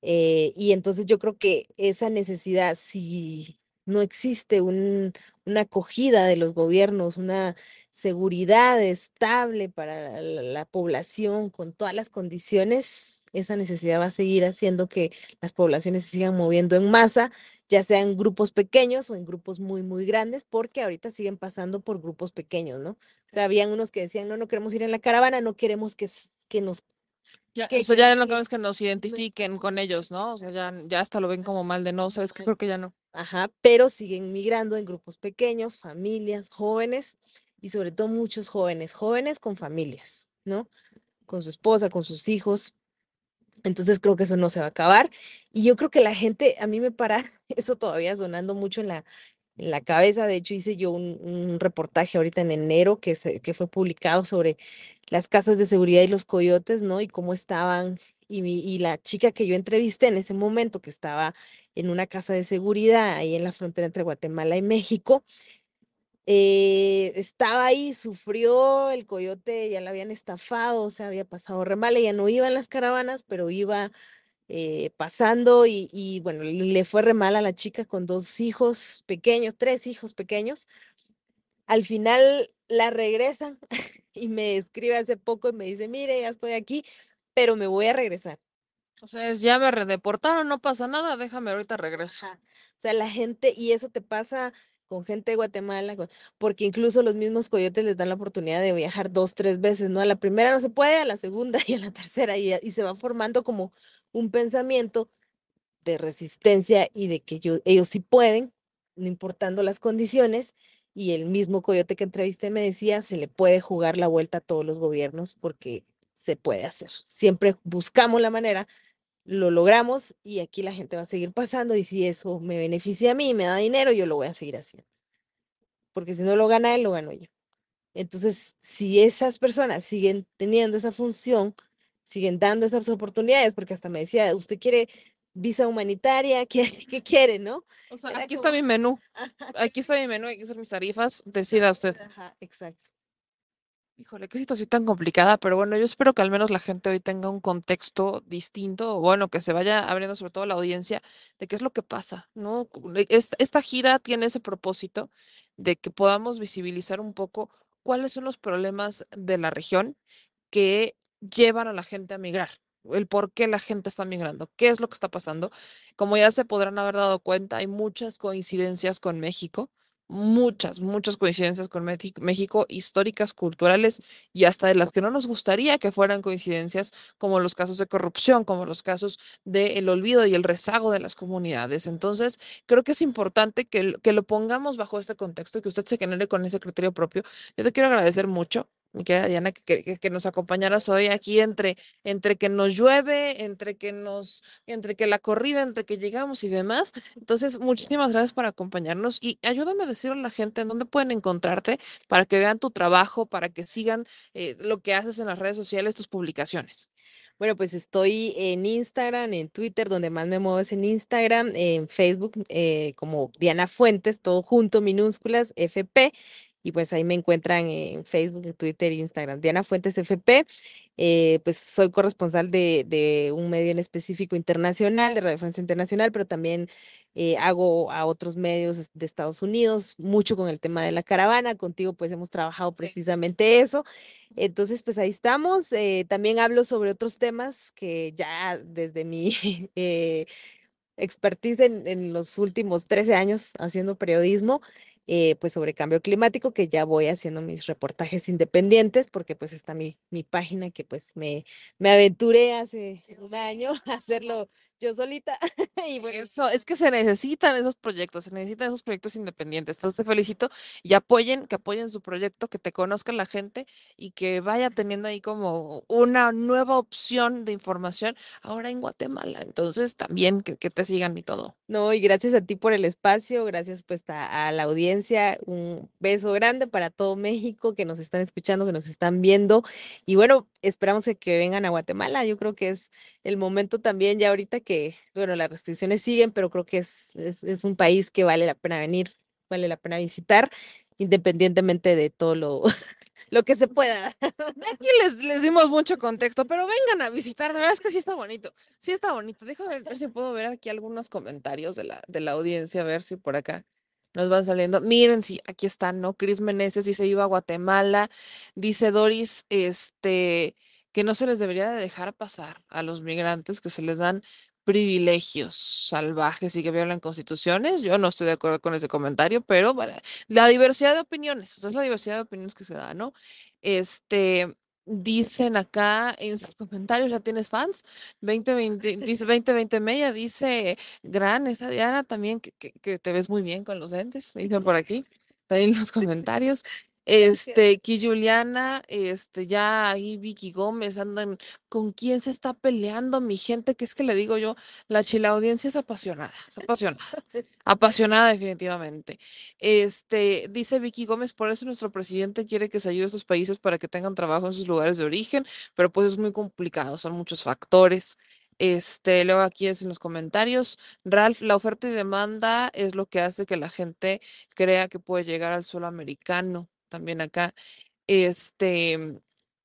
eh, y entonces yo creo que esa necesidad, si no existe un- una acogida de los gobiernos, una seguridad estable para la, la población con todas las condiciones, esa necesidad va a seguir haciendo que las poblaciones se sigan moviendo en masa, ya sea en grupos pequeños o en grupos muy, muy grandes, porque ahorita siguen pasando por grupos pequeños, ¿no? O sea, habían unos que decían, no, no queremos ir en la caravana, no queremos que, que nos Ya, que- o sea, que- ya no que- queremos que nos identifiquen con ellos, ¿no? O sea, ya, ya hasta lo ven como mal de no, sabes que creo que ya no. Ajá, pero siguen migrando en grupos pequeños, familias, jóvenes y sobre todo muchos jóvenes, jóvenes con familias, ¿no? Con su esposa, con sus hijos. Entonces creo que eso no se va a acabar. Y yo creo que la gente, a mí me para eso todavía sonando mucho en la, en la cabeza. De hecho, hice yo un, reportaje ahorita en enero que, se, que fue publicado sobre las casas de seguridad y los coyotes, ¿no? Y cómo estaban. Y, y la chica que yo entrevisté en ese momento, que estaba en una casa de seguridad ahí en la frontera entre Guatemala y México, eh, estaba ahí, sufrió, el coyote ya la habían estafado, o sea, había pasado re mal, ella no iba en las caravanas, pero iba eh, pasando y, y, bueno, le fue re mal a la chica con dos hijos pequeños, tres hijos pequeños. Al final la regresan y me escribe hace poco y me dice, mire, ya estoy aquí, pero me voy a regresar. O sea, es ya me redeportaron, no pasa nada, déjame ahorita regreso. Ajá. O sea, la gente, y eso te pasa con gente de Guatemala, porque incluso los mismos coyotes les dan la oportunidad de viajar dos, tres veces, ¿no? A la primera no se puede, a la segunda y a la tercera, y se va formando como un pensamiento de resistencia y de que yo- ellos sí pueden, no importando las condiciones. Y el mismo coyote que entrevisté me decía, se le puede jugar la vuelta a todos los gobiernos porque se puede hacer. Siempre buscamos la manera lo logramos y aquí la gente va a seguir pasando y si eso me beneficia a mí me da dinero, yo lo voy a seguir haciendo. Porque si no lo gana él, lo gano yo. Entonces, si esas personas siguen teniendo esa función, siguen dando esas oportunidades, porque hasta me decía, usted quiere visa humanitaria, ¿qué, qué quiere, no? O sea, Era aquí está como- mi menú, aquí está mi menú, aquí están mis tarifas, decida usted. Ajá, exacto. Híjole, qué situación tan complicada, pero bueno, yo espero que al menos la gente hoy tenga un contexto distinto, o bueno, que se vaya abriendo sobre todo la audiencia de qué es lo que pasa, ¿no? Es- esta gira tiene ese propósito de que podamos visibilizar un poco cuáles son los problemas de la región que llevan a la gente a migrar, el por qué la gente está migrando, qué es lo que está pasando. Como ya se podrán haber dado cuenta, hay muchas coincidencias con México, muchas, muchas coincidencias con México, históricas, culturales y hasta de las que no nos gustaría que fueran coincidencias, como los casos de corrupción, como los casos del olvido y el rezago de las comunidades. Entonces, creo que es importante que, que lo pongamos bajo este contexto y que usted se genere con ese criterio propio. Yo te quiero agradecer mucho. Diana, que, que- que nos acompañaras hoy aquí entre, entre que nos llueve, entre que nos, entre que la corrida, entre que llegamos y demás. Entonces, muchísimas gracias por acompañarnos y ayúdame a decirle a la gente en dónde pueden encontrarte para que vean tu trabajo, para que sigan eh, lo que haces en las redes sociales, tus publicaciones. Bueno, pues estoy en Instagram, en Twitter, donde más me muevo es en Instagram, en Facebook, eh, como Diana Fuentes, todo junto, minúsculas, FP. Y pues ahí me encuentran en Facebook, Twitter, Instagram, Diana Fuentes FP. Eh, pues soy corresponsal de, de un medio en específico internacional, de Radio Francia Internacional, pero también eh, hago a otros medios de Estados Unidos, mucho con el tema de la caravana. Contigo pues hemos trabajado precisamente eso. Entonces, pues ahí estamos. eh, también hablo sobre otros temas que ya desde mi expertise en, en los últimos 13 años haciendo periodismo, eh, pues sobre cambio climático, que ya voy haciendo mis reportajes independientes, porque pues está mi, mi página que pues me, me aventuré hace un año a hacerlo yo solita. y bueno, Eso, es que se necesitan esos proyectos, se necesitan esos proyectos independientes. Entonces te felicito y apoyen, que apoyen su proyecto, que te conozca la gente y que vaya teniendo ahí como una nueva opción de información ahora en Guatemala. Entonces también que, que te sigan y todo. No, y gracias a ti por el espacio, gracias pues a, a la audiencia, un beso grande para todo México que nos están escuchando, que nos están viendo y bueno, esperamos que, vengan a Guatemala, yo creo que es el momento también ya ahorita que, bueno, las restricciones siguen, pero creo que es, es, es un país que vale la pena venir, vale la pena visitar, independientemente de todo lo, lo que se pueda. Aquí les, les dimos mucho contexto, pero vengan a visitar, de verdad es que sí está bonito, sí está bonito. Déjame ver, ver si puedo ver aquí algunos comentarios de la, de la audiencia, a ver si por acá nos van saliendo. Miren, sí, aquí están, ¿no? Cris Meneses dice iba a Guatemala, dice Doris, este, que no se les debería de dejar pasar a los migrantes, que se les dan privilegios salvajes y que violan constituciones. Yo no estoy de acuerdo con ese comentario, pero la diversidad de opiniones, o sea, es la diversidad de opiniones que se da, ¿no? Este, dicen acá en sus comentarios, ¿ya tienes fans? 2020, dice 2020 Media, dice Gran, esa Diana también, que, que, que te ves muy bien con los lentes, dicen por aquí, también en los comentarios. Este, aquí Juliana, este, ya ahí Vicky Gómez andan, ¿con quién se está peleando mi gente? Que es que le digo yo, la chila audiencia es apasionada, es apasionada, apasionada definitivamente. Este, dice Vicky Gómez, por eso nuestro presidente quiere que se ayude a estos países para que tengan trabajo en sus lugares de origen, pero pues es muy complicado, son muchos factores. Este, luego aquí es en los comentarios, Ralph, la oferta y demanda es lo que hace que la gente crea que puede llegar al suelo americano, también acá. Este,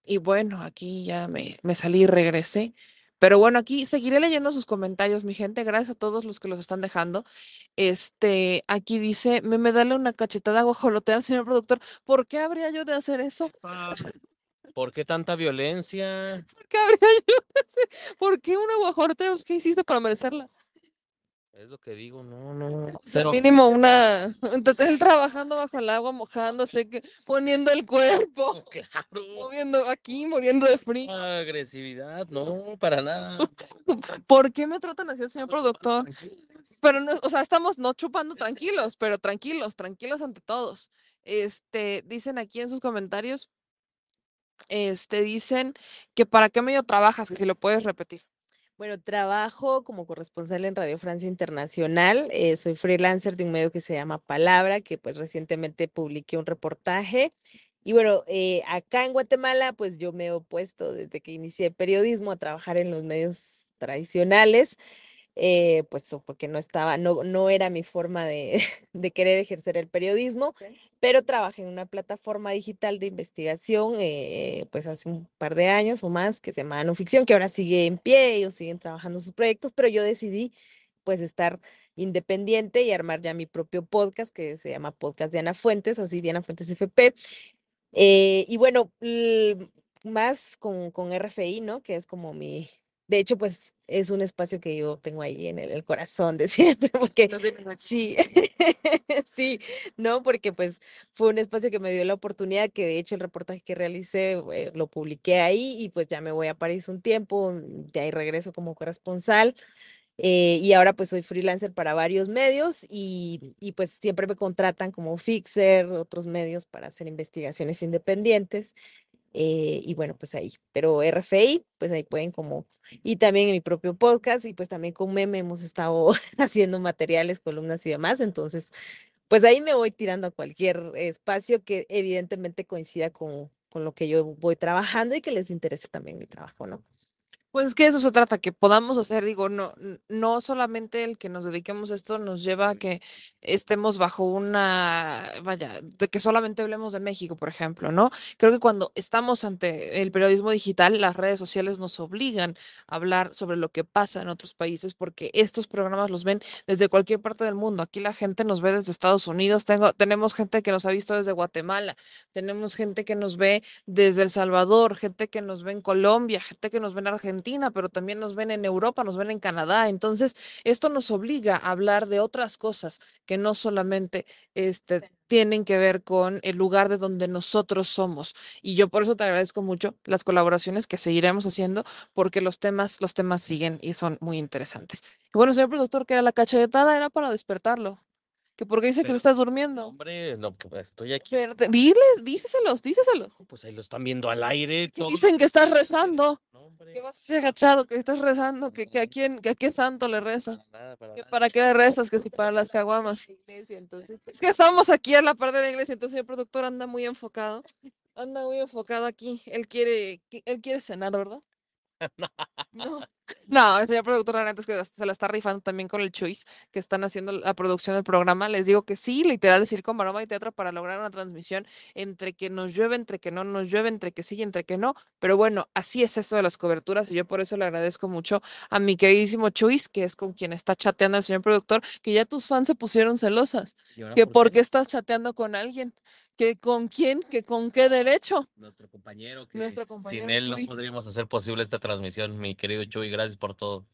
y bueno, aquí ya me, me salí y regresé. Pero bueno, aquí seguiré leyendo sus comentarios, mi gente. Gracias a todos los que los están dejando. Este, aquí dice, me, me dale una cachetada guajolotear, señor productor. ¿Por qué habría yo de hacer eso? ¿Por qué tanta violencia? ¿Por qué habría yo de hacer? ¿Por qué una guajolotear? ¿Qué hiciste para merecerla? Es lo que digo, no, no. Cero. mínimo una, él trabajando bajo el agua, mojándose, que- poniendo el cuerpo, Claro. moviendo aquí, muriendo de frío. Agresividad, no, para nada. ¿Por qué me tratan así, señor productor? Pero no, o sea, estamos no chupando tranquilos, pero tranquilos, tranquilos ante todos. Este, dicen aquí en sus comentarios, este, dicen que para qué medio trabajas, que si lo puedes repetir. Bueno, trabajo como corresponsal en Radio Francia Internacional. eh, soy freelancer de un medio que se llama Palabra, que pues recientemente publiqué un reportaje. Y bueno, eh, acá en Guatemala, pues yo me he opuesto desde que inicié periodismo a trabajar en los medios tradicionales, eh, pues porque no estaba, no, no era mi forma de, de querer ejercer el periodismo, pero trabajé en una plataforma digital de investigación, eh, pues hace un par de años o más, que se llama No Ficción, que ahora sigue en pie, ellos siguen trabajando sus proyectos, pero yo decidí pues estar independiente y armar ya mi propio podcast, que se llama Podcast Diana Fuentes, así Diana Fuentes FP. Eh, y bueno, más con, con RFI, ¿no? Que es como mi, de hecho, pues es un espacio que yo tengo ahí en el, el corazón de siempre, porque sí, sí, ¿no? Porque pues fue un espacio que me dio la oportunidad, que de hecho el reportaje que realicé eh, lo publiqué ahí y pues ya me voy a París un tiempo, de ahí regreso como corresponsal. eh, y ahora pues soy freelancer para varios medios y, y pues siempre me contratan como fixer, otros medios para hacer investigaciones independientes. Eh, y bueno, pues ahí, pero RFI, pues ahí pueden como, y también en mi propio podcast y pues también con Meme hemos estado haciendo materiales, columnas y demás, entonces pues ahí me voy tirando a cualquier espacio que evidentemente coincida con, con lo que yo voy trabajando y que les interese también mi trabajo, ¿no? Pues es que eso se trata, que podamos hacer, digo, no, no solamente el que nos dediquemos a esto nos lleva a que estemos bajo una, vaya, de que solamente hablemos de México, por ejemplo, ¿no? Creo que cuando estamos ante el periodismo digital, las redes sociales nos obligan a hablar sobre lo que pasa en otros países, porque estos programas los ven desde cualquier parte del mundo. Aquí la gente nos ve desde Estados Unidos, tengo, tenemos gente que nos ha visto desde Guatemala, tenemos gente que nos ve desde El Salvador, gente que nos ve en Colombia, gente que nos ve en Argentina, pero también nos ven en Europa, nos ven en Canadá. Entonces, esto nos obliga a hablar de otras cosas que no solamente este, tienen que ver con el lugar de donde nosotros somos. Y yo por eso te agradezco mucho las colaboraciones que seguiremos haciendo, porque los temas, los temas siguen y son muy interesantes. Y bueno, señor productor, que era la cachetada, era para despertarlo. Que porque dice que le estás durmiendo. hombre, no, pues, estoy aquí. Diles, díceselos, díceselos. Pues ahí lo están viendo al aire. Todo dicen lo que estás rezando. No, hombre, Que vas así agachado, que estás rezando, que, que a quién, que a qué santo le rezas. para nada, para Que nada. para qué le rezas, que si para las caguamas. Iglesia, entonces, Es que estamos aquí a la par de la iglesia, entonces el productor anda muy enfocado. Anda muy enfocado aquí. Él quiere, qui- él quiere cenar, ¿verdad? No. No, el señor productor, la neta es que se la está rifando también con el Choice, que están haciendo la producción del programa. Les digo que sí, literal, decir con maroma y teatro para lograr una transmisión entre que nos llueve, entre que no nos llueve, entre que sí y entre que no. Pero bueno, así es esto de las coberturas y yo por eso le agradezco mucho a mi queridísimo Choice, que es con quien está chateando el señor productor, que ya tus fans se pusieron celosas. ¿Y ahora Que por por qué estás chateando con alguien, que con quién, que con qué derecho. Nuestro compañero, que Nuestro compañero sin él no Chuy. podríamos hacer posible esta transmisión, mi querido Chuy, gracias por todo.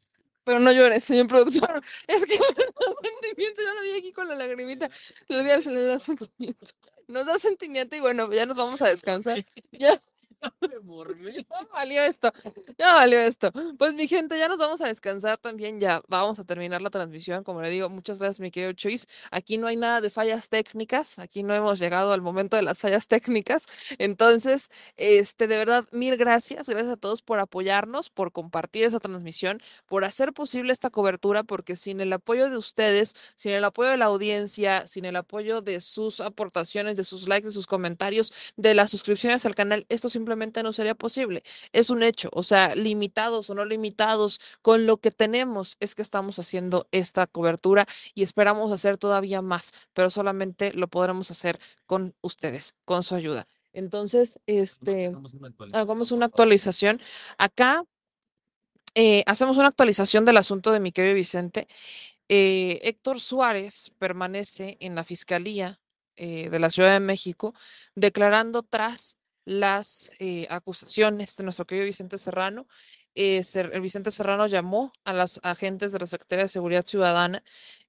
Pero no llores, señor productor. Es que me da sentimiento. Yo lo vi aquí con la lagrimita. Le di al- sentimiento. Nos da sentimiento y bueno, ya nos vamos a descansar. Ya, Ya valió esto, ya valió esto. Pues mi gente, ya nos vamos a descansar también, ya vamos a terminar la transmisión. Como le digo, muchas gracias, mi querido Choice. Aquí no hay nada de fallas técnicas, aquí no hemos llegado al momento de las fallas técnicas. Entonces, este, de verdad, mil gracias. Gracias a todos por apoyarnos, por compartir esa transmisión, por hacer posible esta cobertura, porque sin el apoyo de ustedes, sin el apoyo de la audiencia, sin el apoyo de sus aportaciones, de sus likes, de sus comentarios, de las suscripciones al canal, esto simplemente no sería posible. Es un hecho, o sea, limitados o no limitados, con lo que tenemos es que estamos haciendo esta cobertura y esperamos hacer todavía más, pero solamente lo podremos hacer con ustedes, con su ayuda. Entonces, este, hagamos una actualización. Acá eh, hacemos una actualización del asunto de mi querido Vicente. Eh, Héctor Suárez permanece en la Fiscalía eh, de la Ciudad de México declarando tras las eh, acusaciones de nuestro querido Vicente Serrano. Eh, el Vicente Serrano llamó a los agentes de la Secretaría de Seguridad Ciudadana,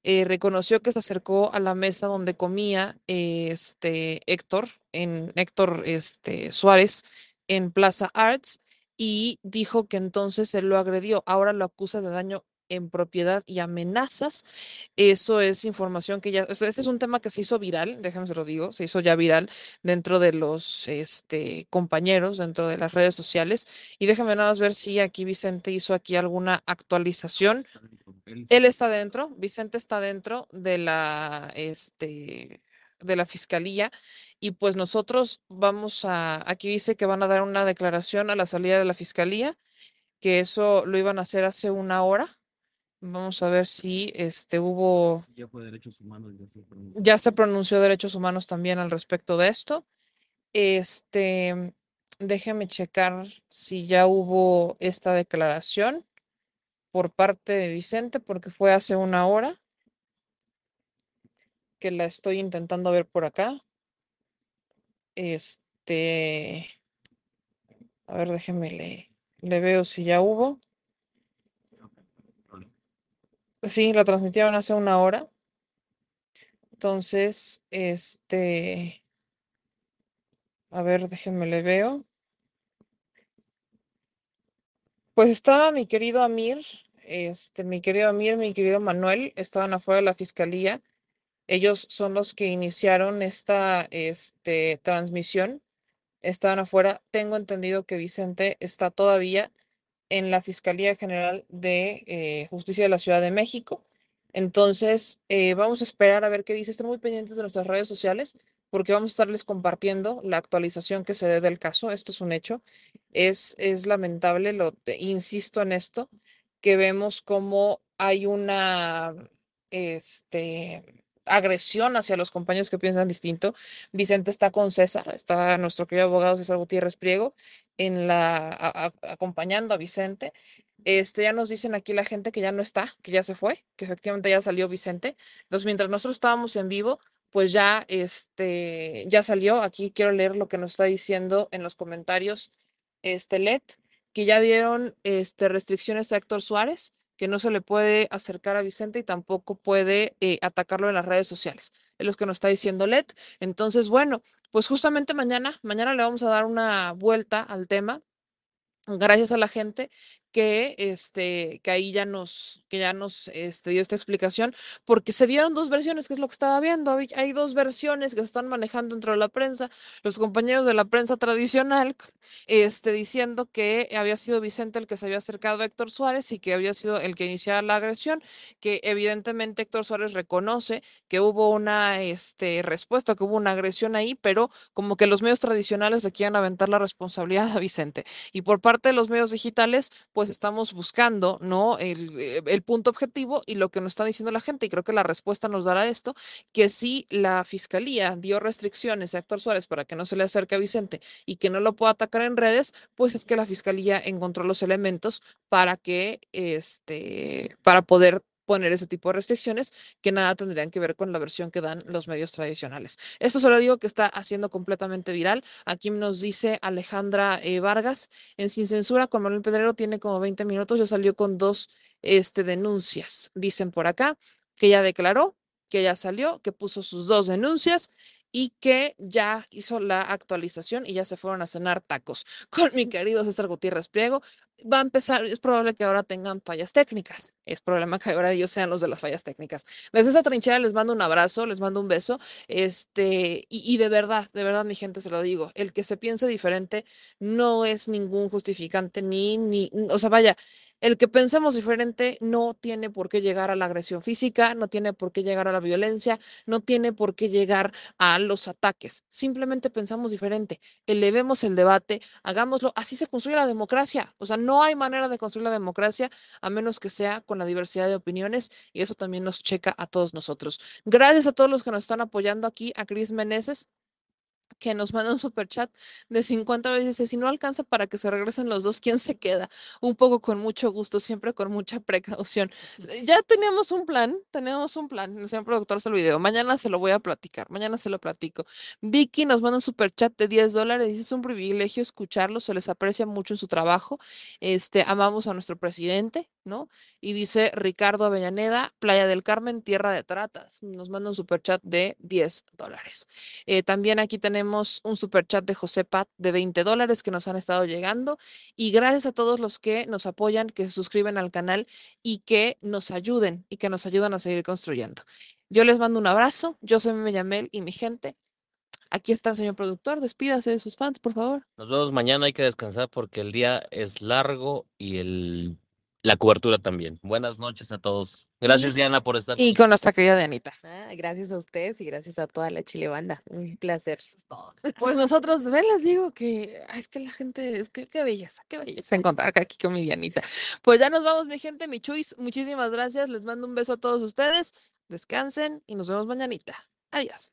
eh, reconoció que se acercó a la mesa donde comía este Héctor, en Héctor este, Suárez, en Plaza Arts, y dijo que entonces él lo agredió. Ahora lo acusa de daño en propiedad y amenazas. Eso es información que ya, o sea, este es un tema que se hizo viral, déjenme se lo digo, se hizo ya viral dentro de los este, compañeros, dentro de las redes sociales. Y déjame nada más ver si aquí Vicente hizo aquí alguna actualización. Él está dentro, Vicente está dentro de la, este, de la fiscalía y pues nosotros vamos a, aquí dice que van a dar una declaración a la salida de la fiscalía, que eso lo iban a hacer hace una hora. Vamos a ver si este hubo Ya fue derechos humanos. Ya se pronunció. ya se pronunció Derechos Humanos también al respecto de esto. Este, déjeme checar si ya hubo esta declaración por parte de Vicente, porque fue hace una hora que la estoy intentando ver por acá. Este, a ver, déjeme le, le veo si ya hubo. Sí, la transmitieron hace una hora. Entonces, este, a ver, déjenme le veo. Pues estaba mi querido Amir, este, mi querido Amir, mi querido Manuel, estaban afuera de la fiscalía. Ellos son los que iniciaron esta, este, transmisión. Estaban afuera. Tengo entendido que Vicente está todavía en la Fiscalía General de eh, Justicia de la Ciudad de México. Entonces, eh, vamos a esperar a ver qué dice. Estén muy pendientes de nuestras redes sociales porque vamos a estarles compartiendo la actualización que se dé del caso. Esto es un hecho. Es, es lamentable, lo te- insisto en esto, que vemos cómo hay una este, agresión hacia los compañeros que piensan distinto. Vicente está con César, está nuestro querido abogado César Gutiérrez Priego en la, acompañando a Vicente. Este, ya nos dicen aquí la gente que ya no está, que ya se fue, que efectivamente ya salió Vicente. Entonces, mientras nosotros estábamos en vivo, pues ya, este, ya salió. Aquí quiero leer lo que nos está diciendo en los comentarios, este, LED, que ya dieron, este, restricciones a Héctor Suárez, que no se le puede acercar a Vicente y tampoco puede eh, atacarlo en las redes sociales. Es lo que nos está diciendo LED. Entonces, bueno, pues justamente mañana, mañana le vamos a dar una vuelta al tema gracias a la gente que este que ahí ya nos que ya nos este, dio esta explicación porque se dieron dos versiones que es lo que estaba viendo. Hay, dos versiones que se están manejando dentro de la prensa los compañeros de la prensa tradicional este diciendo que había sido Vicente el que se había acercado a Héctor Suárez y que había sido el que iniciara la agresión que evidentemente Héctor Suárez reconoce que hubo una este respuesta que hubo una agresión ahí pero como que los medios tradicionales le quieren aventar la responsabilidad a Vicente. Y por parte de los medios digitales, pues estamos buscando, ¿no? El, eh, el punto objetivo y lo que nos está diciendo la gente, y creo que la respuesta nos dará esto, que si la fiscalía dio restricciones a Héctor Suárez para que no se le acerque a Vicente y que no lo pueda atacar en redes, pues es que la fiscalía encontró los elementos para que, este, para poder poner ese tipo de restricciones que nada tendrían que ver con la versión que dan los medios tradicionales. Esto se lo digo que está haciendo completamente viral. Aquí nos dice Alejandra eh, Vargas, en Sin Censura con Manuel Pedrero tiene como 20 minutos, ya salió con dos este, denuncias. Dicen por acá que ya declaró, que ya salió, que puso sus dos denuncias y que ya hizo la actualización y ya se fueron a cenar tacos con mi querido César Gutiérrez Priego. Va a empezar, es probable que ahora tengan fallas técnicas, es problema que ahora ellos sean los de las fallas técnicas. Desde esa trinchera les mando un abrazo, les mando un beso, este, y, y de verdad, de verdad mi gente se lo digo, el que se piense diferente no es ningún justificante ni, ni, o sea, vaya, el que pensemos diferente no tiene por qué llegar a la agresión física, no tiene por qué llegar a la violencia, no tiene por qué llegar a los ataques. Simplemente pensamos diferente, elevemos el debate, hagámoslo. Así se construye la democracia. O sea, no hay manera de construir la democracia a menos que sea con la diversidad de opiniones y eso también nos checa a todos nosotros. Gracias a todos los que nos están apoyando aquí, a Cris Meneses que nos manda un super chat de 50 veces. Dice, si no alcanza para que se regresen los dos, ¿quién se queda? Un poco con mucho gusto, siempre con mucha precaución. Eh, ya teníamos un plan, teníamos un plan. El señor productor se lo video. Mañana se lo voy a platicar, mañana se lo platico. Vicky nos manda un super chat de 10 dólares. Dice, es un privilegio escucharlo, se les aprecia mucho en su trabajo. Este, amamos a nuestro presidente, ¿no? Y dice Ricardo Avellaneda, Playa del Carmen, Tierra de Tratas. Nos manda un super chat de 10 dólares. Eh, también aquí tenemos un super chat de José Pat de 20 dólares que nos han estado llegando. Y gracias a todos los que nos apoyan, que se suscriben al canal y que nos ayuden y que nos ayudan a seguir construyendo. Yo les mando un abrazo. Yo soy Mellamel y mi gente. Aquí está el señor productor. Despídase de sus fans, por favor. Nos vemos mañana, hay que descansar porque el día es largo y el la cobertura también. Buenas noches a todos. Gracias, Diana, por estar. Y con nuestra querida Dianita. Ah, gracias a ustedes y gracias a toda la Chile Banda. Un placer. Eso es todo. Pues nosotros, ven, les digo que ay, es que la gente, es que qué belleza, qué belleza encontrar aquí con mi Dianita. Pues ya nos vamos, mi gente, mi chuis. Muchísimas gracias. Les mando un beso a todos ustedes. Descansen y nos vemos mañanita. Adiós.